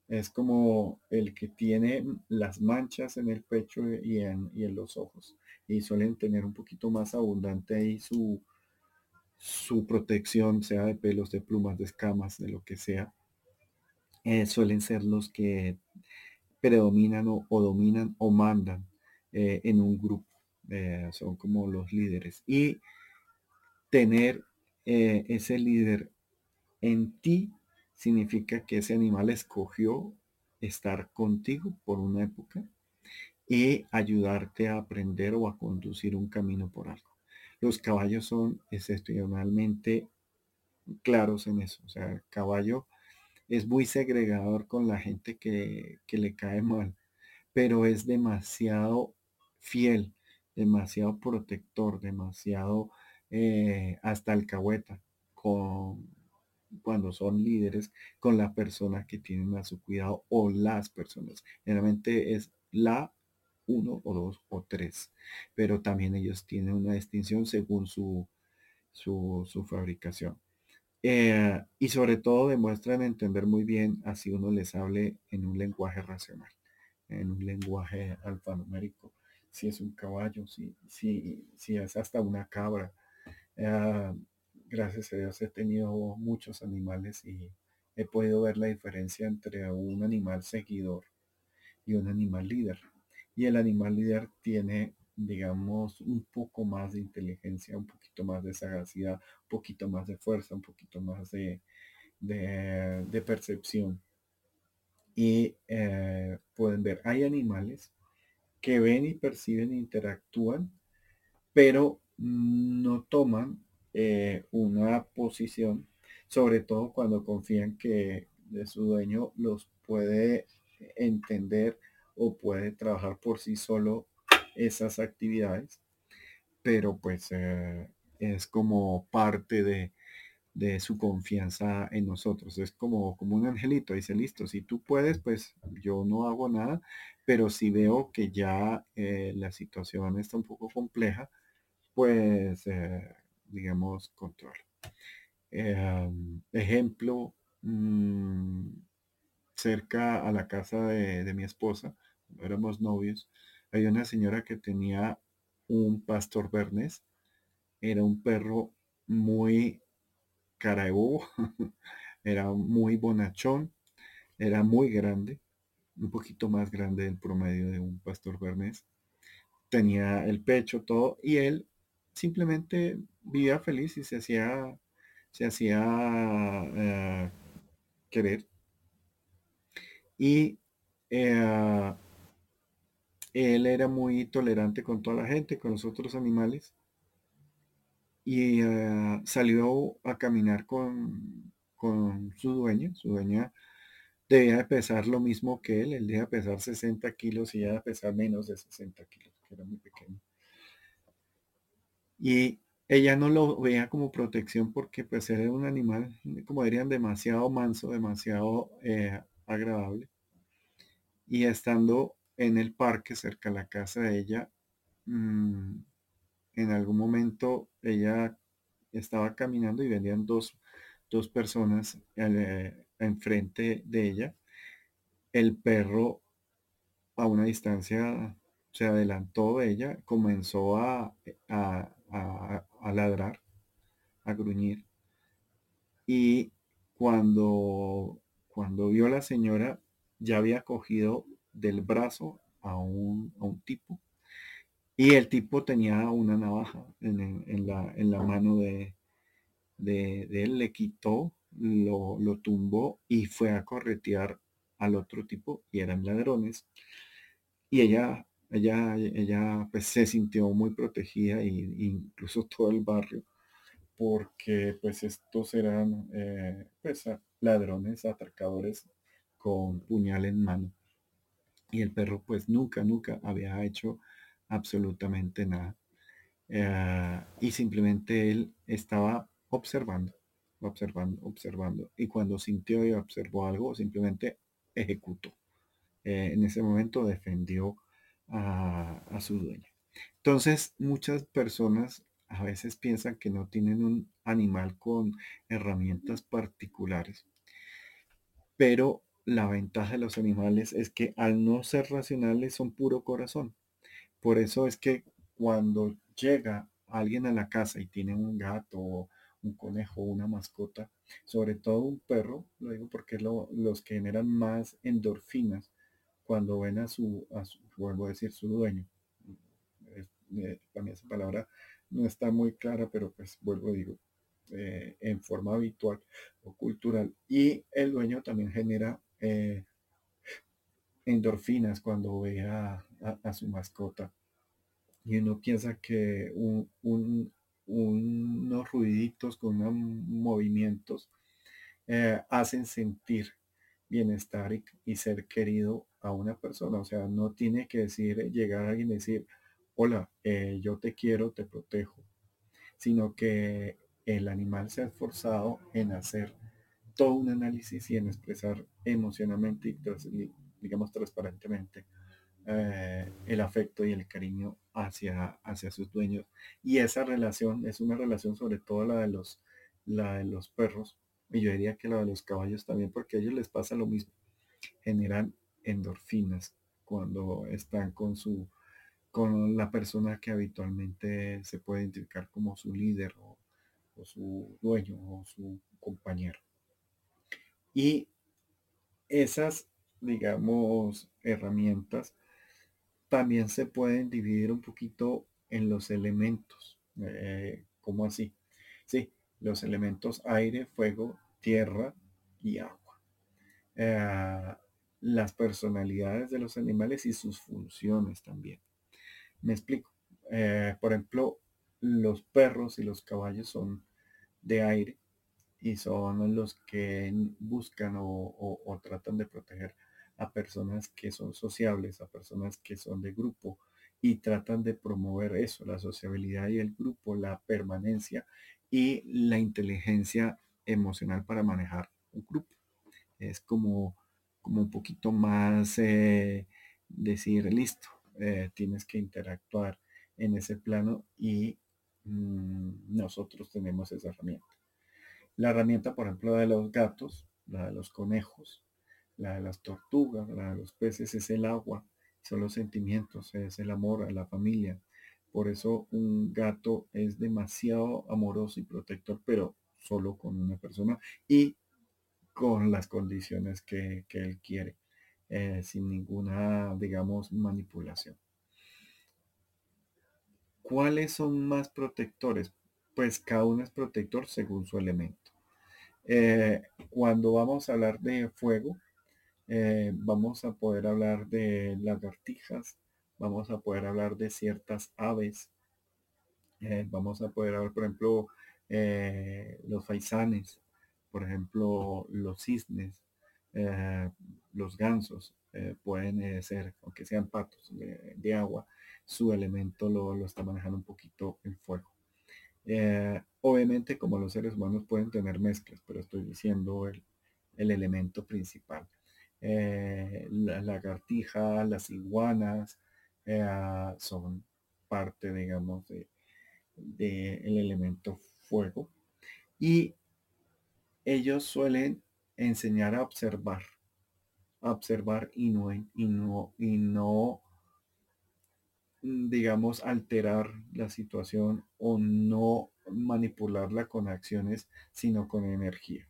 Es como el que tiene las manchas en el pecho y en, y en los ojos. Y suelen tener un poquito más abundante ahí su, su protección, sea de pelos, de plumas, de escamas, de lo que sea. Eh, suelen ser los que predominan o, dominan o mandan eh, en un grupo. Eh, son como los líderes. Y tener ese líder en ti significa que ese animal escogió estar contigo por una época y ayudarte a aprender o a conducir un camino por algo. Los caballos son excepcionalmente claros en eso. O sea, el caballo es muy segregador con la gente que, le cae mal, pero es demasiado fiel, demasiado protector, demasiado eh, hasta alcahueta con cuando son líderes con la persona que tienen a su cuidado o las personas. Generalmente es la uno o dos o tres, pero también ellos tienen una distinción según su, su, fabricación. Eh, y sobre todo demuestran entender muy bien así uno les hable en un lenguaje racional, en un lenguaje alfanumérico, si es un caballo, si, si, si es hasta una cabra. Eh, gracias a Dios he tenido muchos animales y he podido ver la diferencia entre un animal seguidor y un animal líder y el animal líder tiene, digamos, un poco más de inteligencia, un poquito más de sagacidad, un poquito más de fuerza, un poquito más de, percepción. Y eh, pueden ver, hay animales que ven y perciben e interactúan, pero no toman eh, una posición, sobre todo cuando confían que de su dueño los puede entender o puede trabajar por sí solo esas actividades, pero pues eh, es como parte de, su confianza en nosotros. Es como, como un angelito, dice, listo, si tú puedes, pues yo no hago nada, pero si veo que ya eh, la situación está un poco compleja, pues, digamos, control. ejemplo, mm, cerca a la casa de mi esposa, éramos novios, había una señora que tenía un pastor bernés. Era un perro muy cara era muy bonachón, era muy grande, un poquito más grande del promedio de un pastor bernés. Tenía el pecho, todo, y él simplemente vivía feliz y se hacía, se hacía eh, querer. Y eh, él era muy tolerante con toda la gente, con los otros animales. Y eh, salió a caminar con, su dueña. Su dueña debía de pesar lo mismo que él. Él debía pesar 60 kilos y ella pesar menos de 60 kilos, que era muy pequeño. Y ella no lo veía como protección porque pues era un animal, como dirían, demasiado manso, demasiado eh, agradable. Y estando en el parque cerca de la casa de ella. Mm, en algún momento ella estaba caminando y venían dos, personas eh, enfrente de ella. El perro a una distancia se adelantó de ella, comenzó a, a, a ladrar, a gruñir. Y cuando, cuando vio a la señora, ya había cogido del brazo a un, tipo y el tipo tenía una navaja en, la, en la, mano de, de, él, le quitó, lo, lo, tumbó y fue a corretear al otro tipo y eran ladrones. Y ella, ella, ella pues, se sintió muy protegida e incluso todo el barrio porque pues estos eran eh, pues, ladrones, atracadores con puñal en mano y el perro pues nunca, nunca había hecho absolutamente nada. Eh, y simplemente él estaba observando, observando, observando. Y cuando sintió y observó algo, simplemente ejecutó. Eh, en ese momento defendió a, su dueña. Entonces, muchas personas a veces piensan que no tienen un animal con herramientas particulares, pero la ventaja de los animales es que al no ser racionales son puro corazón. Por eso es que cuando llega alguien a la casa y tiene un gato, un conejo, una mascota, sobre todo un perro, lo digo porque los que generan más endorfinas cuando ven a su, vuelvo a decir, su dueño. Eh, para mí esa palabra no está muy clara, pero pues vuelvo a digo, eh, en forma habitual o cultural. Y el dueño también genera eh, endorfinas cuando ve a, su mascota. Y uno piensa que unos ruiditos con unos movimientos eh, hacen sentir bienestar y, ser querido a una persona. O sea, no tiene que decir, llegar a alguien y decir, hola, eh, yo te quiero, te protejo, sino que el animal se ha esforzado en hacer todo un análisis y en expresar emocionalmente y, digamos transparentemente eh, el afecto y el cariño hacia, hacia sus dueños. Y esa relación es una relación sobre todo la de los, la de los perros, y yo diría que la de los caballos también, porque a ellos les pasa lo mismo. Generan endorfinas cuando están con su con la persona que habitualmente se puede identificar como su líder o, su dueño o su compañero. Y esas, digamos, herramientas también se pueden dividir un poquito en los elementos. Eh, ¿Cómo así? Sí, los elementos aire, fuego, tierra y agua. Eh, las personalidades de los animales y sus funciones también. Me explico. Eh, por ejemplo, los perros y los caballos son de aire y son los que buscan o, tratan de proteger a personas que son sociables, a personas que son de grupo y tratan de promover eso, la sociabilidad y el grupo, la permanencia y la inteligencia emocional para manejar un grupo. Es como, como un poquito más eh, decir, listo, eh, tienes que interactuar en ese plano y mm, nosotros tenemos esa herramienta. La herramienta, por ejemplo, de los gatos, la de los conejos, la de las tortugas, la de los peces es el agua, son los sentimientos, es el amor a la familia, por eso un gato es demasiado amoroso y protector, pero solo con una persona y con las condiciones que, él quiere, eh, sin ninguna, digamos, manipulación. ¿Cuáles son más protectores? Pues cada uno es protector según su elemento. Eh, cuando vamos a hablar de fuego, eh, vamos a poder hablar de lagartijas, vamos a poder hablar de ciertas aves, eh, vamos a poder hablar, por ejemplo, eh, los faisanes, por ejemplo, los cisnes, eh, los gansos, pueden ser, aunque sean patos de, agua, su elemento lo, está manejando un poquito el fuego. obviamente, como los seres humanos pueden tener mezclas, pero estoy diciendo el, el elemento principal. la lagartija, las iguanas, eh, son parte, digamos, de, el elemento fuego. Y ellos suelen enseñar a observar, observar y no, y no, y no digamos, alterar la situación o no manipularla con acciones, sino con energía.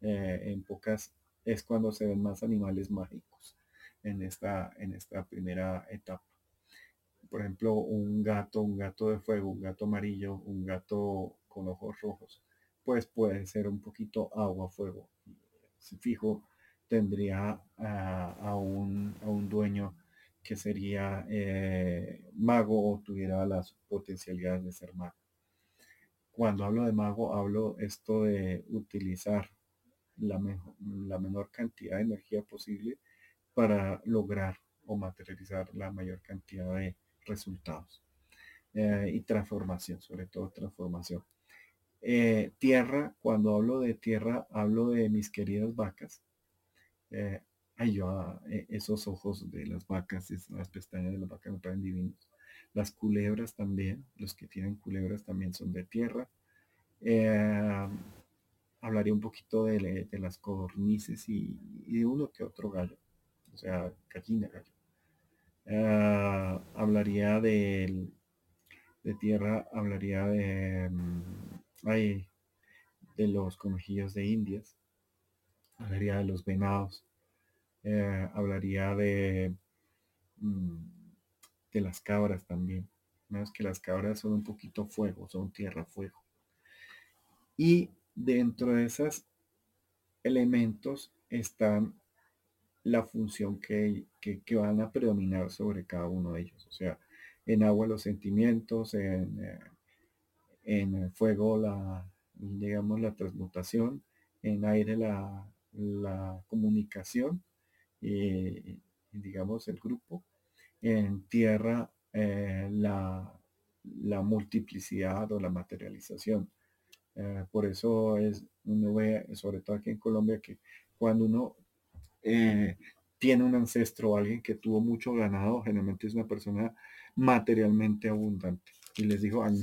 Eh, en pocas es cuando se ven más animales mágicos en esta, en esta primera etapa por ejemplo, un gato, un gato de fuego, un gato amarillo, un gato con ojos rojos, pues puede ser un poquito agua, fuego. Si fijo, tendría a, un, dueño que sería eh, mago o tuviera las potencialidades de ser mago. Cuando hablo de mago, hablo esto de utilizar la, la menor cantidad de energía posible para lograr o materializar la mayor cantidad de, resultados eh, y transformación, sobre todo transformación. Eh, tierra, cuando hablo de tierra, hablo de mis queridas vacas. Eh, ay, yo, ah, esos ojos de las vacas, las pestañas de las vacas me parecen divinos. Las culebras también, los que tienen culebras también son de tierra. hablaría un poquito de, las codornices y, y, de uno que otro gallo, o sea, gallina, gallo. Ah, hablaría de, de tierra, hablaría de, mm, de los conejillos de indias, hablaría de los venados, eh, hablaría de, mm, de las cabras también. Menos que las cabras son un poquito fuego, son tierra fuego. Y dentro de esos elementos están la función que, van a predominar sobre cada uno de ellos. O sea, en agua los sentimientos, en, eh, en fuego la, digamos, la transmutación, en aire la, comunicación y, digamos, el grupo, en tierra eh, la, la, multiplicidad o la materialización. Eh, por eso es, uno ve, sobre todo aquí en Colombia, que cuando uno eh, tiene un ancestro o alguien que tuvo mucho ganado, generalmente es una persona materialmente abundante. Y les digo, a mí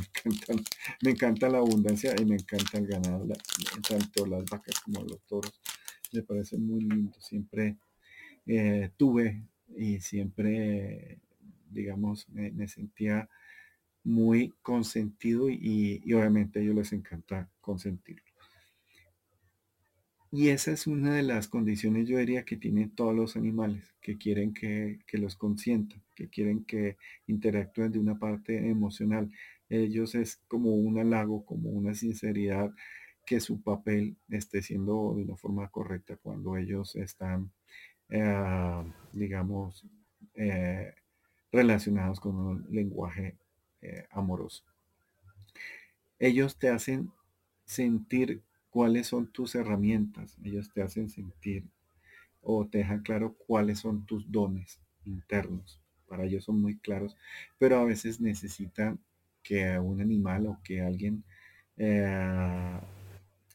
me encanta, la abundancia y me encanta el ganado, tanto las vacas como los toros. Me parece muy lindo. Siempre eh, tuve y siempre, digamos, me, sentía muy consentido y, y, obviamente a ellos les encanta consentir. Y esa es una de las condiciones, yo diría, que tienen todos los animales, que quieren que, los consientan, que quieren que interactúen de una parte emocional. Ellos es como un halago, como una sinceridad, que su papel esté siendo de una forma correcta cuando ellos están, eh, digamos, eh, relacionados con un lenguaje eh, amoroso. Ellos te hacen sentir cuáles son tus herramientas. Ellos te hacen sentir o te dejan claro cuáles son tus dones internos. Para ellos son muy claros, pero a veces necesitan que un animal o que alguien eh,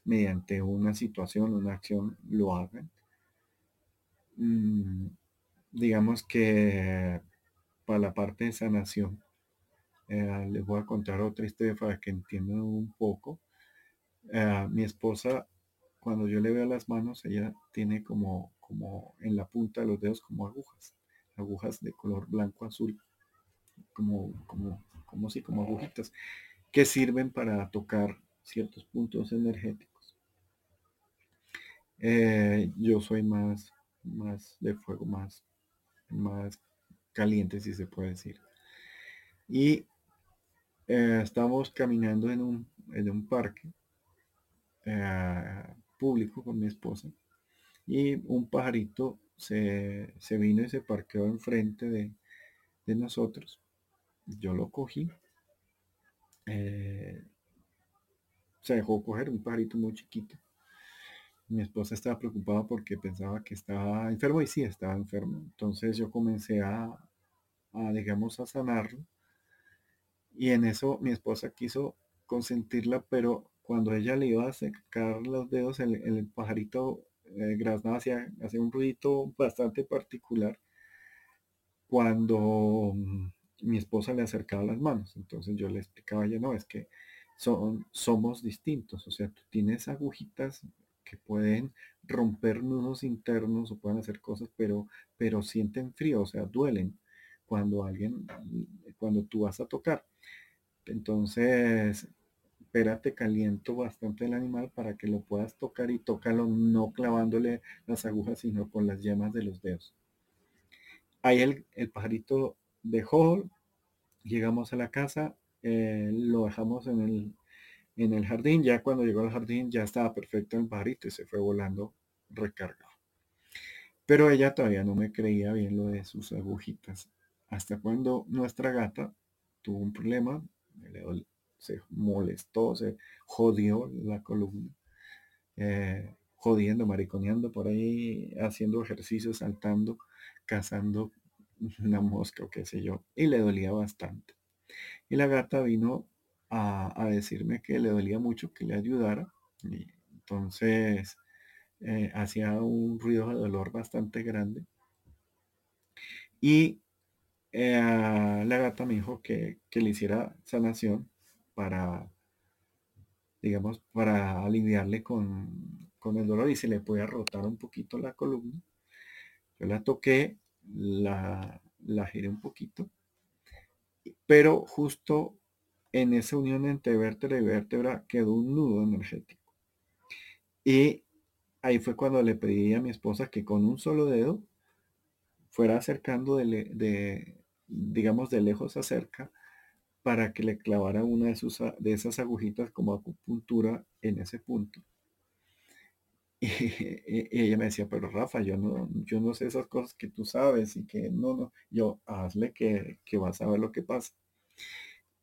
mediante una situación, una acción, lo hagan. Mm, digamos que para la parte de sanación, eh, les voy a contar otra historia para que entiendan un poco. Eh, mi esposa, cuando yo le veo las manos, ella tiene como, como en la punta de los dedos como agujas, agujas de color blanco azul, como, como, como si, como agujitas, que sirven para tocar ciertos puntos energéticos. Eh, yo soy más, más de fuego, más, más caliente, si se puede decir. Y eh, estamos caminando en un, en un parque eh, público con mi esposa y un pajarito se, vino y se parqueó enfrente de, de nosotros. Yo lo cogí. Eh, se dejó coger un pajarito muy chiquito. Mi esposa estaba preocupada porque pensaba que estaba enfermo y sí estaba enfermo. Entonces yo comencé a, a digamos, a sanarlo. Y en eso mi esposa quiso consentirla, pero cuando ella le iba a secar los dedos, el, el pajarito eh, hacía, hacía un ruido bastante particular cuando mm, mi esposa le acercaba las manos. Entonces yo le explicaba a ella, no, es que son, somos distintos, o sea, tú tienes agujitas que pueden romper nudos internos o pueden hacer cosas, pero, pero sienten frío, o sea, duelen cuando alguien, cuando tú vas a tocar. Entonces, espérate, caliento bastante el animal para que lo puedas tocar y tócalo no clavándole las agujas, sino con las yemas de los dedos. Ahí el, el pajarito dejó, llegamos a la casa, eh, lo dejamos en el, en el jardín, ya cuando llegó al jardín ya estaba perfecto el pajarito y se fue volando recargado. Pero ella todavía no me creía bien lo de sus agujitas. Hasta cuando nuestra gata tuvo un problema, le, se molestó, se jodió la columna, eh, jodiendo, mariconeando por ahí, haciendo ejercicio, saltando, cazando una mosca o qué sé yo, y le dolía bastante. Y la gata vino a, decirme que le dolía mucho que le ayudara, y entonces eh, hacía un ruido de dolor bastante grande. Y eh, la gata me dijo que, que le hiciera sanación para, digamos, para aliviarle con, el dolor y se le puede rotar un poquito la columna. Yo la toqué, la, la giré un poquito, pero justo en esa unión entre vértebra y vértebra quedó un nudo energético. Y ahí fue cuando le pedí a mi esposa que con un solo dedo fuera acercando de, de digamos, de lejos a cerca para que le clavara una de, sus, de esas agujitas como acupuntura en ese punto. Y, ella me decía, pero Rafa, yo no, yo no sé esas cosas que tú sabes y que no, no, yo hazle que, que vas a ver lo que pasa.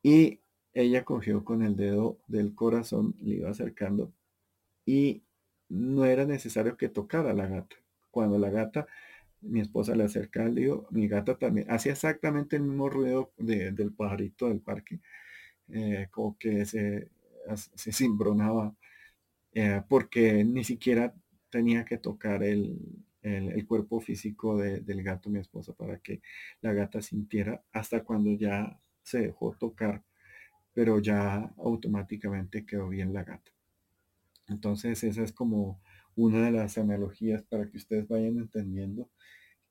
Y ella cogió con el dedo del corazón, le iba acercando y no era necesario que tocara a la gata. Cuando la gata, mi esposa le acerca le digo, mi gata también hacía exactamente el mismo ruido del pajarito del parque, eh, como que se, se cimbronaba, eh, porque ni siquiera tenía que tocar el, cuerpo físico del gato, mi esposa, para que la gata sintiera hasta cuando ya se dejó tocar, pero ya automáticamente quedó bien la gata. Entonces esa es como una de las analogías para que ustedes vayan entendiendo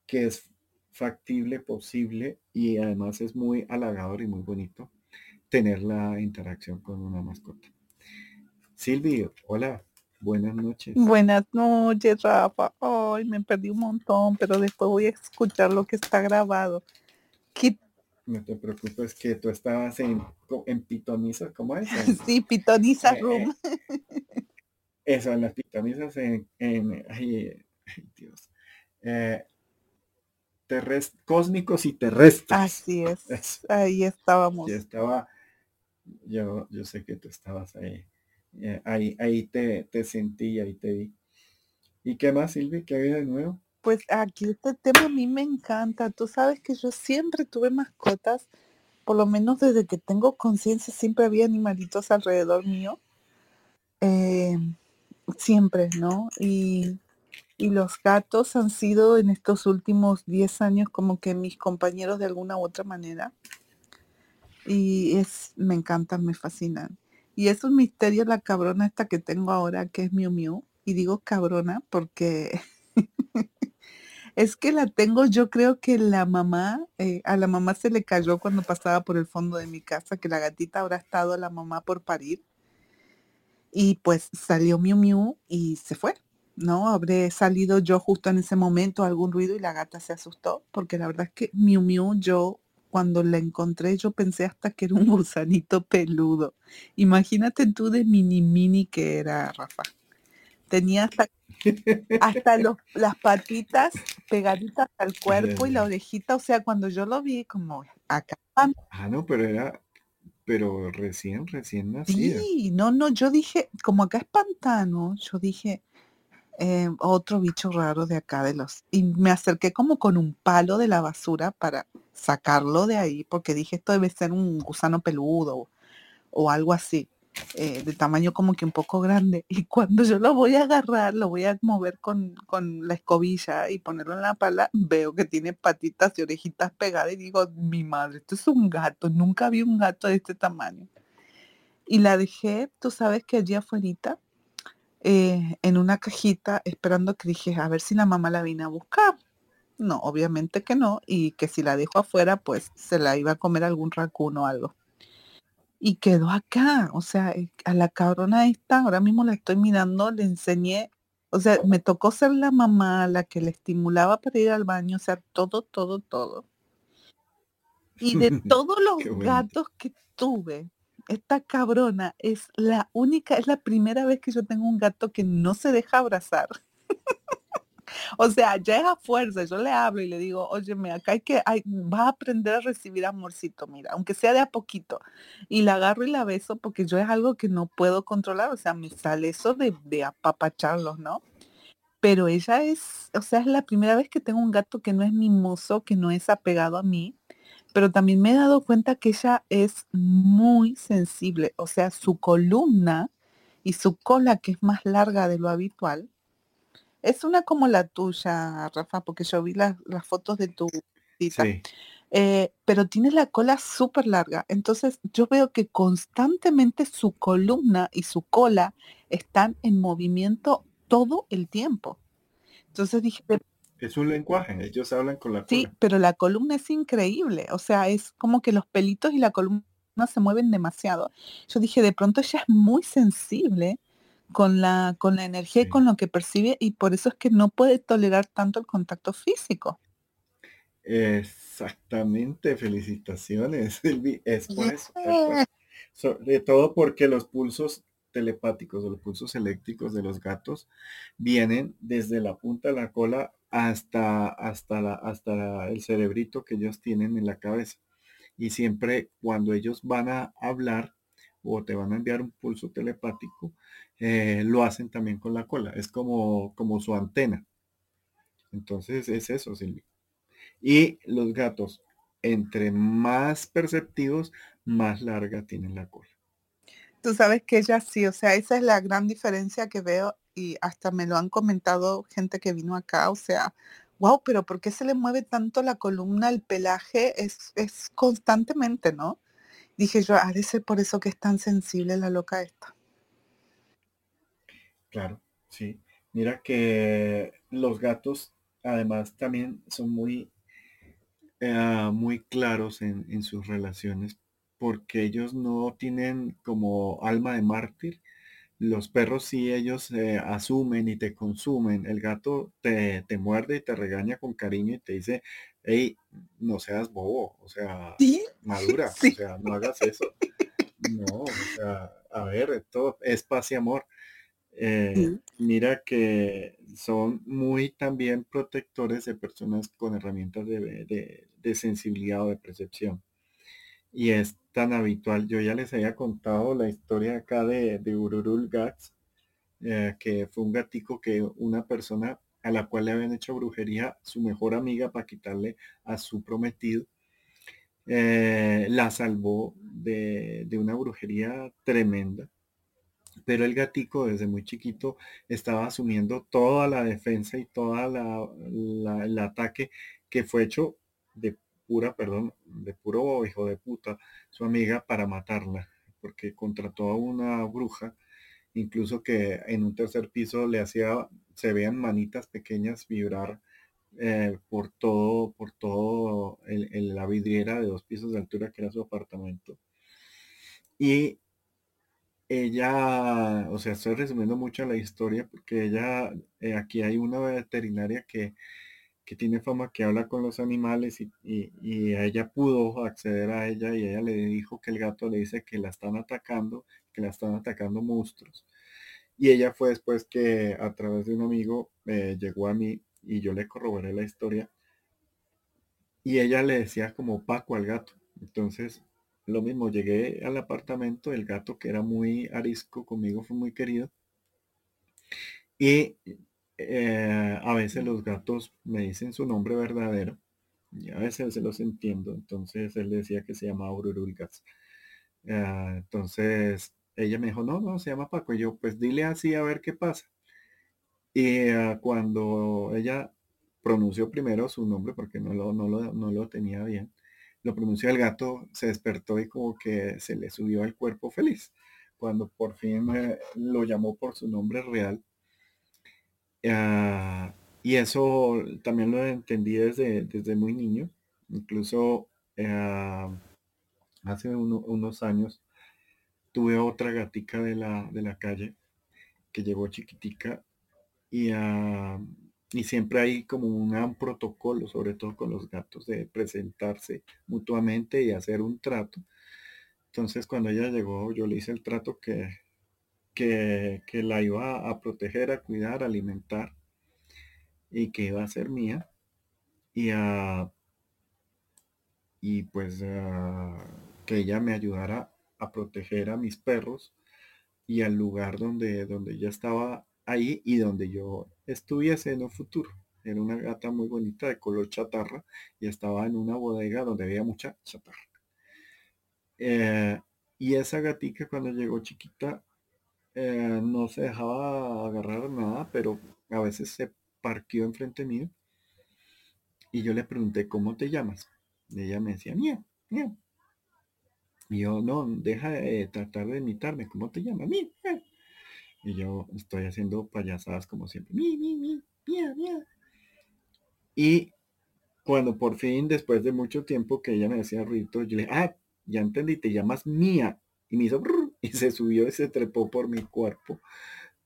que es factible, posible y además es muy halagador y muy bonito tener la interacción con una mascota. Silvio, hola, buenas noches. Buenas noches, Rafa. Ay, me perdí un montón, pero después voy a escuchar lo que está grabado. No te preocupes que tú estabas en, en Pitoniza, ¿cómo es? sí, Pitoniza eh, Room. eso, en las Pitonizas en, en ay, Dios. Eh, cósmicos y terrestres. Así es. Ahí estábamos. Yo estaba, yo, yo sé que tú estabas ahí. Eh, ahí, ahí te, te sentí, ahí te vi. ¿Y qué más, Silvi? ¿Qué hay de nuevo? Pues aquí este tema a mí me encanta. Tú sabes que yo siempre tuve mascotas, por lo menos desde que tengo conciencia, siempre había animalitos alrededor mío. Eh, siempre, ¿no? Y, y, los gatos han sido en estos últimos 10 años como que mis compañeros de alguna u otra manera. Y es, me encantan, me fascinan. Y es un misterio la cabrona esta que tengo ahora, que es Miu Miu. Y digo cabrona porque es que la tengo, yo creo que la mamá, eh, a la mamá se le cayó cuando pasaba por el fondo de mi casa, que la gatita habrá estado a la mamá por parir. Y pues salió Miu Miu y se fue. ¿no? Habré salido yo justo en ese momento algún ruido y la gata se asustó, porque la verdad es que Miu Miu yo cuando la encontré yo pensé hasta que era un gusanito peludo. Imagínate tú de mini mini que era, Rafa. Tenía hasta, hasta los, las patitas pegaditas al cuerpo y la orejita, o sea, cuando yo lo vi como acá. Ah, no, pero era, pero recién, recién nacido. Sí, no, no, yo dije, como acá es pantano, yo dije, eh, otro bicho raro de acá de los... Y me acerqué como con un palo de la basura para sacarlo de ahí, porque dije, esto debe ser un gusano peludo o algo así, eh, de tamaño como que un poco grande. Y cuando yo lo voy a agarrar, lo voy a mover con, con la escobilla y ponerlo en la pala, veo que tiene patitas y orejitas pegadas y digo, mi madre, esto es un gato, nunca vi un gato de este tamaño. Y la dejé, tú sabes que allí afuera eh, en una cajita esperando que dije, a ver si la mamá la vine a buscar. No, obviamente que no, y que si la dejo afuera, pues se la iba a comer algún racuno o algo. Y quedó acá, o sea, eh, a la cabrona esta, ahora mismo la estoy mirando, le enseñé, o sea, me tocó ser la mamá, la que le estimulaba para ir al baño, o sea, todo, todo, todo. Y de todos los gatos que tuve, esta cabrona es la única, es la primera vez que yo tengo un gato que no se deja abrazar. O sea, ya es a fuerza, yo le hablo y le digo, óyeme, acá hay que, hay, va a aprender a recibir amorcito, mira, aunque sea de a poquito. Y la agarro y la beso porque yo es algo que no puedo controlar, o sea, me sale eso de, de apapacharlos, ¿no? Pero ella es, o sea, es la primera vez que tengo un gato que no es mimoso, que no es apegado a mí pero también me he dado cuenta que ella es muy sensible, o sea, su columna y su cola, que es más larga de lo habitual, es una como la tuya, Rafa, porque yo vi las, fotos de tu cita. Eh, pero tiene la cola súper larga. Entonces yo veo que constantemente su columna y su cola están en movimiento todo el tiempo. Entonces dije, es un lenguaje, ellos hablan con la Sí, pero la columna es increíble, o sea, es como que los pelitos y la columna se mueven demasiado. Yo dije, de pronto ella es muy sensible con la, con la energía y con lo que percibe y por eso es que no puede tolerar tanto el contacto físico. Exactamente, felicitaciones, Silvi. Es por eso. Sobre todo porque los pulsos telepáticos o los pulsos eléctricos de los gatos vienen desde la punta de la cola hasta, hasta, la, hasta el cerebrito que ellos tienen en la cabeza. Y siempre cuando ellos van a hablar o te van a enviar un pulso telepático, eh, lo hacen también con la cola. Es como, como su antena. Entonces es eso, Silvia. Y los gatos, entre más perceptivos, más larga tienen la cola. Tú sabes que ella sí, o sea, esa es la gran diferencia que veo y hasta me lo han comentado gente que vino acá, o sea, wow, pero ¿por qué se le mueve tanto la columna, el pelaje? Es, es constantemente, ¿no? Dije yo, ha de ser por eso que es tan sensible la loca esta. Claro, sí. Mira que los gatos además también son muy, eh, muy claros en, sus relaciones porque ellos no tienen como alma de mártir. Los perros sí, ellos eh, asumen y te consumen. El gato te, muerde y te regaña con cariño y te dice, hey, no seas bobo, o sea, madura, o sea, no hagas eso. No, o sea, a ver, esto es paz y amor. Eh, mira que son muy también protectores de personas con herramientas de, sensibilidad o de percepción. Y es tan habitual. Yo ya les había contado la historia acá de, de Ururul Gats, eh, que fue un gatico que una persona a la cual le habían hecho brujería, su mejor amiga para quitarle a su prometido, eh, la salvó de, de una brujería tremenda. Pero el gatico desde muy chiquito estaba asumiendo toda la defensa y toda la, el ataque que fue hecho de pura, perdón, de puro hijo de puta, su amiga para matarla, porque contrató a una bruja, incluso que en un tercer piso le hacía, se vean manitas pequeñas vibrar eh, por todo, por todo la vidriera de dos pisos de altura que era su apartamento. Y ella, o sea, estoy resumiendo mucho la historia porque ella, eh, aquí hay una veterinaria que, tiene fama que habla con los animales y, y, ella pudo acceder a ella y ella le dijo que el gato le dice que la están atacando, que la están atacando monstruos. Y ella fue después que a través de un amigo eh, llegó a mí y yo le corroboré la historia. Y ella le decía como Paco al gato. Entonces lo mismo, llegué al apartamento, el gato que era muy arisco conmigo fue muy querido. Y eh, a veces los gatos me dicen su nombre verdadero y a veces se los entiendo. Entonces él decía que se llamaba Ururulgas. Uh, entonces ella me dijo, no, no, se llama Paco. Y yo, pues dile así a ver qué pasa. Y ah, cuando ella pronunció primero su nombre, porque no lo, no no lo tenía bien, lo pronunció el gato, se despertó y como que se le subió al cuerpo feliz. Cuando por fin lo llamó por su nombre real. Ah, y eso también lo entendí desde, desde muy niño. Incluso ah, hace unos años tuve otra gatica de la, de la calle que llegó chiquitica y uh, y siempre hay como un protocolo, sobre todo con los gatos, de presentarse mutuamente y hacer un trato. Entonces cuando ella llegó, yo le hice el trato que, que, la iba a proteger, a cuidar, a alimentar y que iba a ser mía. Y, a, y pues que ella me ayudara a proteger a mis perros y al lugar donde, donde ella estaba ahí y donde yo estuviese en un futuro. Era una gata muy bonita de color chatarra y estaba en una bodega donde había mucha chatarra. Eh, y esa gatica cuando llegó chiquita eh, no se dejaba agarrar nada, pero a veces se parqueó enfrente mío. Y yo le pregunté, ¿cómo te llamas? Y ella me decía, mía, mía. Y yo, no, deja de tratar de imitarme, ¿cómo te llamas? Mía, y yo estoy haciendo payasadas como siempre. Mi, mi, mi, mía, mía. Y cuando por fin, después de mucho tiempo que ella me decía ruido, yo le ah, ya entendí, te llamas mía. Y me hizo, y se subió y se trepó por mi cuerpo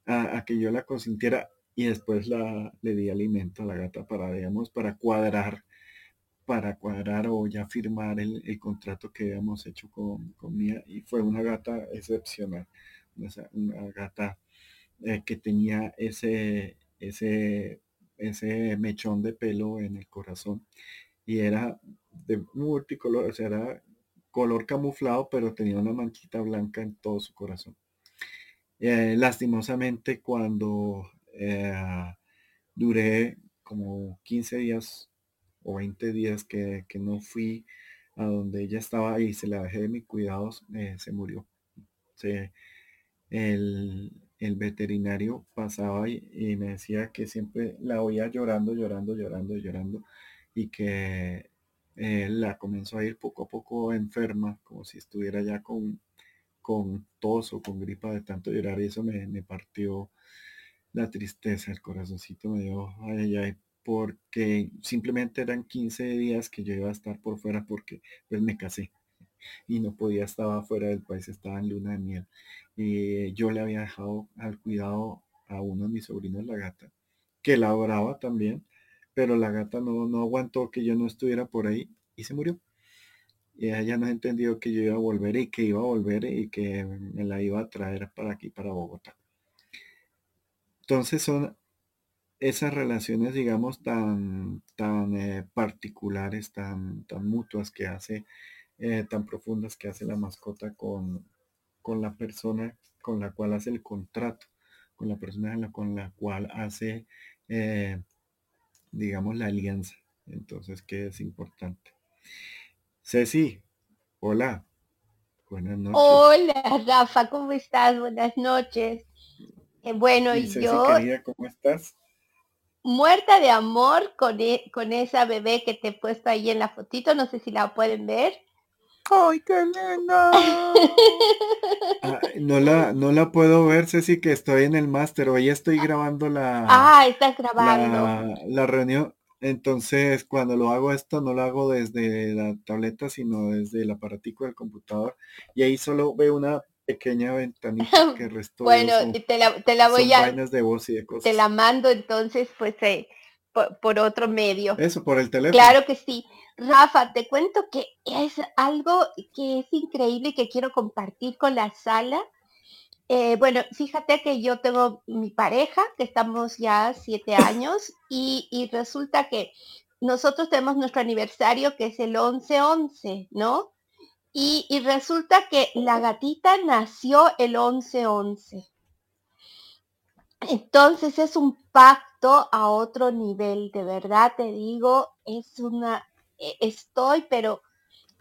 a, que yo la consintiera. Y después la, le di alimento a la gata para, digamos, para cuadrar, para cuadrar o ya firmar el, contrato que habíamos hecho con, con Mía. Y fue una gata excepcional una gata eh, que tenía ese, ese, ese mechón de pelo en el corazón y era de multicolor, o sea, era color camuflado, pero tenía una manchita blanca en todo su corazón. Eh, lastimosamente, cuando eh, duré como 15 días o 20 días que, no fui a donde ella estaba y se la dejé de mis cuidados, se murió. el, veterinario pasaba y, me decía que siempre la oía llorando, llorando, llorando, llorando y que la comenzó a ir poco a poco enferma, como si estuviera ya con con tos o con gripa de tanto llorar y eso me, partió la tristeza, el corazoncito me dio, ay, ay, porque simplemente eran 15 días que yo iba a estar por fuera porque pues me casé y no podía, estaba fuera del país, estaba en luna de miel. Y yo le había dejado al cuidado a uno de mis sobrinos, la gata, que la adoraba también, pero la gata no, no aguantó que yo no estuviera por ahí y se murió y ella no entendió que yo iba a volver y que iba a volver y que me la iba a traer para aquí, para Bogotá. Entonces son esas relaciones, digamos, tan, tan eh, particulares, tan, tan mutuas que hace, eh, tan profundas que hace la mascota con, con la persona con la cual hace el contrato, con la persona con la cual hace, eh, digamos, la alianza. Entonces, ¿qué es importante? Ceci, hola. Buenas noches. Hola, Rafa, ¿cómo estás? Buenas noches. Eh, bueno, y yo... ¿cómo estás? Muerta de amor con, e, con esa bebé que te he puesto ahí en la fotito, no sé si la pueden ver. ¡Ay, qué linda! Ah, no, la, no la puedo ver, Ceci, que estoy en el máster. Hoy estoy grabando la... Ah, estás grabando. La, la reunión. Entonces, cuando lo hago esto, no lo hago desde la tableta, sino desde el aparatico del computador. Y ahí solo veo una pequeña ventanita que restó. bueno, te, la, te la voy a... de voz y de cosas. Te la mando entonces, pues, eh, por, otro medio. Eso, por el teléfono. Claro que sí. Rafa, te cuento que es algo que es increíble y que quiero compartir con la sala eh, bueno, fíjate que yo tengo mi pareja, que estamos ya siete años, y, resulta que nosotros tenemos nuestro aniversario que es el 11-11, ¿no? Y, y, resulta que la gatita nació el 11-11. Entonces es un pacto a otro nivel, de verdad te digo, es una, e, estoy, pero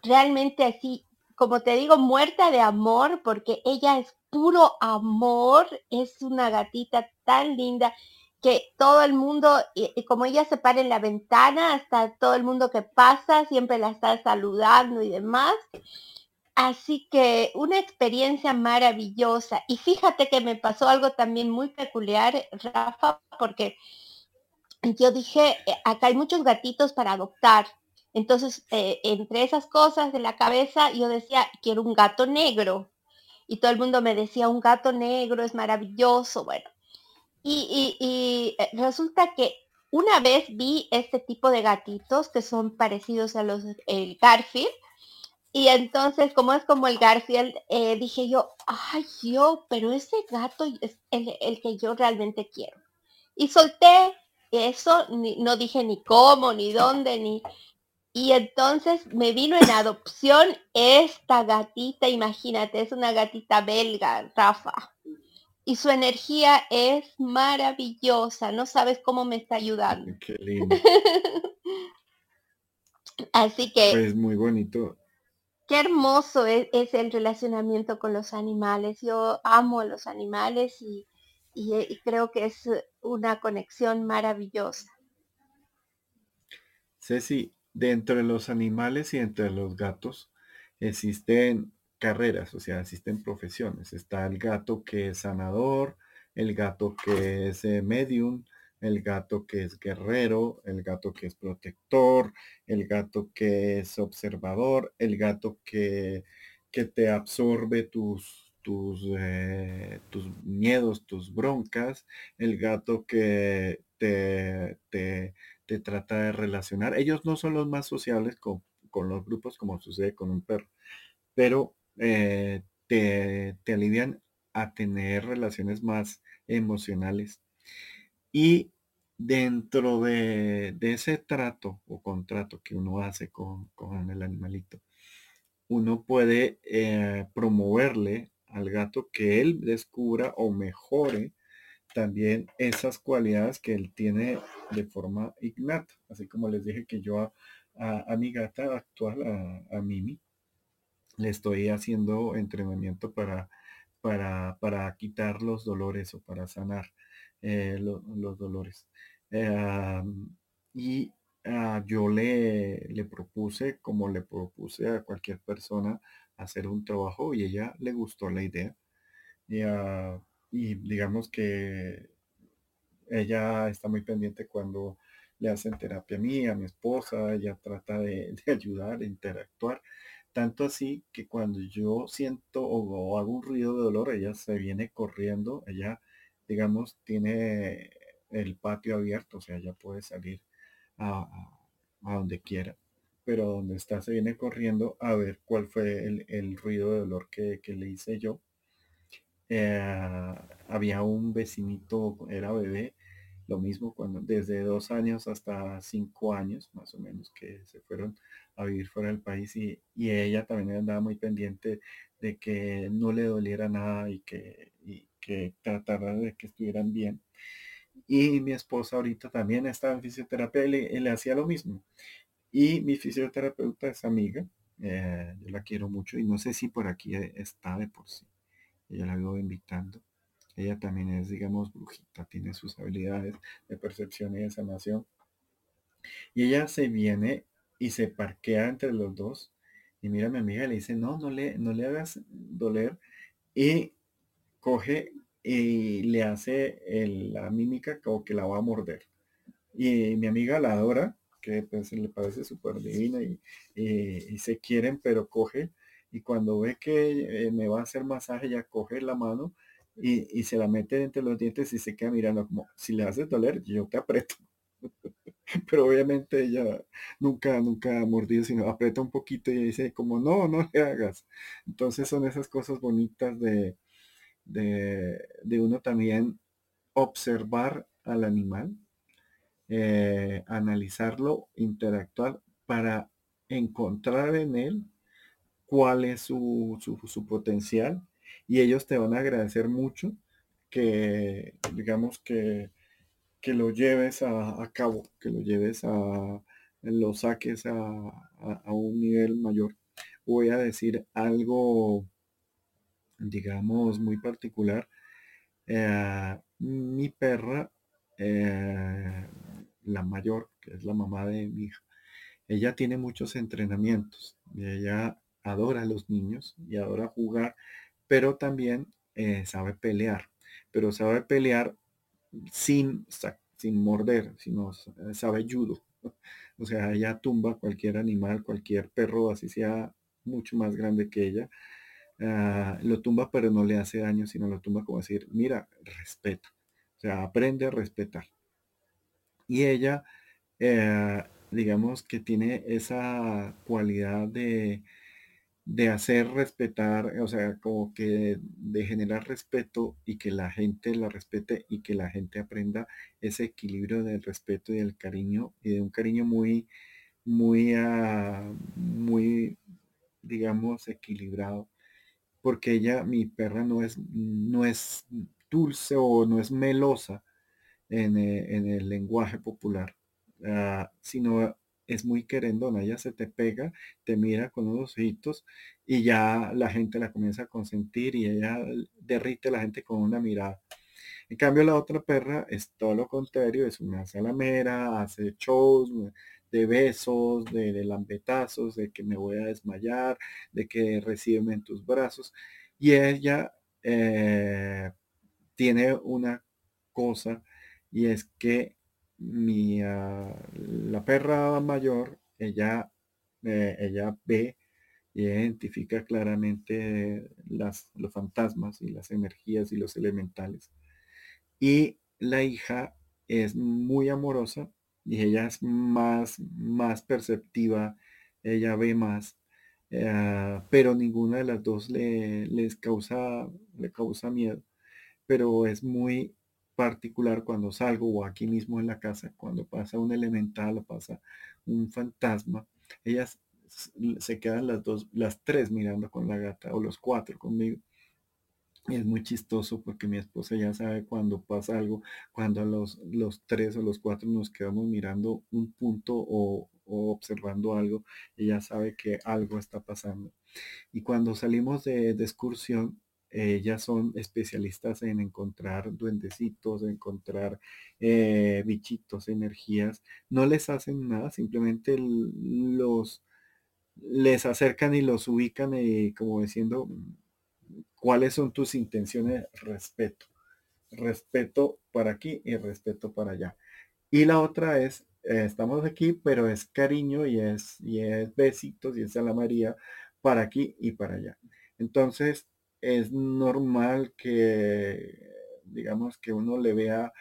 realmente así, como te digo, muerta de amor, porque ella es puro amor, es una gatita tan linda que todo el mundo, y, como ella se para en la ventana, hasta todo el mundo que pasa, siempre la está saludando y demás. Así que una experiencia maravillosa. Y fíjate que me pasó algo también muy peculiar, Rafa, porque yo dije, eh, acá hay muchos gatitos para adoptar. Entonces, eh, entre esas cosas de la cabeza, yo decía, quiero un gato negro y todo el mundo me decía, un gato negro es maravilloso, bueno. Y, eh, resulta que una vez vi este tipo de gatitos que son parecidos a los el Garfield. Y entonces, como es como el Garfield, eh, dije yo, ay yo, pero ese gato es el, el, que yo realmente quiero. Y solté eso, no dije ni cómo, ni dónde, ni, y entonces me vino en adopción esta gatita, imagínate, es una gatita belga, Rafa. Y su energía es maravillosa, no sabes cómo me está ayudando. Qué lindo. Así que... Es muy bonito. Qué hermoso es, el relacionamiento con los animales. Yo amo a los animales y, y creo que es una conexión maravillosa. Ceci, dentro de los animales y entre los gatos existen carreras, o sea, existen profesiones. Está el gato que es sanador, el gato que es eh, medium, el gato que es guerrero, el gato que es protector, el gato que es observador, el gato que, que te absorbe tus, tus, eh, tus miedos, tus broncas, el gato que te, te trata de relacionar. Ellos no son los más sociables con, los grupos como sucede con un perro, pero eh, te, alivian a tener relaciones más emocionales. Y dentro de, ese trato o contrato que uno hace con, el animalito, uno puede eh, promoverle al gato que él descubra o mejore también esas cualidades que él tiene de forma innata. Así como les dije que yo a, mi gata actual, a, Mimi, le estoy haciendo entrenamiento para, para, para quitar los dolores o para sanar eh, los dolores. Eh, y ah, yo le, le propuse, como le propuse a cualquier persona, hacer un trabajo y ella le gustó la idea. Y, ah, digamos que ella está muy pendiente cuando le hacen terapia a mí, a mi esposa, ella trata de, ayudar, interactuar. Tanto así que cuando yo siento o, hago un ruido de dolor, ella se viene corriendo, ella, digamos, tiene el patio abierto, o sea, ella puede salir a, donde quiera, pero donde está se viene corriendo a ver cuál fue el, ruido de dolor que, le hice yo. Eh, había un vecinito, era bebé, lo mismo cuando desde dos años hasta cinco años más o menos que se fueron a vivir fuera del país y, ella también andaba muy pendiente de que no le doliera nada y que, y que tratara de que estuvieran bien. Y mi esposa ahorita también estaba en fisioterapia y le, hacía lo mismo. Y mi fisioterapeuta es amiga, eh, yo la quiero mucho y no sé si por aquí está de por sí. Ella la veo invitando. Ella también es, digamos, brujita, tiene sus habilidades de percepción y de sanación. Y ella se viene y se parquea entre los dos. Y mira a mi amiga le dice, no, no le, no le hagas doler. Y coge y le hace la mímica como que la va a morder. Y mi amiga la adora, que pues le parece súper divina y, se quieren, pero coge y cuando ve que eh, me va a hacer masaje, ya coge la mano y, se la mete entre los dientes y se queda mirando como, si le haces doler, yo te aprieto. Pero obviamente ella nunca, nunca ha mordido, sino aprieta un poquito y dice como, no, no le hagas. Entonces son esas cosas bonitas de, de, uno también observar al animal, eh, analizarlo, interactuar para encontrar en él cuál es su, su potencial y ellos te van a agradecer mucho que, digamos, que, que lo lleves a, cabo, que lo lleves a, lo saques a, un nivel mayor. Voy a decir algo, digamos, muy particular. Eh, mi perra, eh, la mayor, que es la mamá de mi hija, ella tiene muchos entrenamientos y ella adora a los niños y adora jugar pero también eh, sabe pelear, pero sabe pelear sin, sin morder, sino sabe judo. O sea, ella tumba cualquier animal, cualquier perro, así sea mucho más grande que ella, ah, lo tumba pero no le hace daño, sino lo tumba como decir, mira, respeta. O sea, aprende a respetar. Y ella, eh, digamos que tiene esa cualidad de, de hacer respetar, o sea, como que de generar respeto y que la gente la respete y que la gente aprenda ese equilibrio del respeto y del cariño y de un cariño muy, muy, ah, muy, digamos, equilibrado. Porque ella, mi perra, no es, no es dulce o no es melosa en, eh, el lenguaje popular, ah, sino es muy querendona, ella se te pega, te mira con unos ojitos y ya la gente la comienza a consentir y ella derrite a la gente con una mirada. En cambio la otra perra es todo lo contrario, es una salamera, hace shows de besos, de, lambetazos, de que me voy a desmayar, de que recibe en tus brazos. Y ella eh, tiene una cosa y es que mi, ah, la perra mayor, ella, eh, ella ve y identifica claramente las, los fantasmas y las energías y los elementales. Y la hija es muy amorosa y ella es más, más perceptiva, ella ve más. eh, pero ninguna de las dos le, les causa, le causa miedo. Pero es muy particular cuando salgo o aquí mismo en la casa, cuando pasa un elemental o pasa un fantasma, ellas se quedan las dos, las tres mirando con la gata o los cuatro conmigo. Es muy chistoso porque mi esposa ya sabe cuando pasa algo, cuando los, los tres o los cuatro nos quedamos mirando un punto o, observando algo, ella sabe que algo está pasando. Y cuando salimos de, excursión, ellas son especialistas en encontrar duendecitos, en encontrar eh, bichitos, energías. No les hacen nada, simplemente los les acercan y los ubican eh, como diciendo cuáles son tus intenciones, respeto. Respeto para aquí y respeto para allá. Y la otra es, eh, estamos aquí, pero es cariño y es, y es besitos y es a la María para aquí y para allá. Entonces, es normal que, digamos, que uno le vea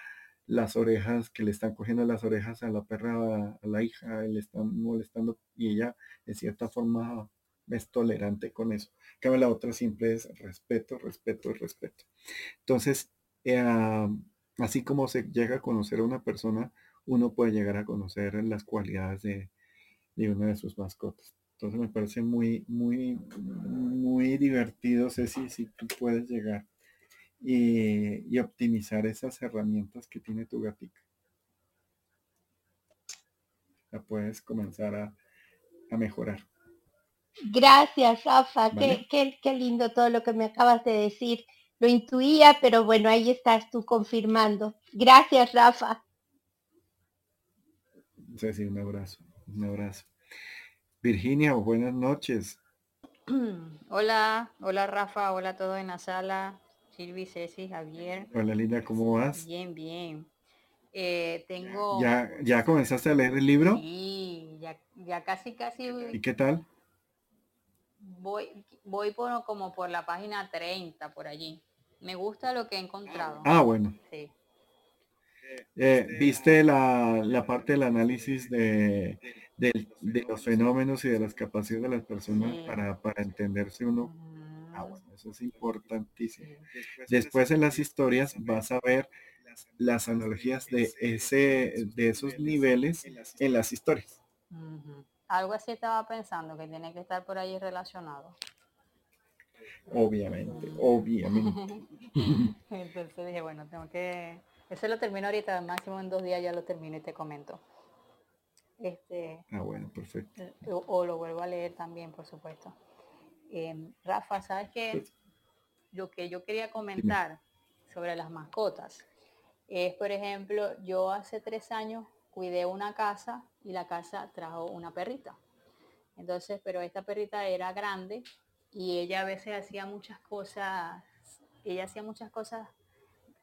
las orejas, que le están cogiendo las orejas a la perra, a la hija, le están molestando y ella de cierta forma es tolerante con eso. Que la otra siempre es respeto, respeto, respeto. Entonces, eh, así como se llega a conocer a una persona, uno puede llegar a conocer las cualidades de, una de sus mascotas. Entonces me parece muy, muy, muy divertido, Ceci, si tú puedes llegar y, optimizar esas herramientas que tiene tu gatita. La puedes comenzar a, mejorar. Gracias, Rafa. Qué, qué, lindo todo lo que me acabas de decir. Lo intuía, pero bueno, ahí estás tú confirmando. Gracias, Rafa. Sí, un abrazo. Un abrazo. Virginia, buenas noches. Hola, hola Rafa, hola a todos en la sala. Silvi, Ceci, Javier. Hola Linda, ¿cómo vas? Bien, bien. Eh, tengo... ¿Ya, ¿Ya comenzaste a leer el libro? Sí, ya, ya casi, casi... ¿Y qué tal? Voy, voy por, como por la página 30, por allí. Me gusta lo que he encontrado. Ah, bueno. Sí. Eh, ¿Viste la, la, parte del análisis de, de, los fenómenos y de las capacidades de las personas para, para entenderse uno? Ah, bueno, eso es importantísimo. Después en las historias vas a ver las analogías de ese de esos niveles en las historias. Algo así estaba pensando que tiene que estar por ahí relacionado. Obviamente, obviamente. Entonces dije, bueno, tengo que... Eso lo termino ahorita, máximo en dos días ya lo termino y te comento. Este, ah, bueno, perfecto. o lo vuelvo a leer también, por supuesto. Em, Rafa, ¿sabes qué? Lo que yo quería comentar sobre las mascotas es, por ejemplo, yo hace tres años cuidé una casa y la casa trajo una perrita. Entonces, pero esta perrita era grande y ella a veces hacía muchas cosas, ella hacía muchas cosas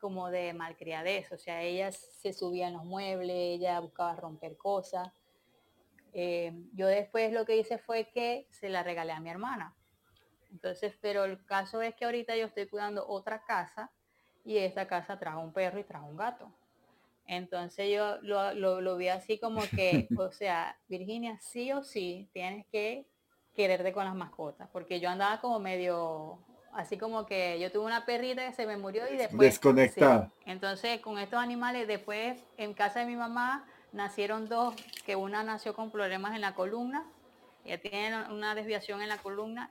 como de malcriadez, o sea, ella se subía en los muebles, ella buscaba romper cosas. Em, yo después lo que hice fue que se la regalé a mi hermana. Entonces, pero el caso es que ahorita yo estoy cuidando otra casa y esta casa trajo un perro y trajo un gato. Entonces yo lo, vi así como que, o sea, Virginia, sí o sí tienes que quererte con las mascotas, porque yo andaba como medio, así como que yo tuve una perrita que se me murió y después... Desconectada. Entonces con estos animales, después en casa de mi mamá nacieron dos, que una nació con problemas en la columna, ella tiene una desviación en la columna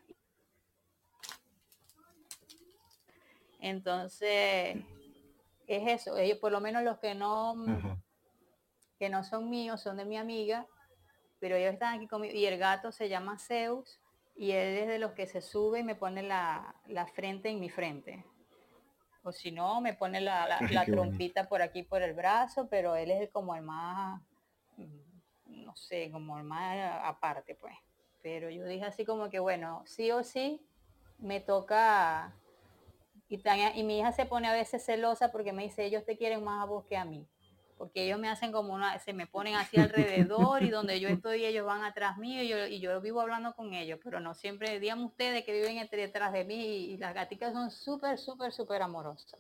Entonces, es eso. Ellos, por lo menos los que no, que no son míos, son de mi amiga, pero ellos están aquí conmigo. Y el gato se llama Zeus y él es de los que se sube y me pone la, frente en mi frente. O si no, me pone la, la, trompita por aquí por el brazo, pero él es como el más, mm, no sé, como el más aparte, pues. Pero yo dije así como que, bueno, sí o sí, me toca y, y mi hija se pone a veces celosa porque me dice, ellos te quieren más a vos que a mí. Porque ellos me hacen como una, se me ponen así alrededor y donde yo estoy ellos van atrás mío y yo, y yo vivo hablando con ellos, pero no siempre, díganme ustedes que viven detrás de mí y, las gaticas son súper, súper, súper amorosas.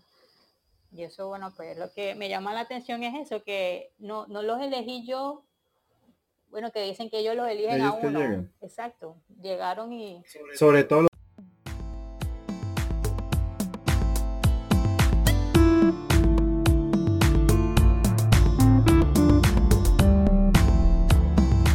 Y eso, bueno, pues lo que me llama la atención es eso, que no, no los elegí yo bueno, que dicen que ellos los eligen a uno. Exacto, llegaron y... Sobre todo